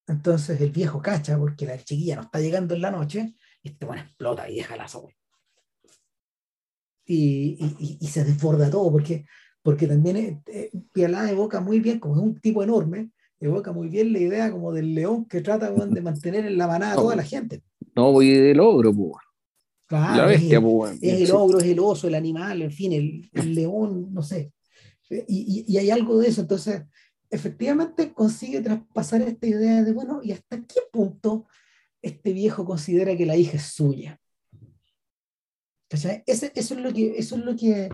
Entonces el viejo cacha porque la chiquilla no está llegando en la noche y este bueno explota y deja la sopa. Y, y, y, se desborda todo porque porque también eh, eh, Pialá evoca muy bien, como es un tipo enorme, evoca muy bien la idea como del león que trata de mantener en la manada a toda la gente. No, voy del ogro, pues. Claro, la bestia, es, pues, es el ogro, es el oso, el animal, en fin, el, león, no sé. Y, y, hay algo de eso, entonces, efectivamente consigue traspasar esta idea de, bueno, ¿y hasta qué punto este viejo considera que la hija es suya? Ese, eso, es lo que, eso, es lo que,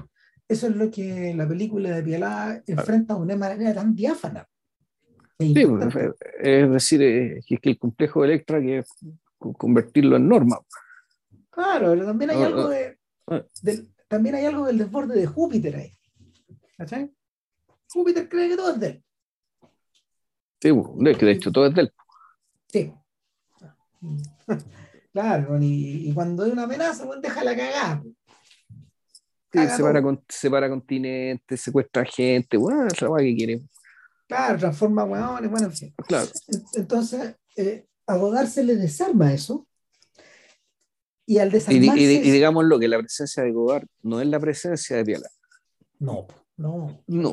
eso es lo que la película de Pialá enfrenta de una manera tan diáfana. Sí, pues, es decir, es que el complejo de Electra que convertirlo en norma. Claro, también hay algo de, del, también hay algo del desborde de Júpiter ahí. ¿Cachai? Júpiter cree que todo es de él. Sí, pues, que de hecho todo es de él. Sí. Claro, y, cuando hay una amenaza, pues déjala cagar. Sí, separa, con, separa continentes, secuestra gente, bueno, es la que quiere. Claro, transforma hueones, bueno, en fin. Claro. Entonces, eh, a Godard se le desarma eso. Y al desarmarse... Y, y, digamos lo que la presencia de Godard no es la presencia de Piala. No, no. No.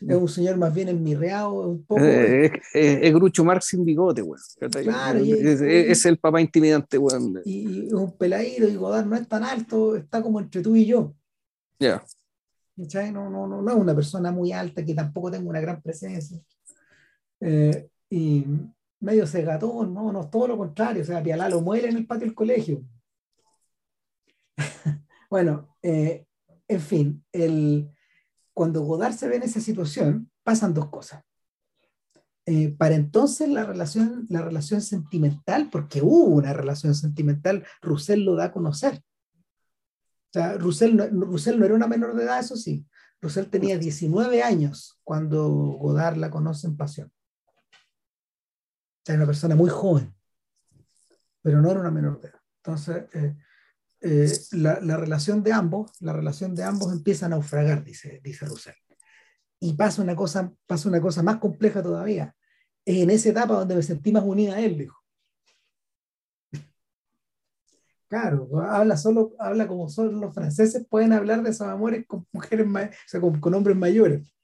Es un señor más bien enmirreado, un poco. Eh, es, Grucho Marx sin bigote, weón. Claro, es, el papá intimidante, weón. Y, un peladito, y Godard no es tan alto, está como entre tú y yo. Ya. No, no, no, no es una persona muy alta que tampoco tenga una gran presencia. Eh, y medio cegatón, no, no, todo lo contrario. O sea, Pialá lo muere en el patio del colegio. bueno, eh, en fin, cuando Godard se ve en esa situación, pasan dos cosas. Eh, para entonces la relación, la relación sentimental, porque hubo una relación sentimental, Roussel lo da a conocer. O sea, Roussel no, no era una menor de edad, eso sí. Roussel tenía 19 años cuando Godard la conoce en Pasión. O sea, era una persona muy joven, pero no era una menor de edad. Entonces, eh, eh, la, relación de ambos, la relación de ambos empieza a naufragar, dice, dice Russell. Y pasa una, cosa, pasa una cosa más compleja todavía. Es en esa etapa donde me sentí más unida a él, dijo. Claro, habla solo, habla como solo los franceses pueden hablar de esos amores con mujeres, o sea, con, hombres mayores.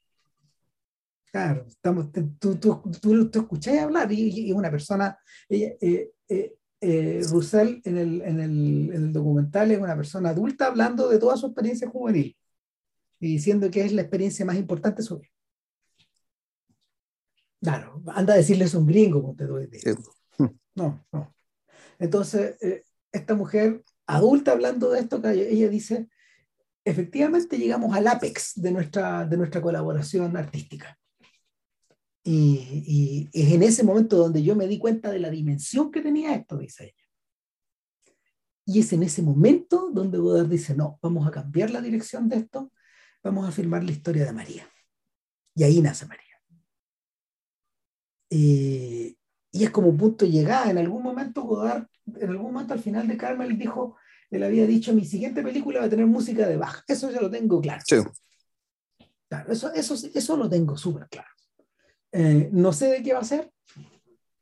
Claro, estamos, tú, tú, tú, tú escuchás hablar y, una persona, eh, eh, eh, Russell en el, en, el, en el, documental es una persona adulta hablando de toda su experiencia juvenil y diciendo que es la experiencia más importante sobre Claro, anda a decirles un gringo, como te doy. No, no. Entonces, eh, esta mujer adulta hablando de esto, ella dice, efectivamente llegamos al apex de nuestra, de nuestra colaboración artística. Y, es en ese momento donde yo me di cuenta de la dimensión que tenía esto, dice ella. Y es en ese momento donde Godard dice, no, vamos a cambiar la dirección de esto, vamos a filmar la historia de María. Y ahí nace María. y es como un punto de llegada. En algún momento Godard, en algún momento al final de Carmel dijo, él había dicho, mi siguiente película va a tener música de Bach. Eso ya lo tengo claro. Sí. Claro, eso, eso, eso lo tengo súper claro. Eh, no sé de qué va a ser.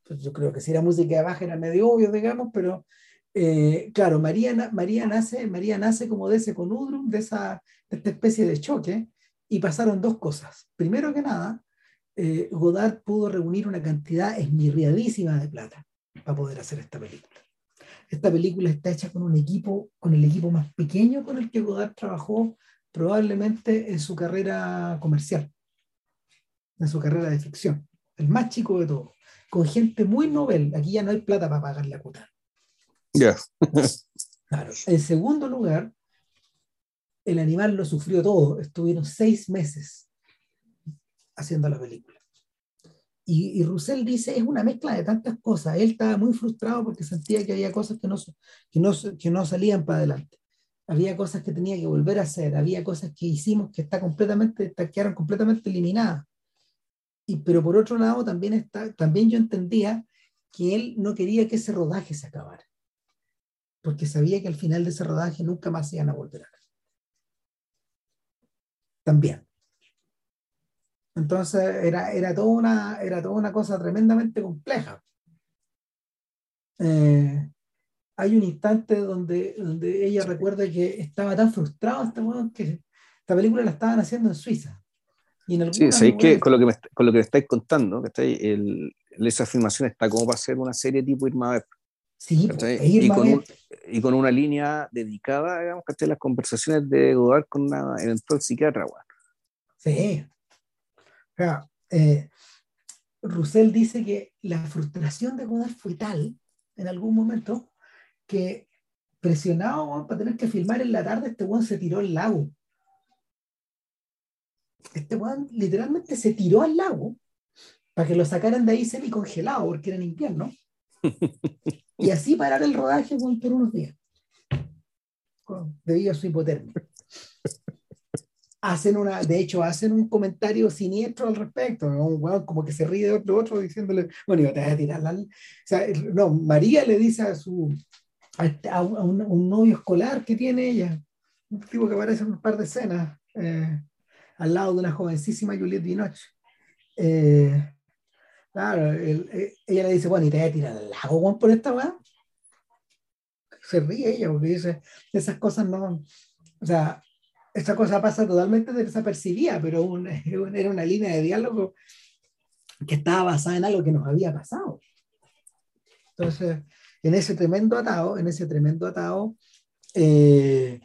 Pues yo creo que si era música de baja era medio obvio, digamos, pero eh, claro, María, María, nace, María nace como de ese conudrum, de, esa, de esta especie de choque, y pasaron dos cosas. Primero que nada, eh, Godard pudo reunir una cantidad esmirriadísima de plata para poder hacer esta película. Esta película está hecha con un equipo, con el equipo más pequeño con el que Godard trabajó probablemente en su carrera comercial en su carrera de ficción, el más chico de todos, con gente muy novel. Aquí ya no hay plata para pagar la cuota. Ya. claro. En segundo lugar, el animal lo sufrió todo. Estuvieron seis meses haciendo la película. Y, y Russell dice, es una mezcla de tantas cosas. Él estaba muy frustrado porque sentía que había cosas que no, que no, que no salían para adelante. Había cosas que tenía que volver a hacer, había cosas que hicimos que está completamente, quedaron completamente eliminadas y, pero por otro lado, también, está, también yo entendía que él no quería que ese rodaje se acabara, porque sabía que al final de ese rodaje nunca más se iban a volver a ver. También. Entonces era, era, toda una, era toda una cosa tremendamente compleja. Eh, hay un instante donde, ella recuerda que estaba tan frustrada este que esta película la estaban haciendo en Suiza sí, sabéis que con lo que, me, con lo que me estáis contando, que el, esa afirmación está como para hacer una serie tipo Irma Sí, y, con y, con una línea dedicada, digamos, a las conversaciones de Godard con una eventual psiquiatra. Sí. O sea, eh, Roussel dice que la frustración de Godard fue tal en algún momento que presionado para tener que filmar en la tarde, este weón se tiró al lago. Este weón literalmente se tiró al lago para que lo sacaran de ahí semi congelado porque era en invierno. y así parar el rodaje por unos días. Debido a su hipotermia. Hacen una, de hecho, hacen un comentario siniestro al respecto. Un weón como que se ríe de otro, otro diciéndole, bueno, yo te voy a tirar la. O sea, no, María le dice a su, este, a, un, novio escolar que tiene ella, un tipo que aparece en un par de escenas, eh, al lado de una jovencísima Juliette Binoche. Eh, claro, eh, ella le dice, bueno, ¿y te voy a tirar al lago por esta weá? Se ríe ella porque dice, esas cosas no, o sea, esa cosa pasa totalmente desapercibida, pero era una línea de diálogo que estaba basada en algo que nos había pasado. Entonces, en ese tremendo atado, en ese tremendo atado, eh,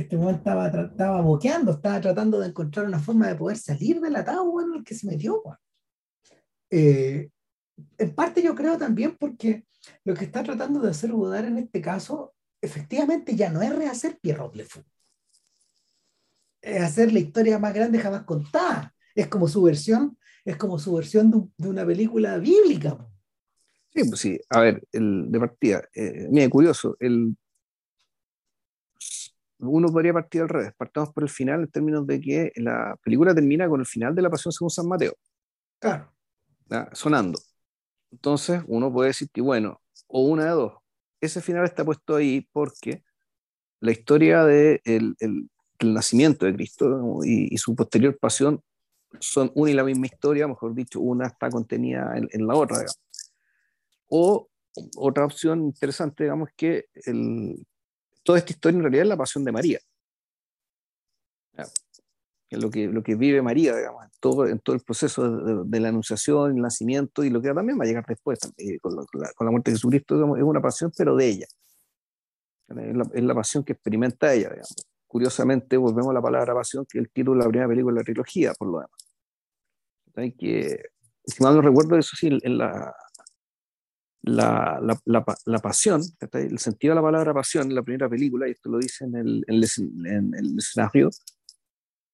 este momento estaba, estaba boqueando, estaba tratando de encontrar una forma de poder salir del bueno, en el que se metió. Eh, en parte yo creo también porque lo que está tratando de hacer Godard en este caso, efectivamente ya no es rehacer Pierrot Le Fou. Es hacer la historia más grande jamás contada. Es como su versión, es como su versión de, de una película bíblica. Sí, pues sí. A ver, el, de partida, eh, mira, curioso, el, uno podría partir al revés. Partamos por el final en términos de que la película termina con el final de la Pasión según San Mateo. Claro. Sonando. Entonces, uno puede decir que, bueno, o una de dos. Ese final está puesto ahí porque la historia del de el, nacimiento de Cristo y, su posterior pasión son una y la misma historia, mejor dicho, una está contenida en, en la otra, digamos. O otra opción interesante, digamos, que el, toda esta historia en realidad es la pasión de María. Es lo que, lo que vive María, digamos, en todo, en todo el proceso de, la anunciación, el nacimiento y lo que también va a llegar después, eh, con, la, con, la, muerte de Jesucristo, es una pasión, pero de ella. Es la, pasión que experimenta ella, digamos. Curiosamente, volvemos a la palabra pasión, que es el título de la primera película de la trilogía, por lo demás. Que, si mal no recuerdo, eso sí, en la, la, la, la, pasión, el sentido de la palabra pasión en la primera película, y esto lo dice en el, en el, escenario,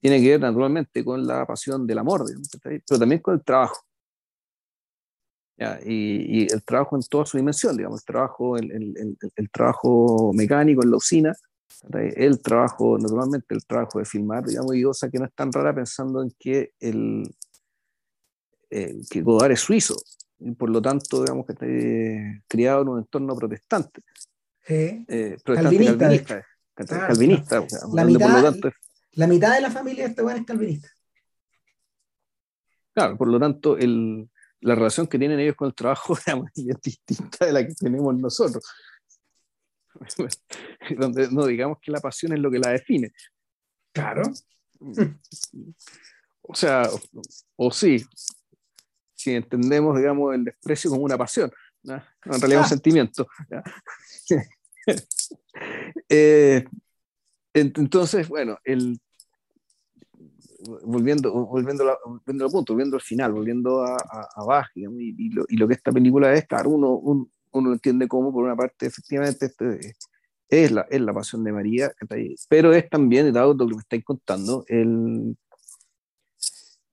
tiene que ver naturalmente con la pasión del amor, pero también con el trabajo. Y, y, el trabajo en toda su dimensión, digamos, el trabajo, el, el, el trabajo mecánico en la usina, el trabajo, naturalmente, el trabajo de filmar, digamos, y cosa que no es tan rara pensando en que, el, que Godard es suizo, por lo tanto, digamos que está eh, criado en un entorno protestante. Sí. Eh, calvinista. Calvinista. la, mitad, la mitad de la familia de este es calvinista. Claro, por lo tanto, el, la relación que tienen ellos con el trabajo es distinta de la que tenemos nosotros. Donde no digamos que la pasión es lo que la define. Claro. O sea, o sí, si entendemos, digamos, el desprecio como una pasión, en realidad un ah. sentimiento. Eh, entonces, bueno, el, volviendo, volviendo, volviendo al punto, volviendo al final, volviendo a, a, y, lo, que esta película es, claro, uno, uno, uno entiende cómo, por una parte, efectivamente, este, es, la, es la pasión de María, pero es también, dado lo que me estáis contando, el,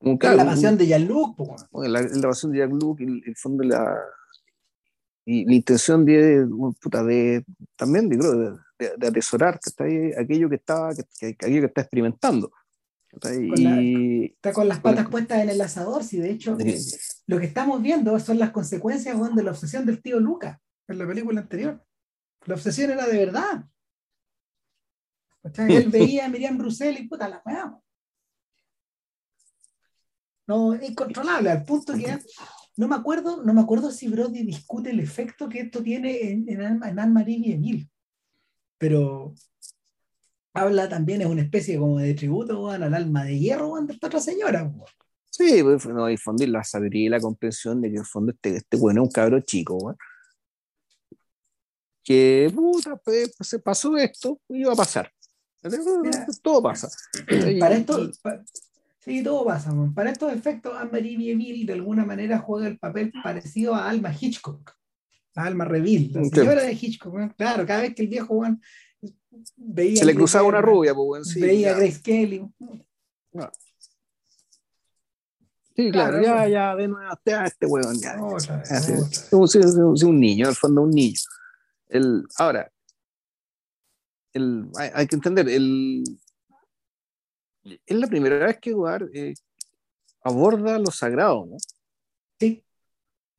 la pasión de Jean-Luc. La, la, pasión de Jean-Luc, el, el, fondo la, y la intención de, puta, de también de, de, de atesorar que está ahí, aquello que está, que, aquello que está experimentando. Está, y, está con las patas puestas en el asador, si de hecho lo que estamos viendo son las consecuencias de la obsesión del tío Lucas en la película anterior. La obsesión era de verdad. Él veía a Miriam Roussel y puta, la weá no, incontrolable, al punto que no me acuerdo, no me acuerdo si Brody discute el efecto que esto tiene en, en, Anne-Marie y Emile. Pero, habla también, es una especie como de tributo al alma de hierro de esta otra señora. Sí, pues, no, difundir la sabiduría y la comprensión de que en el fondo este, este bueno es un cabro chico, que puta, pues, se pasó esto y iba a pasar. todo pasa. Para esto, sí, todo pasa. Para estos efectos, Anne-Marie Bieville de alguna manera juega el papel parecido a Alma Hitchcock, a Alma Reville, la señora de Hitchcock. Claro, cada vez que el viejo veía. Se le cruzaba una rubia, pues, veía a Grace Kelly. Sí, claro, ya, ya, de nuevo, a este huevón, ya. es un niño, al fondo un niño. El, ahora, el, hay, que entender, el, es la primera vez que Eduard eh, aborda lo sagrado, ¿no? Sí,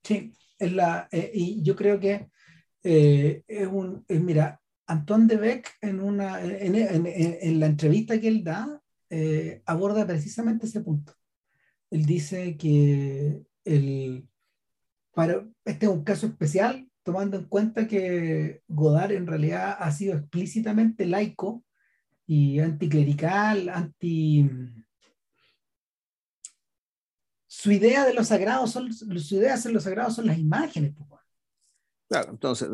sí, es la, eh, y yo creo que eh, es un, mira, Antoine de Beck en, una, en, en, en la entrevista que él da, aborda precisamente ese punto él dice que el, para, este es un caso especial, tomando en cuenta que Godard en realidad ha sido explícitamente laico y anticlerical, anti... Su idea de los sagrados son, su idea de los sagrados son las imágenes. Claro, entonces,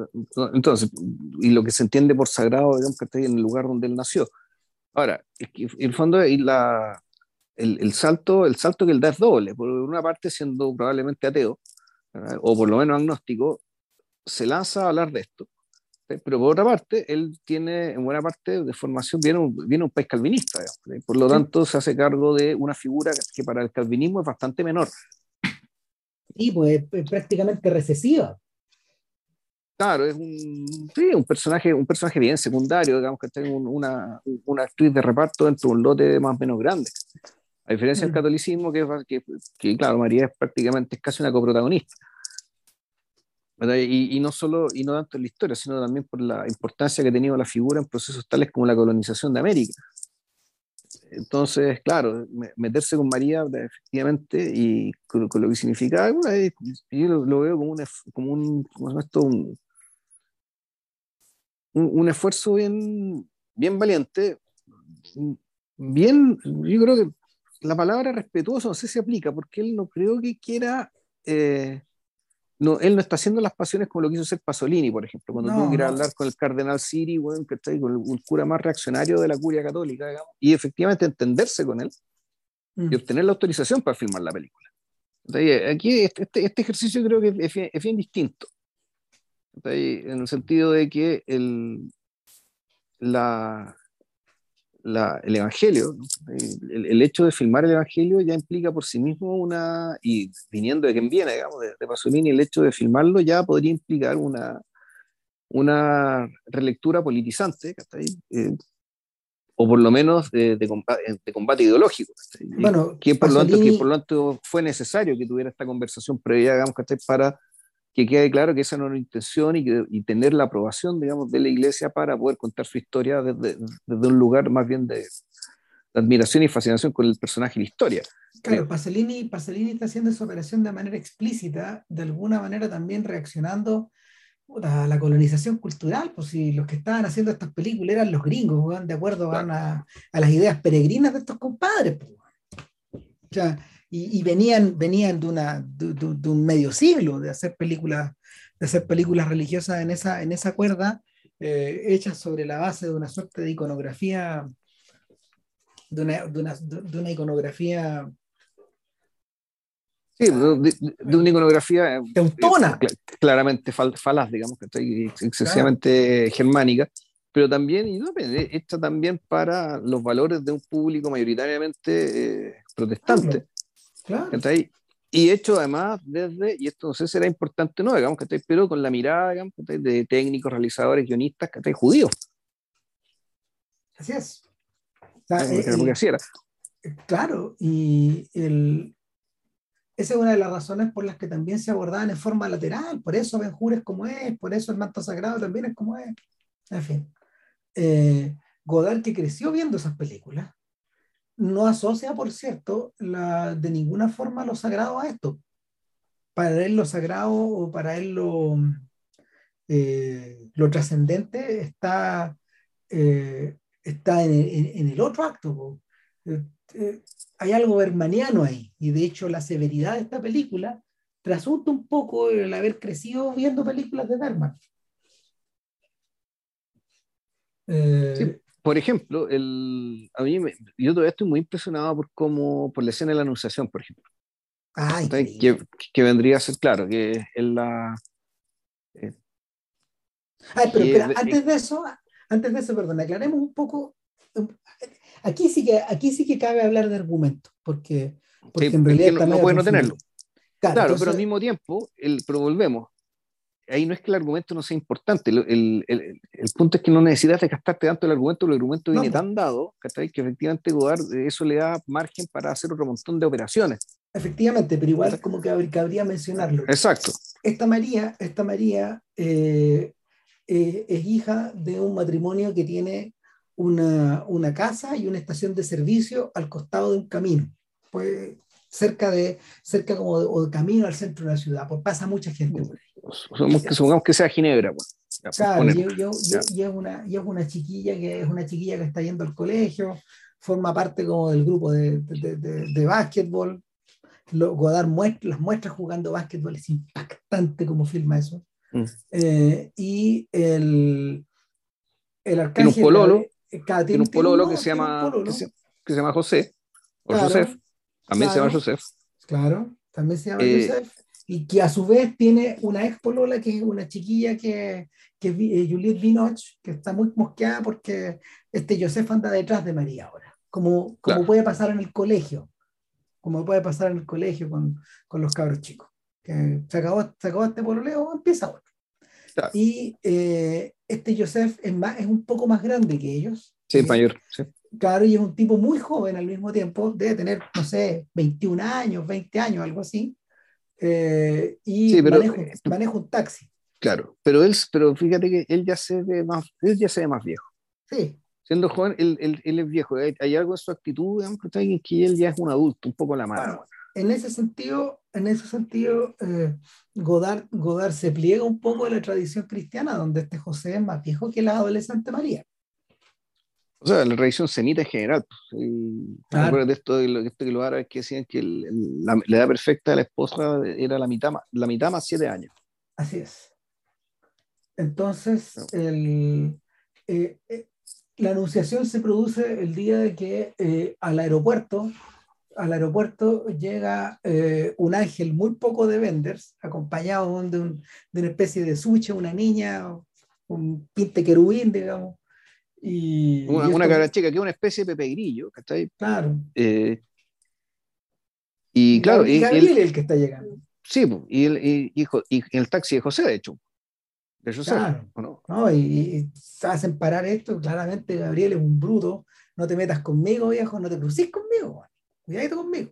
entonces, y lo que se entiende por sagrado, digamos que está en el lugar donde él nació. Ahora, el fondo, y la, el, salto, el salto que él da es doble. Por una parte, siendo probablemente ateo, o por lo menos agnóstico, se lanza a hablar de esto. Pero por otra parte, él tiene, en buena parte de formación, viene un, viene un país calvinista. Por lo tanto, se hace cargo de una figura que para el calvinismo es bastante menor. Sí, pues es prácticamente recesiva. Claro, es un, sí, un, personaje, un personaje bien secundario, digamos que tiene una, una actriz de reparto dentro de un lote más o menos grande. A diferencia del catolicismo, que, que, claro, María es prácticamente es casi una coprotagonista. Y, no solo, y no tanto en la historia, sino también por la importancia que ha tenido la figura en procesos tales como la colonización de América. Entonces, claro, meterse con María, efectivamente, y con, lo que significa, yo lo, veo como un, como un, como esto, un, un, esfuerzo bien, bien valiente, bien, yo creo que la palabra respetuoso no sé si aplica, porque él no creo que quiera, eh, no, él no está haciendo las pasiones como lo quiso hacer Pasolini, por ejemplo, cuando tuvo que ir a hablar con el cardenal Siri, bueno, que está ahí, con el, cura más reaccionario de la curia católica, digamos, y efectivamente entenderse con él y mm. obtener la autorización para filmar la película. aquí este, este, este, ejercicio creo que es, es bien, distinto, en el sentido de que el, la, el Evangelio, el, hecho de filmar el Evangelio ya implica por sí mismo una, y viniendo de quien viene, digamos, de, Pasolini, el hecho de filmarlo ya podría implicar una, una relectura politizante, eh, o por lo menos de, combate, ideológico. Bueno, que por, lo tanto, que por lo tanto fue necesario que tuviera esta conversación previa, digamos, para que quede claro que esa no es una intención y, y, tener la aprobación, digamos, de la iglesia para poder contar su historia desde, desde un lugar más bien de, admiración y fascinación con el personaje y la historia. Claro, Pasolini, Pasolini está haciendo esa operación de manera explícita, de alguna manera también reaccionando a la colonización cultural, pues si los que estaban haciendo estas películas eran los gringos, de acuerdo a, a, las ideas peregrinas de estos compadres. Pues. O sea, y, venían, venían de, una, de, un medio siglo de hacer películas, de hacer películas religiosas en esa, en esa cuerda, eh, hechas sobre la base de una suerte de iconografía, de una, de una, de una iconografía Sí, de, una iconografía eh, teutona. claramente falaz, digamos, que está excesivamente germánica, pero también, y no, hecha también para los valores de un público mayoritariamente eh, protestante. Y hecho además desde, y esto no sé si será importante no, digamos, que pero con la mirada, digamos, de técnicos, realizadores, guionistas, que estáis judíos. Así es. Eh, claro, y el, esa es una de las razones por las que también se abordaban en forma lateral, por eso Benjur es como es, por eso el manto sagrado también es como es. En fin, eh, Godard que creció viendo esas películas, no asocia, por cierto, la, de ninguna forma lo sagrado a esto. Para él lo sagrado o para él lo, eh, lo trascendente está, eh, está en, en, en el otro acto. Eh, hay algo bermaniano ahí, y de hecho la severidad de esta película trasunta un poco el haber crecido viendo películas de Bergman. Sí, por ejemplo, el, a mí me, yo todavía estoy muy impresionado por cómo, por la escena de la anunciación, por ejemplo. Ay, que, que, vendría a ser, claro, que es la... Eh, Ay, pero, pero antes de eso, antes de eso, perdón, aclaremos un poco. Aquí sí que, aquí sí que cabe hablar de argumento, porque, porque sí, en realidad no, no puede no tenerlo. Claro, claro entonces, pero al mismo tiempo, el, pero volvemos, ahí no es que el argumento no sea importante, el, el, el punto es que no necesitas desgastarte tanto el argumento, el argumento viene no, tan dado que efectivamente Godard eso le da margen para hacer otro montón de operaciones. Efectivamente, pero igual como que cabría mencionarlo. Exacto. Esta María, esta María eh, eh, es hija de un matrimonio que tiene una, una, casa y una estación de servicio al costado de un camino. Pues cerca de cerca como de, o de camino al centro de la ciudad, pues pasa mucha gente por ahí. Supongamos que, sea Ginebra, pues. Ya, claro, y, yo, yo, y, es una, y es una chiquilla que es una chiquilla que está yendo al colegio, forma parte como del grupo de, de, de, de básquetbol. Lo, Godard muestra, las muestras jugando básquetbol, es impactante como filma eso. Mm. Eh, y el, el arcángel. Tiene un pololo, cada, tiene, un pololo, que, se llama, que, se, que se llama José, o claro. Joseph. También claro, se llama Joseph. Claro, también se llama eh, Joseph. Y que a su vez tiene una ex polola que es una chiquilla que, que eh, Juliette Binoche, que está muy mosqueada porque este Joseph anda detrás de María ahora. Como, como claro. puede pasar en el colegio. Como puede pasar en el colegio con, con los cabros chicos. Que se acabó, se acabó este pololeo, empieza otro. Claro. Y eh, este Joseph es, más, es un poco más grande que ellos. Sí, es mayor. Sí claro, y es un tipo muy joven al mismo tiempo, debe tener, no sé, 21 años, 20 años, algo así, eh, y sí, pero, maneja, maneja, un taxi. Claro, pero él, pero fíjate que él ya se ve más, él ya se ve más viejo. Sí. Siendo joven, él, él, él es viejo, hay, hay, algo en su actitud, en que él ya es un adulto, un poco la mano. Claro, en ese sentido, en ese sentido eh, Godard, Godard se pliega un poco de la tradición cristiana, donde este José es más viejo que la adolescente María. O sea, la religión semita en general. Pues, y claro. de esto, de lo, esto que los árabes que decían que el, el, la, la, edad perfecta de la esposa era la mitad, la mitad más siete años. Así es. Entonces, el, eh, eh, la anunciación se produce el día de que eh, al aeropuerto, al aeropuerto llega eh, un ángel muy poco de venders, acompañado de, un, de una especie de suche, una niña, un pinte querubín, digamos y, una, y una cabra chica que es una especie de Pepe Grillo, ¿cachai? Claro. Eh, y, claro. Y Gabriel es el que está llegando. Sí, y el, y, y, el taxi de José, de hecho. De José, claro. no? no y, hacen parar esto, claramente Gabriel es un bruto, no te metas conmigo, viejo, no te cruces conmigo, cuidadito conmigo.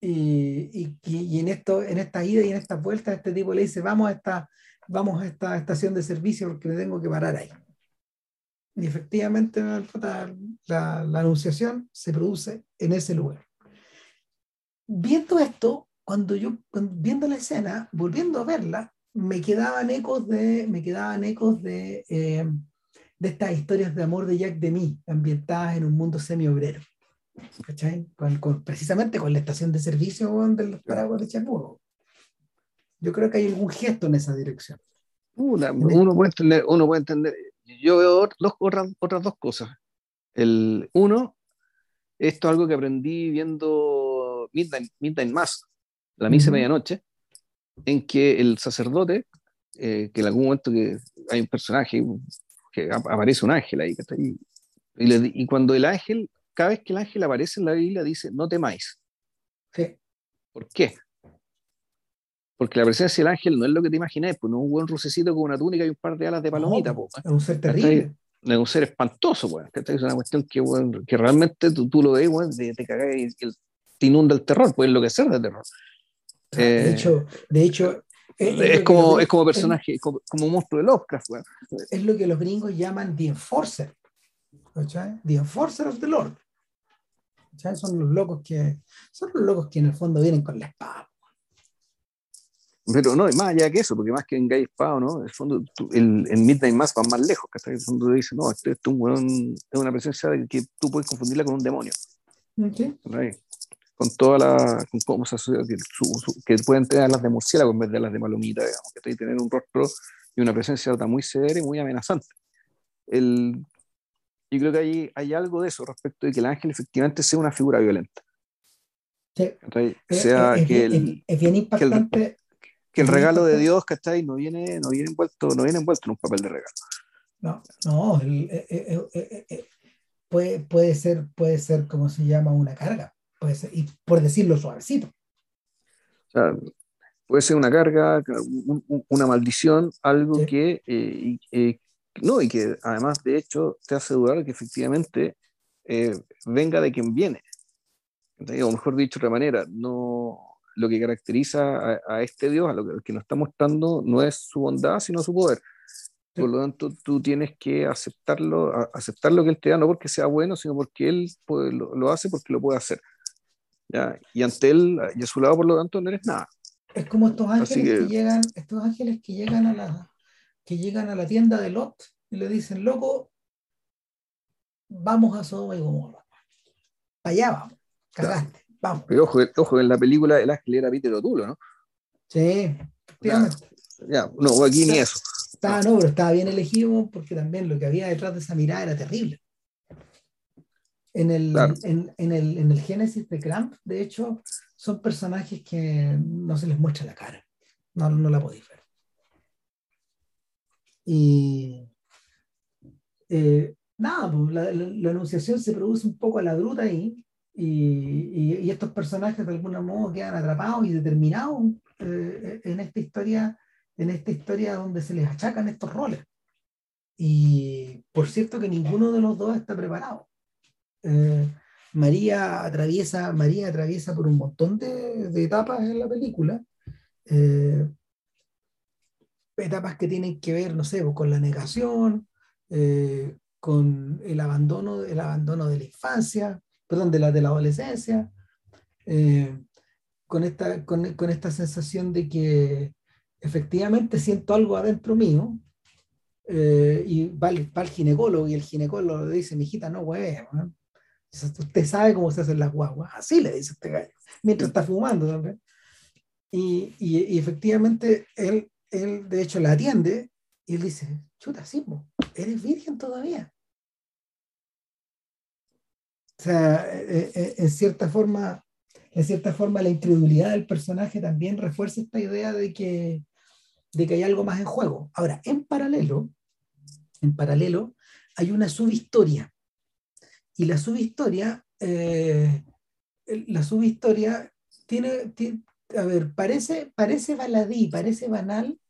Y, y, en, esto, en esta ida y en esta vuelta, este tipo le dice, vamos a esta, vamos a esta estación de servicio porque me tengo que parar ahí. Y efectivamente la, la, la, anunciación se produce en ese lugar. Viendo esto, cuando yo, viendo la escena, volviendo a verla, me quedaban ecos de, me quedaban ecos de, eh, de estas historias de amor de Jack Demy, ambientadas en un mundo semi-obrero. ¿Cachai? Con, con, precisamente con la estación de servicio de los paraguas de Chapuro. Yo creo que hay algún gesto en esa dirección. Una, uno, puede entender, uno puede entender, yo veo dos, otras, otras dos cosas. El uno, esto es algo que aprendí viendo Midnight, Midnight Mass, la misa medianoche, en que el sacerdote, eh, que en algún momento que hay un personaje, que aparece un ángel ahí, y, y, le, y, cuando el ángel, cada vez que el ángel aparece en la Biblia, dice, no temáis. Sí. ¿Por qué? Porque la presencia del ángel no es lo que te imaginas, pues no es un buen rucecito con una túnica y un par de alas de palomita. No, pues, es un ser terrible. Es un ser espantoso, pues. Es una cuestión que, bueno, que realmente tú, tú, lo ves, bueno, te, te y, te inunda el terror, puede enloquecer de terror. Ah, de eh, hecho, de hecho es, es, como, es como personaje, es, como, como monstruo de Lovecraft. Bueno. Es lo que los gringos llaman The Enforcer. ¿cachai? The Enforcer of the Lord. ¿cachai? Son los locos que son los locos que en el fondo vienen con la espada. Pero no, más allá que eso, porque más que en Gay Spao, ¿no? En el fondo, el, en Midnight Mass va más lejos, que en el fondo dice, no, este, este es una presencia que tú puedes confundirla con un demonio. Okay. Con toda la, con cómo se asocia, que, que, pueden tener las de murciélago en vez de las de malomita, digamos, que que tener un rostro y una presencia muy severa y muy amenazante. El, yo creo que hay, hay algo de eso respecto de que el ángel efectivamente sea una figura violenta. Sí. sea es, que el, es, bien impactante. Que el, regalo de Dios, ¿cachai? No viene, no, viene envuelto, no viene envuelto en un papel de regalo. No, no, eh, eh, eh, puede, puede, ser, puede ser, como se llama, una carga. Puede ser, y por decirlo suavecito. O sea, puede ser una carga, una maldición, algo que, no, y que además, de hecho, te hace dudar que efectivamente venga de quien viene o mejor dicho de otra manera, no, lo que caracteriza a, este Dios, a lo que, que, nos está mostrando, no es su bondad, sino su poder. Por lo tanto, tú tienes que aceptarlo, aceptar lo que Él te da, no porque sea bueno, sino porque Él lo, hace porque lo puede hacer. ¿ya? Y ante Él y a su lado, por lo tanto, no eres nada. Es como estos ángeles que... llegan, estos ángeles que llegan a la, que llegan a la tienda de Lot y le dicen, loco, vamos a Sodoma y Gomorra. Allá vamos. Cagaste. Vamos. Pero ojo, ojo, en la película el ángel era Peter O'Toole, ¿no? Sí, efectivamente. Ya, no, aquí ni eso. Estaba, no, pero estaba bien elegido porque también lo que había detrás de esa mirada era terrible. En el, en, en, el, en el Génesis de Cramp, de hecho, son personajes que no se les muestra la cara. No, no la podéis ver. Y eh, nada, pues, la, la, la, enunciación se produce un poco a la bruta ahí, y, y, estos personajes de algún modo quedan atrapados y determinados eh, en esta historia en esta historia donde se les achacan estos roles. Y por cierto que ninguno de los dos está preparado. Eh, María atraviesa María atraviesa por un montón de, de etapas en la película eh, etapas que tienen que ver no sé pues, con la negación con el abandono el abandono de la infancia perdón, de la, de la adolescencia, eh, con, esta, con, con, esta sensación de que efectivamente siento algo adentro mío, eh, y va al, va ginecólogo y el ginecólogo le dice, mijita, no, güey, usted sabe cómo se hacen las guaguas, así le dice este gallo, mientras está fumando también. Y, y, efectivamente él, él, de hecho, la atiende y él dice, chuta, sí, eres virgen todavía. O sea, eh, eh, en cierta forma, en cierta forma la incredulidad del personaje también refuerza esta idea de que, de que hay algo más en juego. Ahora, en paralelo, en paralelo, hay una subhistoria. Y la subhistoria, eh, la subhistoria tiene, tiene, a ver, parece, parece baladí, parece banal,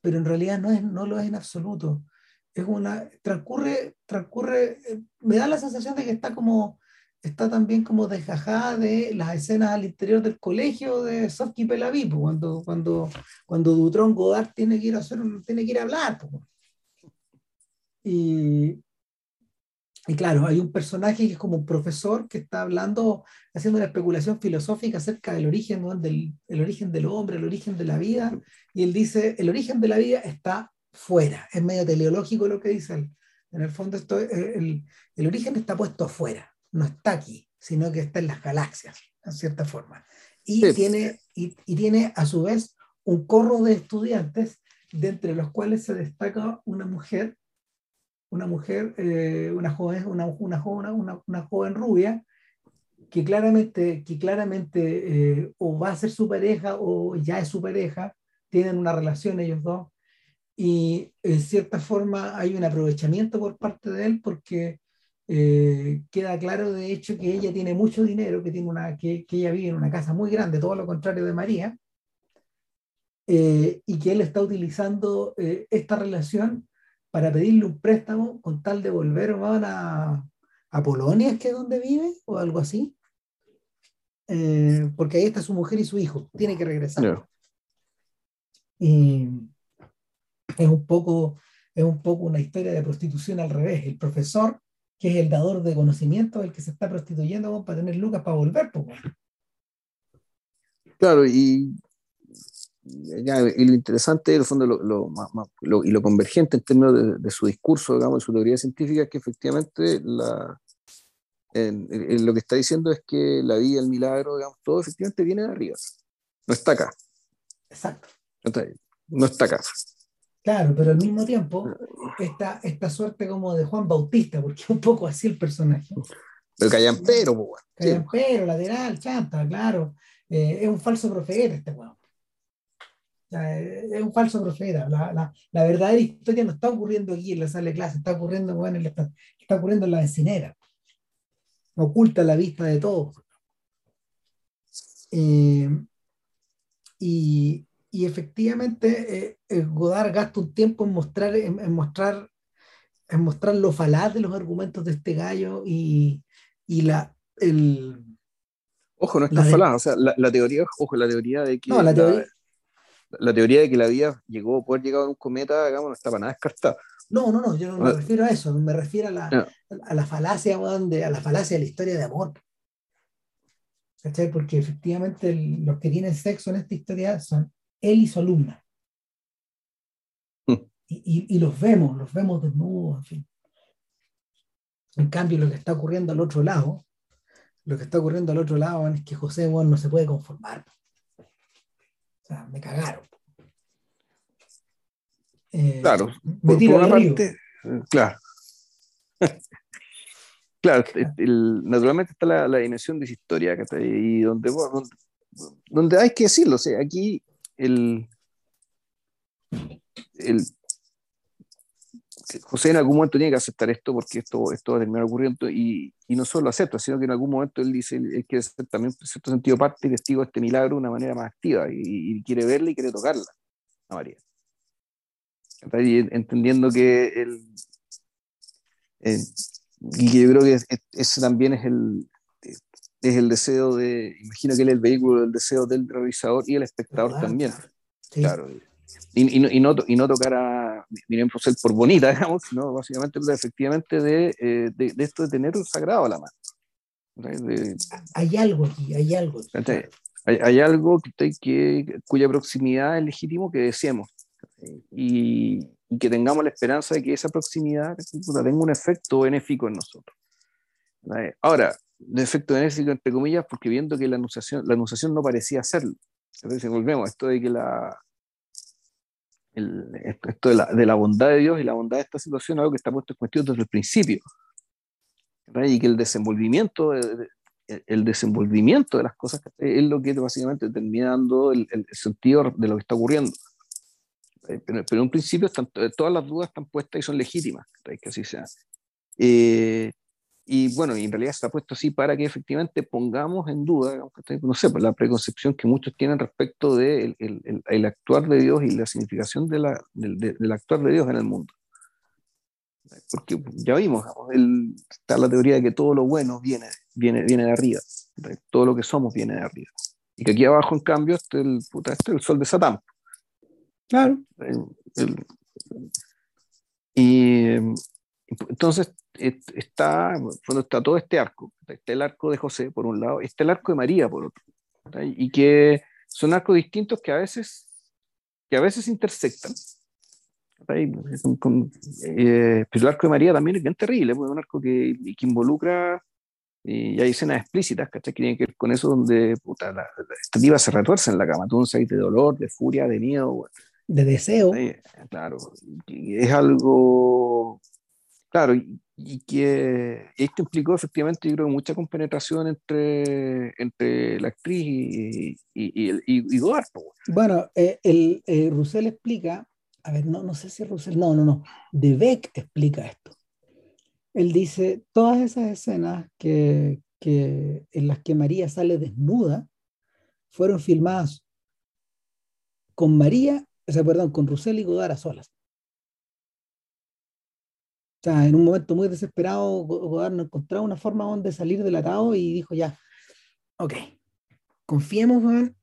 pero en realidad no, es, no lo es en absoluto. Es una, transcurre, transcurre, me da la sensación de que está como está también como desgajada de las escenas al interior del colegio de Sofki Pelaví, cuando, cuando, cuando Dutron Godard tiene que ir a hacer, tiene que ir a hablar. Y, y claro, hay un personaje que es como un profesor que está hablando, haciendo una especulación filosófica acerca del origen, del el origen del hombre, el origen de la vida, y él dice, el origen de la vida está fuera, es medio teleológico lo que dice él. En el fondo esto, el, el origen está puesto afuera no está aquí, sino que está en las galaxias, en cierta forma. Y, tiene, y, tiene a su vez un corro de estudiantes, de entre los cuales se destaca una mujer, una mujer, eh, una, joven, una, una, joven, una, una, joven rubia, que claramente, que claramente eh, o va a ser su pareja o ya es su pareja, tienen una relación ellos dos, y en cierta forma hay un aprovechamiento por parte de él porque eh, queda claro de hecho que ella tiene mucho dinero, que, tiene una, que, que ella vive en una casa muy grande, todo lo contrario de María, eh, y que él está utilizando eh, esta relación para pedirle un préstamo con tal de volver a, a Polonia, que es donde vive, o algo así. porque ahí está su mujer y su hijo, tiene que regresar. Y es un, poco, es un poco una historia de prostitución al revés. El profesor que es el dador de conocimiento, el que se está prostituyendo para tener lucas para volver. Pues, claro, y y lo interesante, en el fondo, lo, y lo convergente en términos de, su discurso, digamos, de su teoría científica, es que efectivamente la, lo que está diciendo es que la vida, el milagro, digamos, todo efectivamente viene de arriba, no está acá. Exacto. No está acá. Claro, pero al mismo tiempo, esta, esta suerte como de Juan Bautista, porque es un poco así el personaje. Pero callampero, pues. Callampero, lateral, chanta, claro. Eh, es un falso profeta este weón. es un falso profeta. La, la, la, verdadera historia no está ocurriendo aquí en la sala de clase, está ocurriendo, bueno, en la, está ocurriendo en la encinera. Oculta la vista de todos. Eh, y, y efectivamente eh, eh, Godard gasta un tiempo en mostrar, en, mostrar, en mostrar lo falaz de los argumentos de este gallo y, y la, el... Ojo, no está falaz, o sea, la, la, teoría, ojo, la teoría de que... la, teoría... La, teoría de que la vida llegó, poder llegar a un cometa, digamos, no está para nada descartada. No, no, no, yo no me ah. refiero a eso, me refiero a la, a la falacia, de, a la falacia de la historia de amor. ¿Cachai? Porque efectivamente los que tienen sexo en esta historia son él y su alumna. Hmm. Y, y, los vemos, los vemos desnudos, en fin. En cambio, lo que está ocurriendo al otro lado, lo que está ocurriendo al otro lado es que José bueno, no se puede conformar. O sea, me cagaron. Eh, claro, me por, una parte, claro. claro, naturalmente está la, la, dimensión de esa historia, que está ahí, donde, donde, donde hay que decirlo, o sea, aquí el, el, José en algún momento tiene que aceptar esto porque esto, esto va a terminar ocurriendo y, y, no solo lo acepta, sino que en algún momento él dice, él quiere ser también en cierto sentido parte y testigo de este milagro de una manera más activa y, quiere verla y quiere tocarla a María. entendiendo que él, eh, y yo creo que ese también es el, es el deseo de, imagino que él es el vehículo del deseo del realizador y el espectador también. Claro. Y, y, no, y, no, y no tocar a Miren Fosel por bonita, digamos, sino básicamente efectivamente de, eh, de, de, esto de tener un sagrado a la mano. hay algo aquí, hay algo. Hay, hay, algo que, que, cuya proximidad es legítimo que deseemos y, y, que tengamos la esperanza de que esa proximidad tenga un efecto benéfico en nosotros. Ahora, de efecto benéfico, entre comillas, porque viendo que la anunciación, la anunciación no parecía hacerlo. Entonces volvemos, esto de que la, el, esto de la, de la, bondad de Dios y la bondad de esta situación algo que está puesto en cuestión desde el principio. Y que el desenvolvimiento, de, el desenvolvimiento de las cosas es lo que básicamente termina dando el, el sentido de lo que está ocurriendo. Pero, pero, en un principio están, todas las dudas están puestas y son legítimas, que así sea. Eh, y bueno, y en realidad está puesto así para que efectivamente pongamos en duda, no sé, pues, la preconcepción que muchos tienen respecto del de el, el, actuar de Dios y la significación de la, del, del, actuar de Dios en el mundo. Porque ya vimos, el, está la teoría de que todo lo bueno viene, viene, viene de arriba, todo lo que somos viene de arriba. Y que aquí abajo, en cambio, este el, puta, este el sol de Satán. Claro. y entonces, está, cuando está todo este arco, está el arco de José por un lado, está el arco de María por otro, y que son arcos distintos que a veces, que a veces intersectan. Eh, pero el arco de María también es bien terrible, es un arco que, que involucra, y hay escenas explícitas, Que tienen que ver con eso donde puta, la, esta se retuerce en la cama, todo un de dolor, de furia, de miedo. De deseo. Claro, es algo Claro, y, que esto implicó efectivamente, yo creo, mucha compenetración entre, entre la actriz y, y, y, Godard. Bueno, eh, el, eh, explica, a ver, no, no sé si Roussel, no, no, no, De Beck explica esto. Él dice, todas esas escenas que, que, en las que María sale desnuda fueron filmadas con María, o sea, perdón, con Roussel y Godard a solas. O sea, en un momento muy desesperado, Godard no encontraba una forma de salir del atado y dijo ya, ok, confiemos, man,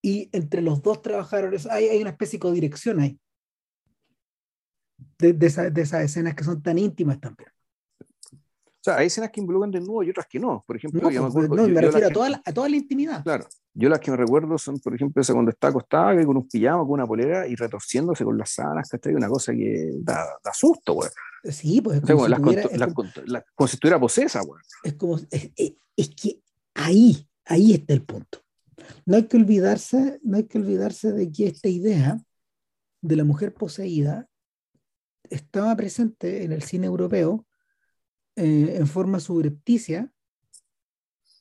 y entre los dos trabajadores hay, hay una especie de codirección ahí. De, esa, de, esas escenas que son tan íntimas también. O sea, hay escenas que involucran desnudo y otras que no. Por ejemplo, No, yo me pues, acuerdo. no, yo- me refiero a toda, la, a toda la intimidad. Claro, yo las que me recuerdo son, por ejemplo, esa cuando está acostada que con un pijama, con una polera y retorciéndose con las sábanas, ¿cachai? Una cosa que da, da susto, güey. Sí, pues es O sea, como, como, si tuviera- es como- las- como si estuviera posesa, güey. es como es, es- es que ahí, ahí está el punto. No hay que olvidarse, no hay que olvidarse de que esta idea de la mujer poseída estaba presente en el cine europeo eh, en forma subrepticia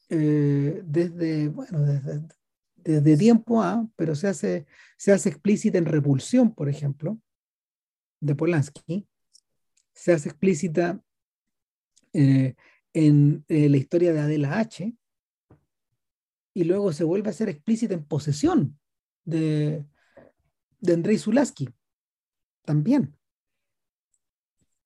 eh, desde, bueno, desde, desde tiempo A, pero se hace, se hace explícita en Repulsión, por ejemplo, de Polanski, se hace explícita eh, en la historia de Adela H. Y luego se vuelve a ser explícita en posesión de, de Andrei Zulaski. También.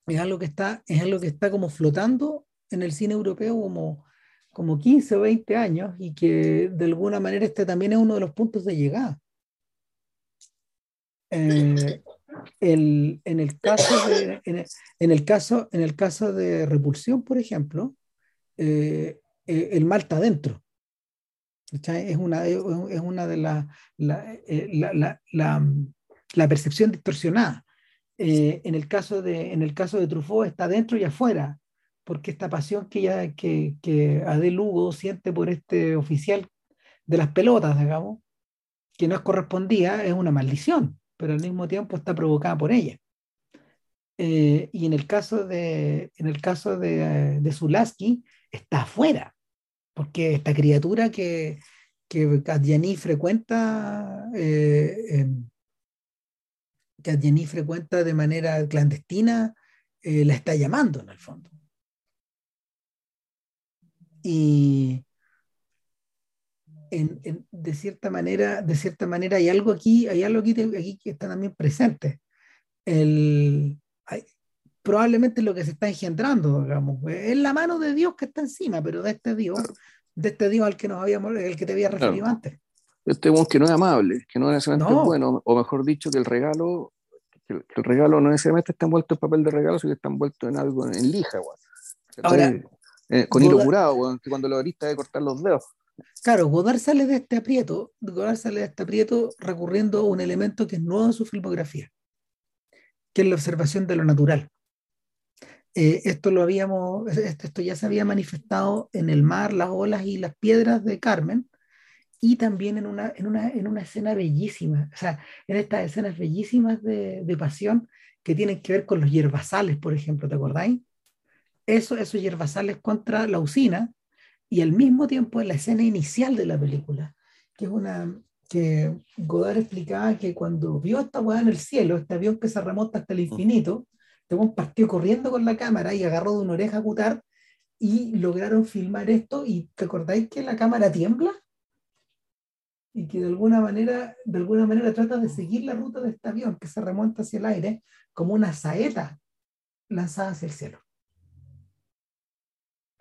Es algo que está, es algo que está como flotando en el cine europeo como, como 15 o 20 años y que de alguna manera este también es uno de los puntos de llegada. Eh, el- en el caso de, en el, en el caso, en el caso de repulsión, por ejemplo, eh, eh, el mal está dentro. ¿cachai? Es una, es una de las la, eh, la, la, la, la percepción distorsionada. Eh, en, el caso de, en el caso de Truffaut está dentro y afuera, porque esta pasión que, ya, que, que Adel Lugo siente por este oficial de las pelotas, digamos, que no es correspondida, es una maldición, pero al mismo tiempo está provocada por ella. Eh, y en el caso de, en el caso de, de Zulaski, está afuera, porque esta criatura que, que Adjani frecuenta, eh, em, que Adjani frecuenta de manera clandestina, eh, la está llamando en el fondo. Y en, en- de cierta manera, de cierta manera hay algo aquí, hay algo aquí, aquí que está también presente. El, hay- probablemente lo que se está engendrando, digamos, es la mano de Dios que está encima, pero de este Dios, de este Dios al que nos habíamos, el que te había referido Claro. antes. Este weón que no es amable, que no necesariamente No. es bueno, o mejor dicho, que el regalo, que el, que el regalo no necesariamente está envuelto en papel de regalo, sino que está envuelto en algo, en lija, weón. Ahora, Eh, con hilo Goda- curado, weón, que cuando lo abriste de cortar los dedos. Claro, Godard sale de este aprieto, Godard sale de este aprieto recurriendo a un elemento que es nuevo en su filmografía, que es la observación de lo natural. Eh, esto lo habíamos, esto, esto ya se había manifestado en el mar, las olas y las piedras de Carmen, y también en una, en una, en una escena bellísima, o sea, en estas escenas bellísimas de, de pasión que tienen que ver con los hierbazales, por ejemplo, ¿te acordáis? Eso, esos hierbazales contra la usina, y al mismo tiempo en la escena inicial de la película, que es una que Godard explicaba que cuando vio esta weá en el cielo, este avión que se remonta hasta el infinito, este partió corriendo con la cámara y agarró de una oreja a Cutar y lograron filmar esto y ¿te acordáis que la cámara tiembla? Y que de alguna manera, de alguna manera trata de seguir la ruta de este avión que se remonta hacia el aire como una saeta lanzada hacia el cielo.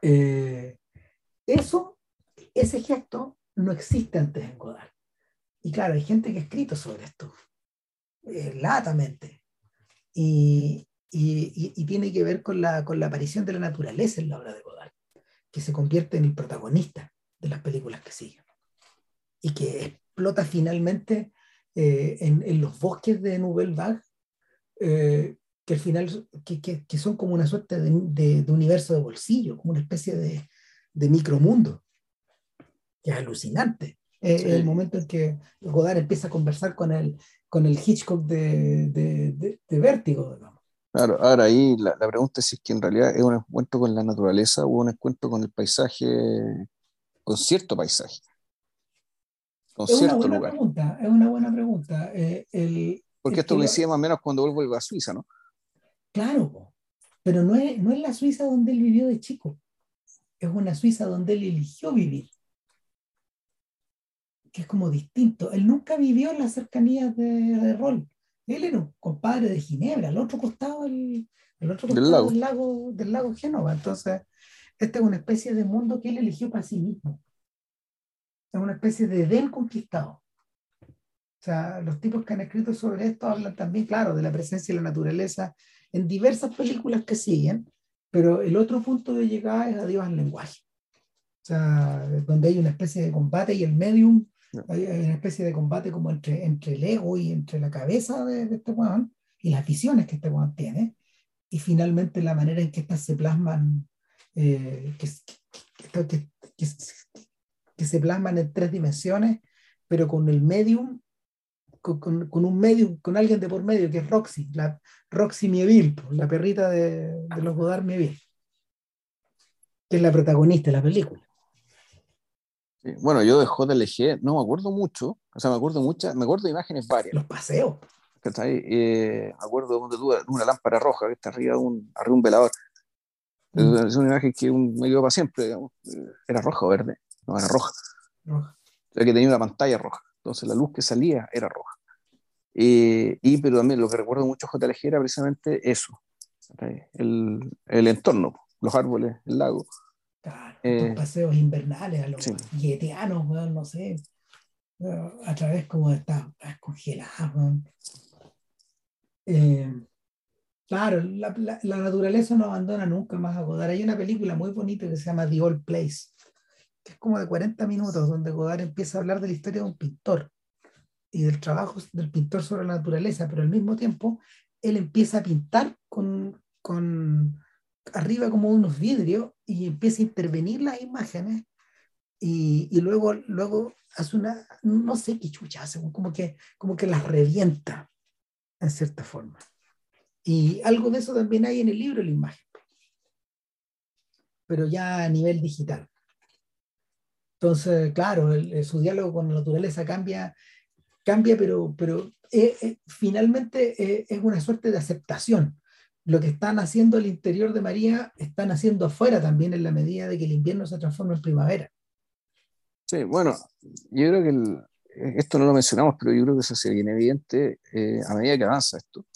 Eh, eso, ese gesto no existe antes en Godard. Y claro, hay gente que ha escrito sobre esto, eh, latamente. Y, y, y, tiene que ver con la, con la aparición de la naturaleza en la obra de Godard, que se convierte en el protagonista de las películas que siguen. Y que explota finalmente eh, en, en, los bosques de Nouvelle Vague, eh, que al final que, que, que, son como una suerte de, de, de universo de bolsillo, como una especie de, de micromundo, que es alucinante. Eh, sí. El momento en que Godard empieza a conversar con el, con el Hitchcock de, Vértigo, digamos. Claro, ahora ahí la, la, pregunta es si es que en realidad es un encuentro con la naturaleza o un encuentro con el paisaje, con cierto paisaje. Con es cierto una buena lugar. pregunta, es una buena pregunta. Eh, el, Porque el esto lo... más o menos cuando vuelvo a Suiza, ¿no? Claro, pero no es, no es la Suiza donde él vivió de chico, es una Suiza donde él eligió vivir, que es como distinto. Él nunca vivió en las cercanías de, de Rol. Él era un compadre de Ginebra, al otro costado, el, el otro costado del lago. Del, lago, del lago Génova. Entonces, esta es una especie de mundo que él eligió para sí mismo. Es una especie de Edén conquistado. O sea, los tipos que han escrito sobre esto hablan también, claro, de la presencia de la naturaleza en diversas películas que siguen, pero el otro punto de llegada es adiós al lenguaje. O sea, donde hay una especie de combate y el medium, hay, una especie de combate como entre, entre el ego y entre la cabeza de, este weón y las visiones que este weón tiene. Y finalmente la manera en que estas se plasman, eh, que, que, que, se plasman en tres dimensiones, pero con el medium con, con, un medio, con alguien de por medio, que es Roxy, la Roxy Mieville, la perrita de, de los Godard Mieville, que es la protagonista de la película. bueno, yo de JLG no me acuerdo mucho, o sea, me acuerdo muchas, me acuerdo de imágenes varias. Los paseos. Eh, me acuerdo de una lámpara roja que está arriba de un, arriba un velador. Mm. Es una imagen que un, me quedó para siempre, digamos. Era roja o verde, no, era roja. roja. O sea, que tenía una pantalla roja. Entonces la luz que salía era roja. Eh, y pero también lo que recuerdo mucho JLG era precisamente eso, el, el, entorno, los árboles, el lago. Claro, eh, los paseos invernales a los sí. no sé, a través como de estas congeladas. Eh, claro, la, la, la, naturaleza no abandona nunca más a Godard. Hay una película muy bonita que se llama The Old Place, es como de 40 minutos, donde Godard empieza a hablar de la historia de un pintor y del trabajo del pintor sobre la naturaleza, pero al mismo tiempo él empieza a pintar con, con arriba como unos vidrios y empieza a intervenir las imágenes y, luego, luego hace una, no sé qué chucha como que, como que las revienta en cierta forma. Y algo de eso también hay en el libro, la imagen, pero ya a nivel digital. Entonces, claro, su diálogo con la naturaleza cambia, cambia pero, pero eh, eh, finalmente eh, es una suerte de aceptación. Lo que están haciendo al interior de María, están haciendo afuera también en la medida de que el invierno se transforma en primavera. Sí, bueno, yo creo que esto no lo mencionamos, pero yo creo que se viene evidente a medida que avanza esto,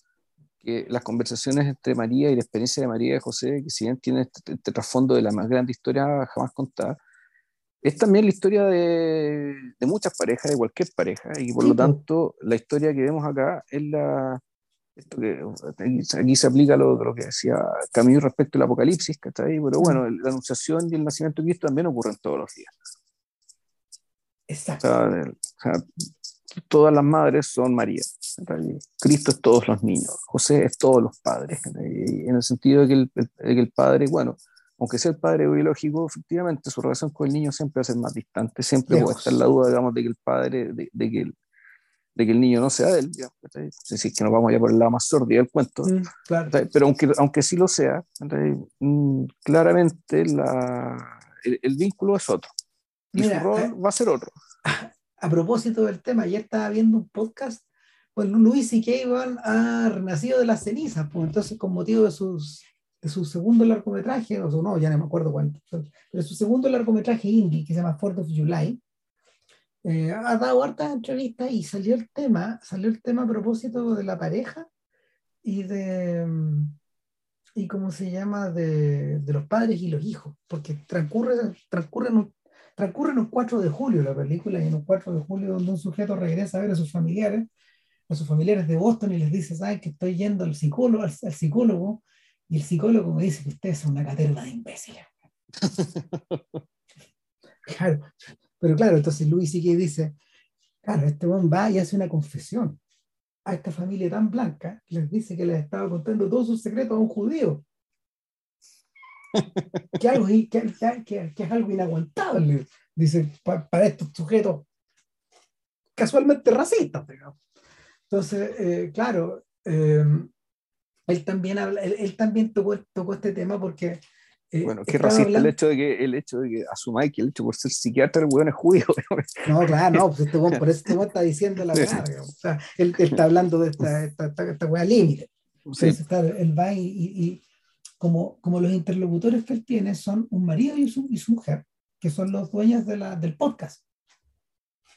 que las conversaciones entre María y la experiencia de María y José, que si bien tiene este, este trasfondo de la más grande historia jamás contada, es también la historia de, de, muchas parejas, de cualquier pareja, y por lo tanto la historia que vemos acá es la... Esto que, aquí, se aplica lo, lo, que decía Camilo respecto al apocalipsis, que está ahí, pero bueno, la anunciación y el nacimiento de Cristo también ocurren todos los días. Exacto. O sea, todas las madres son María. Cristo es todos los niños, José es todos los padres, en el sentido de que el, de que el padre, bueno, aunque sea el padre biológico, efectivamente su relación con el niño siempre va a ser más distante, siempre puede estar la duda, digamos, de que el padre, de, de que, el, de que el niño no sea de él, digamos, es decir, que nos vamos ya por el lado más sordido del cuento, mm, claro. pero aunque, aunque sí lo sea, mm, claramente la, el, el, vínculo es otro, y Mira, su rol eh, va a ser otro. A propósito del tema, ayer estaba viendo un podcast pues Luis y Kevin ha renacido de las cenizas, pues entonces con motivo de sus su segundo largometraje, o no, ya no me acuerdo cuánto, pero su segundo largometraje indie, que se llama Fourth of July, eh, ha dado hartas entrevistas y salió el tema, salió el tema a propósito de la pareja y de, y cómo se llama, de, de los padres y los hijos, porque transcurre, transcurre, en un, transcurre en un 4 de julio la película, y en un 4 de julio donde un sujeto regresa a ver a sus familiares, a sus familiares de Boston y les dice, ¿saben que estoy yendo al psicólogo, al, al psicólogo y el psicólogo me dice que ustedes son una caterva de imbéciles. claro, pero claro, entonces Luis sí que dice, claro, este hombre va y hace una confesión a esta familia tan blanca, les dice que les estaba contando todos sus secretos a un judío. que, algo, que, que, que, es algo inaguantable, dice, para, estos sujetos casualmente racistas. Entonces, eh, claro, eh, él también, habla, él, también tocó, tocó este tema porque... Eh, bueno, qué racista el, hecho de que, el hecho de que asumáis que el hecho por ser psiquiatra el weón es judío. no, claro, no, pues este por eso este está diciendo la verdad. O sea, él, está hablando de esta, esta, esta, weá límite. Sí. Está, él va y, y, como, como los interlocutores que él tiene son un marido y su, y su mujer, que son los dueños de la, del podcast.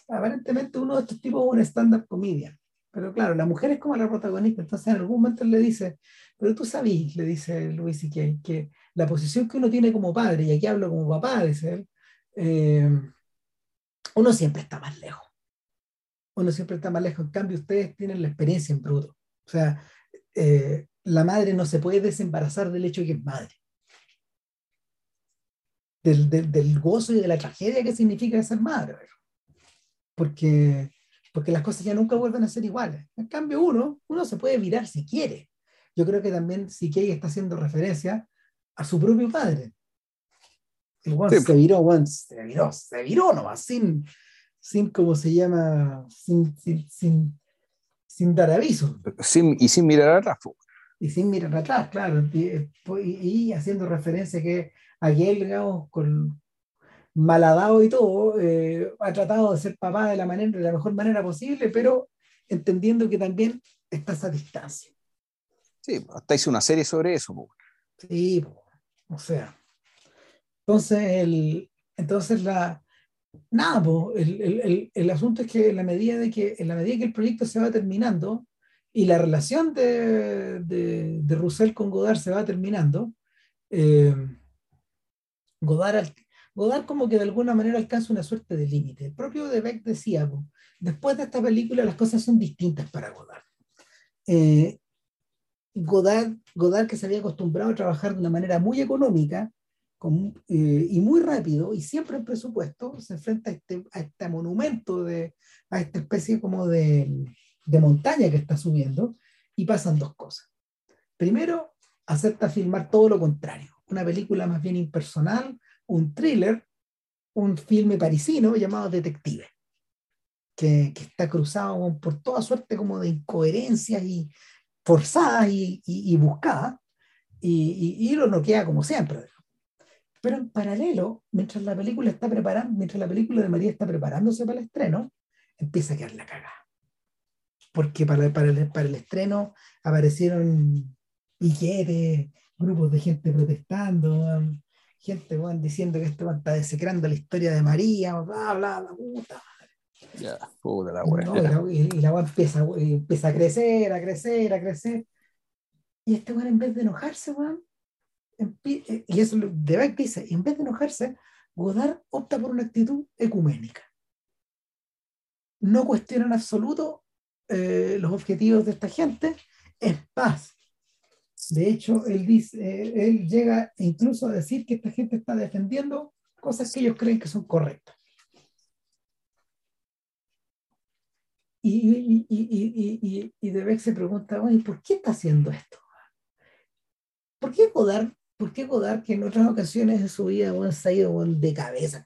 Aparentemente uno de estos tipos es un stand-up comedian. Pero claro, la mujer es como la protagonista, entonces en algún momento le dice, pero tú sabes, le dice Luis y que, que la posición que uno tiene como padre, y aquí hablo como papá, dice él, eh, uno siempre está más lejos. Uno siempre está más lejos. En cambio, ustedes tienen la experiencia en bruto. O sea, eh, la madre no se puede desembarazar del hecho de que es madre. del, del, gozo y de la tragedia que significa ser madre. Porque, porque las cosas ya nunca vuelven a ser iguales. En cambio, uno, uno se puede virar si quiere. Yo creo que también Siquei está haciendo referencia a su propio padre. El se viró, se viró, se viró nomás, sin, sin ¿cómo se llama? Sin, sin, sin, sin dar aviso. Sin, y sin mirar atrás. Y sin mirar atrás, claro. Y, y, haciendo referencia que aquel, digamos, con maladado y todo, eh, ha tratado de ser papá de la, manera, de la mejor manera posible, pero entendiendo que también está a distancia. Sí, hasta hice una serie sobre eso. Sí, o sea. Entonces, el, entonces la, nada, el, el, el, asunto es que en la, medida de que en la medida que el proyecto se va terminando y la relación de, de, de Roussel con Godard se va terminando, eh, Godard, Godard como que de alguna manera alcanza una suerte de límite. El propio de Beck decía, después de esta película las cosas son distintas para Godard. Eh, Godard, Godard que se había acostumbrado a trabajar de una manera muy económica eh, y muy rápido y siempre en presupuesto, se enfrenta a este, a este monumento, de, a esta especie como de, de montaña que está subiendo y pasan dos cosas. Primero, acepta filmar todo lo contrario, una película más bien impersonal, un thriller, un filme parisino llamado Detective, que, que está cruzado por toda suerte como de incoherencias y, forzada y, y, buscada, y, y, lo noquea como siempre. Pero en paralelo, mientras la película está preparando, mientras la película de María está preparándose para el estreno, empieza a quedar la cagada. Porque para, para, el, para el estreno aparecieron piquetes, grupos de gente protestando, gente bueno, diciendo que esto está desecrando la historia de María, bla, bla, bla, puta ya, puta la wea. y, la, y empieza, empieza a crecer, a crecer, a crecer. Y este weón, en vez de enojarse, weón, y eso de Beck dice, en vez de enojarse, Godard opta por una actitud ecuménica. No cuestiona en absoluto eh, los objetivos de esta gente, es paz. De hecho, él, dice, él llega incluso a decir que esta gente está defendiendo cosas que ellos creen que son correctas. Y, y, y, y, Beck se pregunta, ¿por qué está haciendo esto? ¿Por qué Godard, por qué Godard que en otras ocasiones de su vida se ha ido de cabeza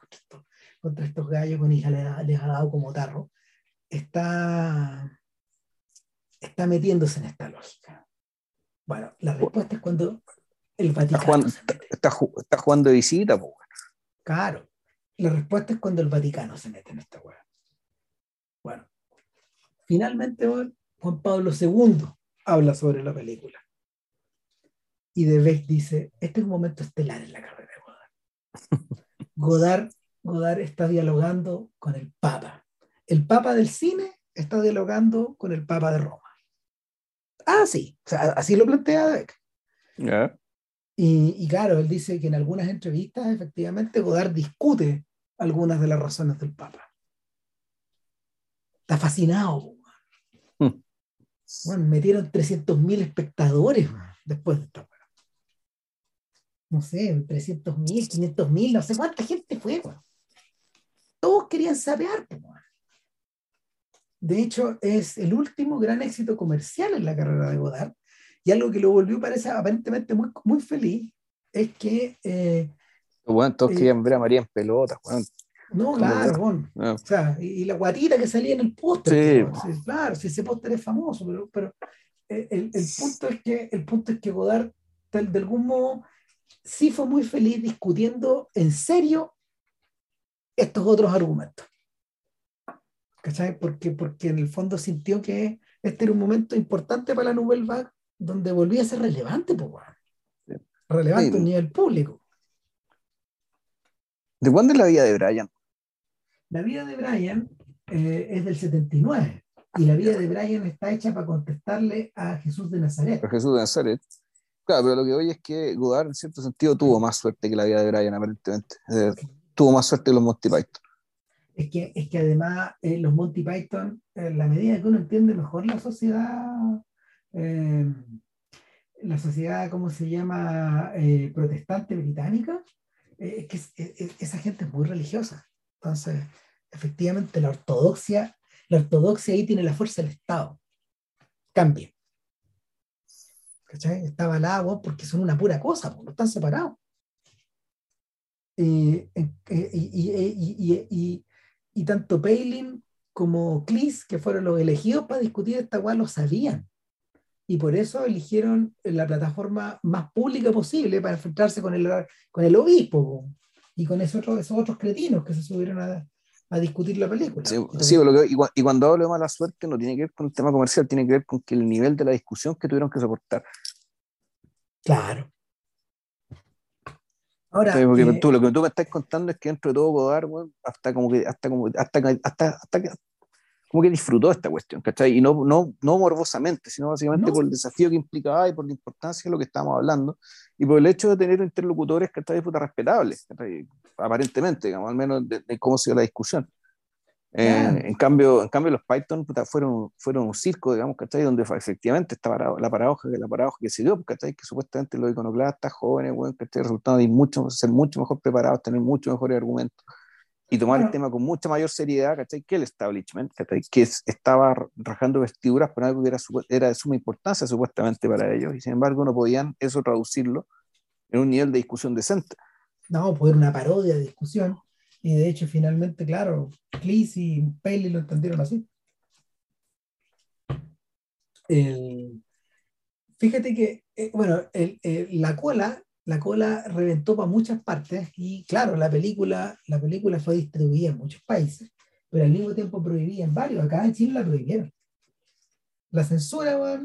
contra estos, gallos con hija les ha, dado como tarro, está, está metiéndose en esta lógica? Bueno, la respuesta es cuando el Vaticano. Está jugando, de visita, pues. Claro. La respuesta es cuando el Vaticano se mete en esta hueá. Bueno, Finalmente, Juan Pablo II habla sobre la película. Y de vez dice, este es un momento estelar en la carrera de Godard. Godard, está dialogando con el Papa. El Papa del cine está dialogando con el Papa de Roma. Ah, sí, así lo plantea Beck. Y, y, claro, él dice que en algunas entrevistas, efectivamente, Godard discute algunas de las razones del Papa. Está fascinado. Bueno, metieron 300.000 espectadores después de esta No sé, 300.000, 500.000, no sé cuánta gente fue. Todos querían saber. De hecho, es el último gran éxito comercial en la carrera de Godard. Y algo que lo volvió, parece, aparentemente muy, muy feliz, es que... Eh, bueno, todos querían ver a María en pelota, no, claro, bueno. O sea, y, la guatita que salía en el póster. Sí. claro, si ese póster es famoso, pero, pero eh, el, el, punto es que, el punto es que Godard, de algún modo, sí fue muy feliz discutiendo en serio estos otros argumentos. ¿Cachai? Porque, porque en el fondo sintió que este era un momento importante para la Nouvelle Vague donde volvía a ser relevante, pues, relevante a nivel público. ¿De cuándo es la vida de Brian? La vida de Brian eh, es del 79 y la vida de Brian está hecha para contestarle a Jesús de Nazaret. A Jesús de Nazaret. Claro, pero lo que oye es que Godard en cierto sentido tuvo más suerte que la vida de Brian, aparentemente. Eh, tuvo más suerte que los Monty Python. Es que, es que además eh, los Monty Python, en la medida que uno entiende mejor la sociedad, la sociedad, ¿cómo se llama?, protestante británica, es que esa gente es muy religiosa. Entonces, efectivamente, la ortodoxia, la ortodoxia ahí tiene la fuerza del Estado. Cambia. ¿Cachai? Está avalada porque son una pura cosa, no están separados. Y, tanto Palin como Clis, que fueron los elegidos para discutir esta guay, lo sabían. Y por eso eligieron la plataforma más pública posible para enfrentarse con el, con el obispo y con esos otros, esos otros cretinos que se subieron a, a discutir la película. Sí, sí y, cuando hablo de mala suerte no tiene que ver con el tema comercial, tiene que ver con que el nivel de la discusión que tuvieron que soportar. Claro. Ahora, porque eh, tú, lo que tú me estás contando es que dentro de todo Godard, hasta como que, hasta como, hasta, hasta, hasta, que, como que disfrutó esta cuestión, ¿cachai? Y no, no, no morbosamente, sino básicamente por el desafío que implicaba y por la importancia de lo que estábamos hablando y por el hecho de tener interlocutores que están respetables, aparentemente, digamos, al menos de, de cómo se dio la discusión. Eh, en, cambio, en cambio, los Python fueron, fueron un circo, digamos, ¿cachai? Donde efectivamente estaba la paradoja, la paradoja que se dio, ¿cachai? Que supuestamente los iconoclastas jóvenes, bueno, ¿cachai? Resultaron de mucho, ser mucho mejor preparados, tener mucho mejores argumentos y tomar el tema con mucha mayor seriedad, ¿cachai? Que el establishment, ¿cachai? Que estaba rajando vestiduras por algo que era, era de suma importancia supuestamente para ellos y sin embargo no podían eso traducirlo en un nivel de discusión decente. No, poder una parodia de discusión y de hecho, finalmente, claro, Cleese y Paley lo entendieron así. fíjate que, eh, bueno, la cola, la cola reventó para muchas partes y claro, la película, la película fue distribuida en muchos países, pero al mismo tiempo prohibida en varios. Acá en Chile la prohibieron. La censura,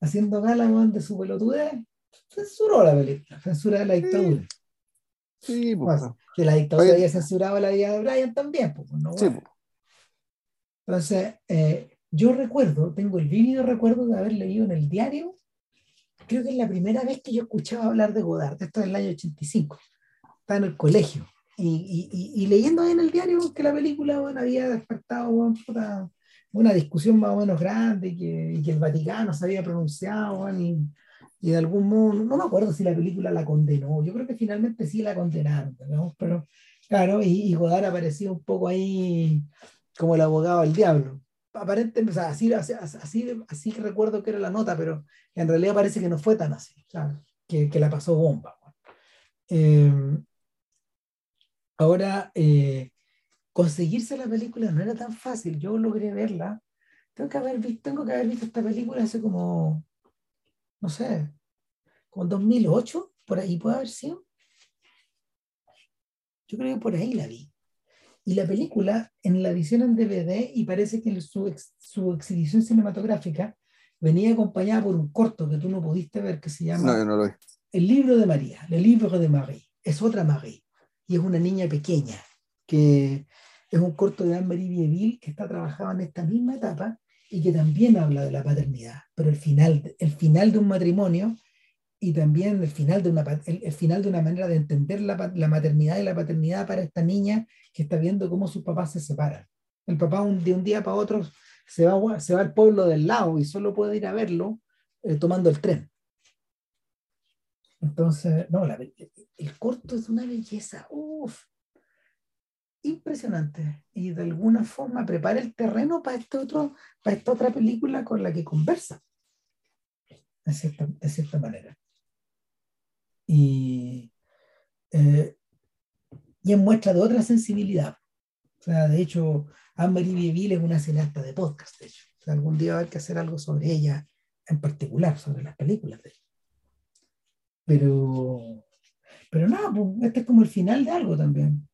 haciendo gala de su pelotudez, censuró la película, censura de la dictadura. Sí, pues. Que la dictadura había censurado la vida de Brian también, pues, no, sí, pues. Entonces, eh, yo recuerdo, tengo el vívido recuerdo de haber leído en el diario, creo que es la primera vez que yo escuchaba hablar de Godard, esto es el año 85, estaba en el colegio, y, y, y, leyendo ahí en el diario que la película bueno, había despertado una, una, discusión más o menos grande, y que, y que el Vaticano se había pronunciado, y, y de algún modo, no me acuerdo si la película la condenó, yo creo que finalmente sí la condenaron, pero claro, y, y Godard aparecía un poco ahí como el abogado del diablo. Aparentemente, o sea, así, así, así, recuerdo que era la nota, pero en realidad parece que no fue tan así, que, que, la pasó bomba. Eh, ahora, eh, conseguirse la película no era tan fácil, yo logré verla. Tengo que haber visto, tengo que haber visto esta película hace como no sé, como 2008, por ahí puede haber sido. Yo creo que por ahí la vi. Y la película, en la edición en DVD, y parece que su, su exhibición cinematográfica venía acompañada por un corto que tú no pudiste ver, que se llama El libro de María, Le Livre de Marie. Es otra Marie. Y es una niña pequeña, que es un corto de Anne-Marie Vieville, que está trabajando en esta misma etapa, y que también habla de la paternidad, pero el final, el final de un matrimonio y también el final de una, el, final de una manera de entender la, la, maternidad y la paternidad para esta niña que está viendo cómo sus papás se separan. El papá un, de un día para otro se va, se va al pueblo del lado y solo puede ir a verlo eh, tomando el tren. Entonces, no, la, el corto es una belleza. Uf, impresionante y de alguna forma prepara el terreno para, este otro, para esta otra película con la que conversa, de cierta, de cierta manera. Y, eh, y en muestra de otra sensibilidad. O sea, de hecho, Anne-Marie Vieville es una cineasta de podcast, de hecho. O sea, algún día va a haber que hacer algo sobre ella en particular, sobre las películas de ella. Pero, pero nada, pues, este es como el final de algo también.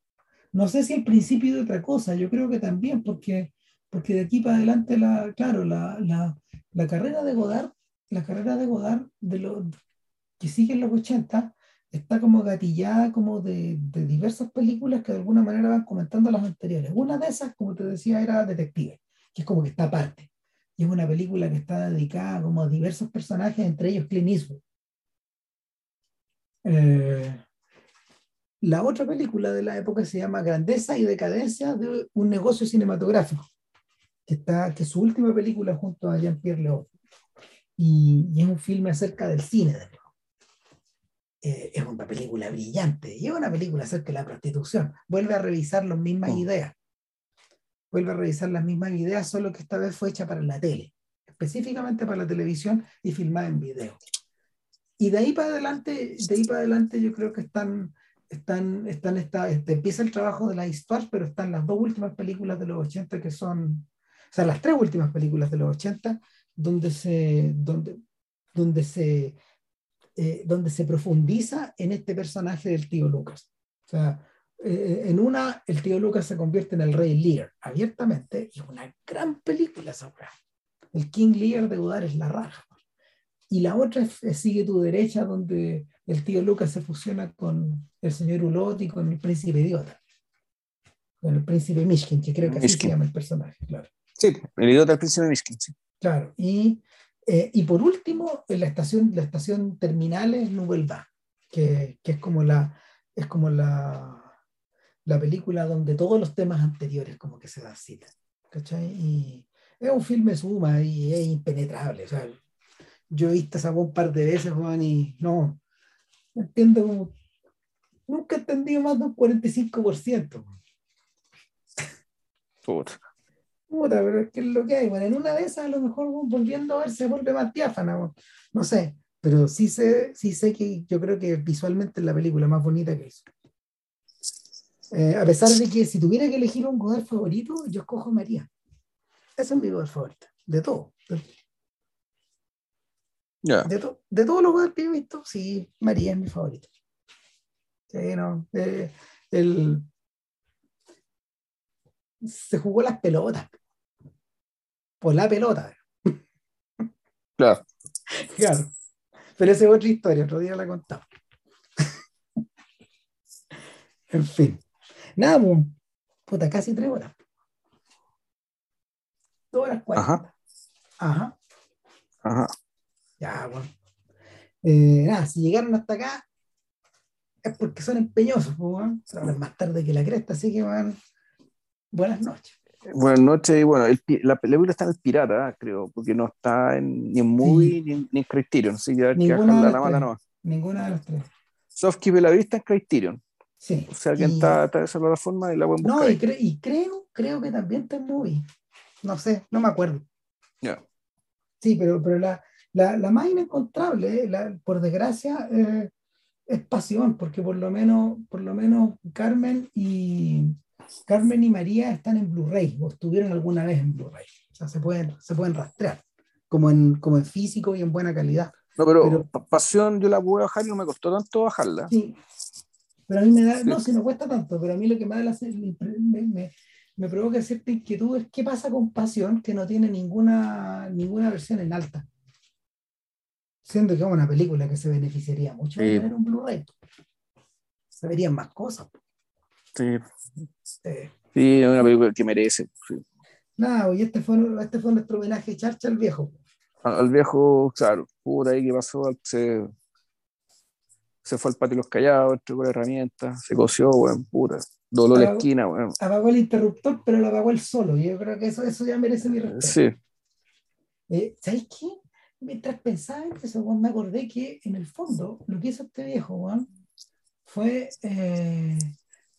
No sé si el principio de otra cosa, yo creo que también, porque, porque de aquí para adelante, la, claro, la, la, la carrera de Godard, la carrera de Godard de lo, que sigue en los 80, está como gatillada como de, de, diversas películas que de alguna manera van comentando las anteriores. Una de esas, como te decía, era Detective, que es como que está aparte. Y es una película que está dedicada como a diversos personajes, entre ellos Clint Eastwood. Eh, la otra película de la época se llama Grandeza y Decadencia de un negocio cinematográfico, que, está, que es su última película junto a Jean-Pierre Léaud. Y, y, es un filme acerca del cine, de eh, es una película brillante y es una película acerca de la prostitución. Vuelve a revisar las mismas Mm. ideas. Vuelve a revisar las mismas ideas, solo que esta vez fue hecha para la tele, específicamente para la televisión y filmada en video. Y de ahí para adelante, de ahí para adelante yo creo que están, están, están esta, este, empieza el trabajo de la histoire, pero están las dos últimas películas de los 80 que son, o sea, las tres últimas películas de los 80 donde se, donde, donde se, eh, donde se profundiza en este personaje del tío Lucas. O sea, eh, en una, el tío Lucas se convierte en el rey Lear, abiertamente, y es una gran película esa. El King Lear de Godard es la raja. Y la otra es, es Sigue tu derecha, donde el tío Lucas se fusiona con el señor Hulot y con el príncipe idiota. Con el príncipe Mishkin, que creo que así Mishkin. se llama el personaje, claro. Sí, el idiota del príncipe Mishkin, sí. Claro, y, eh, y por último, en la estación, la estación terminal es Nouvelle Vague, que, que es como la es como la, la película donde todos los temas anteriores como que se dan cita. ¿cachai? Y es un filme suma y es impenetrable. O sea, yo he visto esa weá un par de veces, Juan, y no, no entiendo como. Nunca he entendido más de un 45%. Puta. Puta, pero es que es lo que hay. Bueno, en una de esas, a lo mejor volviendo a ver, se vuelve más diáfana. No sé, pero sí sé, sí sé que yo creo que visualmente es la película más bonita que hizo. Eh, a pesar de que si tuviera que elegir un Godard favorito, yo escojo María. Ese es mi Godard favorito. De todo. De, De, to- de todos los Godard que he visto, sí, María es mi favorito. Sí, no. eh, el, se jugó las pelotas. Por la pelota. Claro. Claro. Pero esa es otra historia, otro día la contamos. en fin. Nada, pues, puta, casi tres horas. Dos horas cuarenta. Ajá. Ajá. Ajá. Ya, bueno. Eh, nada, si llegaron hasta acá es porque son empeñosos, weón. Hablan más tarde que la cresta, así que van. Buenas noches. Buenas noches. Y bueno, el la película está en el pirata, creo, porque no está en, ni en movie ni, en- ni en Criterion. Así que que de bajarla las la mala. Ninguna de las tres. Softkeep la vista en Criterion. Sí. O sea, alguien Y- está, está esa plataforma y la pueden buscar. No, y, cre- y creo, creo que también está en movie. No sé, no me acuerdo. Ya. Sí, pero, pero la, la, la más inencontrable, eh, la- por desgracia, eh, es pasión, porque por lo menos, por lo menos Carmen y Carmen y María están en Blu-ray, o estuvieron alguna vez en Blu-ray. O sea, se pueden, se pueden rastrear, como en, como en físico y en buena calidad. No, pero, Pero- Pa- Pasión yo la pude bajar y no me costó tanto bajarla. Sí. Pero a mí me da, no, si no cuesta tanto, pero a mí lo que me da la, me, me, me provoca cierta inquietud es qué pasa con Pasión que no tiene ninguna, ninguna versión en alta. Siendo que es una película que se beneficiaría mucho de Sí. tener un Blu-ray. Se verían más cosas. Sí, sí, es una película que merece. sí. nada, y este fue, este fue nuestro homenaje charcha al viejo. Al, al viejo, claro, por ahí que pasó, se, se fue al patio de los callados, entregó la herramienta, se coció, weón, puta. Dolor de Ah, esquina, weón. Apagó el interruptor, pero lo apagó él solo. Y yo creo que eso, eso ya merece mi respeto. Sí, Eh, ¿Sabes qué? Mientras pensaba en eso, me acordé que en el fondo lo que hizo este viejo, weón, fue, eh,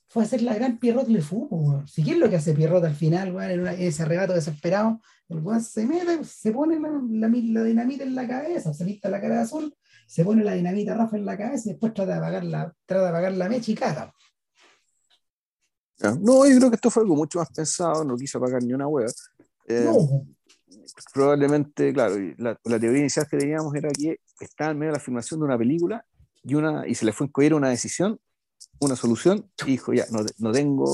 fue hacer la gran Pierrot Le Fou, weón. Si qué es lo que hace Pierrot al final, weón, en, una- en ese arrebato desesperado, el weón se mete, se pone la, la, la dinamita en la cabeza, se pinta la cara de azul, se pone la dinamita rafa en la cabeza y después trata de apagar la, trata de apagar la mecha y caga. No, yo creo que esto fue algo mucho más pensado, no quiso pagar ni una hueá. Eh, No, probablemente, claro, la, la teoría inicial que teníamos era que estaba en medio de la filmación de una película y, una, y se le fue a una decisión, una solución, y dijo, ya, no, no tengo,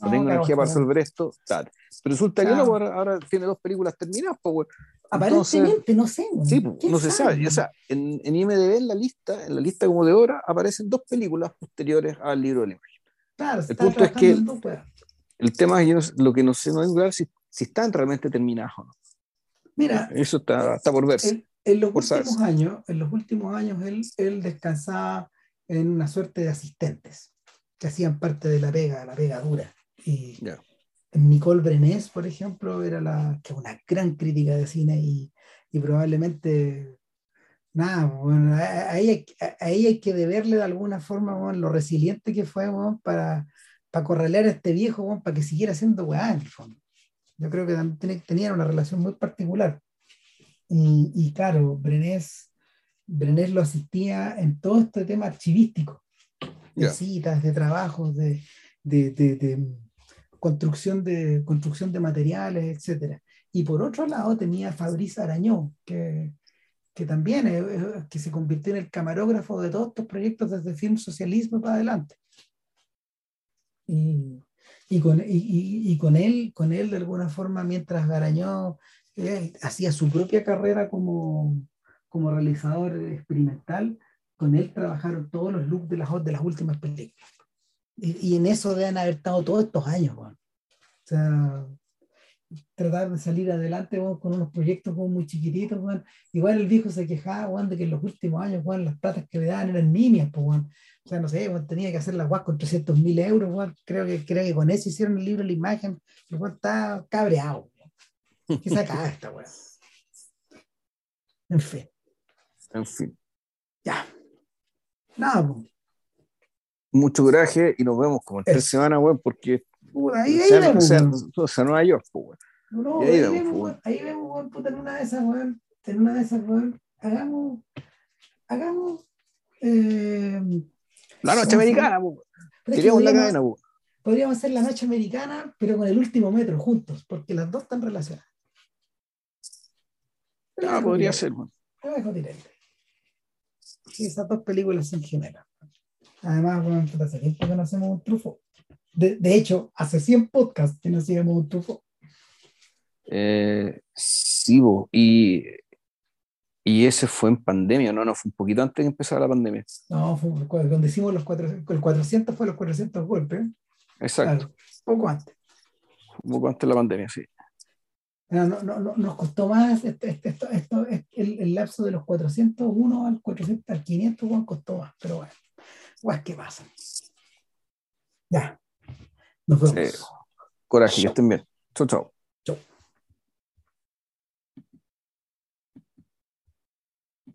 no No, tengo energía para resolver esto, tal. Pero resulta que Claro. no, pues ahora, ahora tiene dos películas terminadas, pues, weón. aparentemente, no sé. Sí, pues, ¿Quién no se sabe. Y, o sea, en, en IMDB, en la lista, en la lista como de hora, aparecen dos películas posteriores al libro de la imagen. Claro, el punto es que- weas. El tema es que lo que no sé, no es claro si, si están realmente terminadas o no. Mira, Eso está, está por verse. en, en los por últimos saberse. años, en los últimos años él, él descansaba en una suerte de asistentes que hacían parte de la pega, la pega dura. Y. Nicole Brenés, por ejemplo, era la que una gran crítica de cine y, y probablemente nada, bueno, ahí, hay, ahí hay que deberle de alguna forma bueno, lo resiliente que fue bueno, para, para a este viejo, para que siguiera siendo weá en el fondo. Yo creo que también tenían una relación muy particular. Y, y claro, Brenés, Brenés lo asistía en todo este tema archivístico, de citas, de trabajos, de, de, de, construcción, de construcción de materiales, etc. Y por otro lado tenía Fabrice Arañó, que, que también es, que se convirtió en el camarógrafo de todos estos proyectos desde el film socialismo para adelante. Y, y, con, y, y, con, él, con él, de alguna forma, mientras Garañó eh, hacía su propia carrera como, como realizador experimental, con él trabajaron todos los looks de las, de las últimas películas. Y, en eso deben haber estado todos estos años. O sea, tratar de salir adelante con unos proyectos muy chiquititos. Igual el viejo se quejaba de que en los últimos años las platas que le daban eran nimias. Pues, o sea, no sé, tenía que hacer la guas con 300 mil euros. Creo, que, creo que con eso hicieron el libro La Imagen. El está cabreado. ¿Qué saca esta weón? En fin. En fin. Ya. Nada, Mucho coraje y nos vemos como en tres semanas, weón, porque. Ahí, ahí vemos. O sea, Nueva York. No, ahí, ahí, vemos, weón. Ahí vemos, weón, puta, en una de esas, weón. En una de esas, weón. Hagamos. Hagamos. Eh, la noche americana, weón. Queríamos la cadena, weón. Podríamos hacer la noche americana, pero con el último metro juntos, porque las dos están relacionadas. Ah, podría ser, weón. Directo. Esas dos películas en general. Además, bueno, hace tiempo que no hacemos un trufo. De, de, hecho, hace 100 podcasts que no hacíamos un trufo. Eh, sí, y, y ese fue en pandemia, ¿no? No, fue un poquito antes de empezar la pandemia. No, fue cuando hicimos los 400, el 400 fue los 400 golpes. Exacto. poco antes. Un poco antes de la pandemia, sí. No, no, no, nos costó más esto, esto, esto, el, el, lapso de los 401 al 400 al 500 bueno, costó más, pero bueno, guay, ¿qué pasa? Ya, nos vemos. coraje, que estén bien. Chau, chau.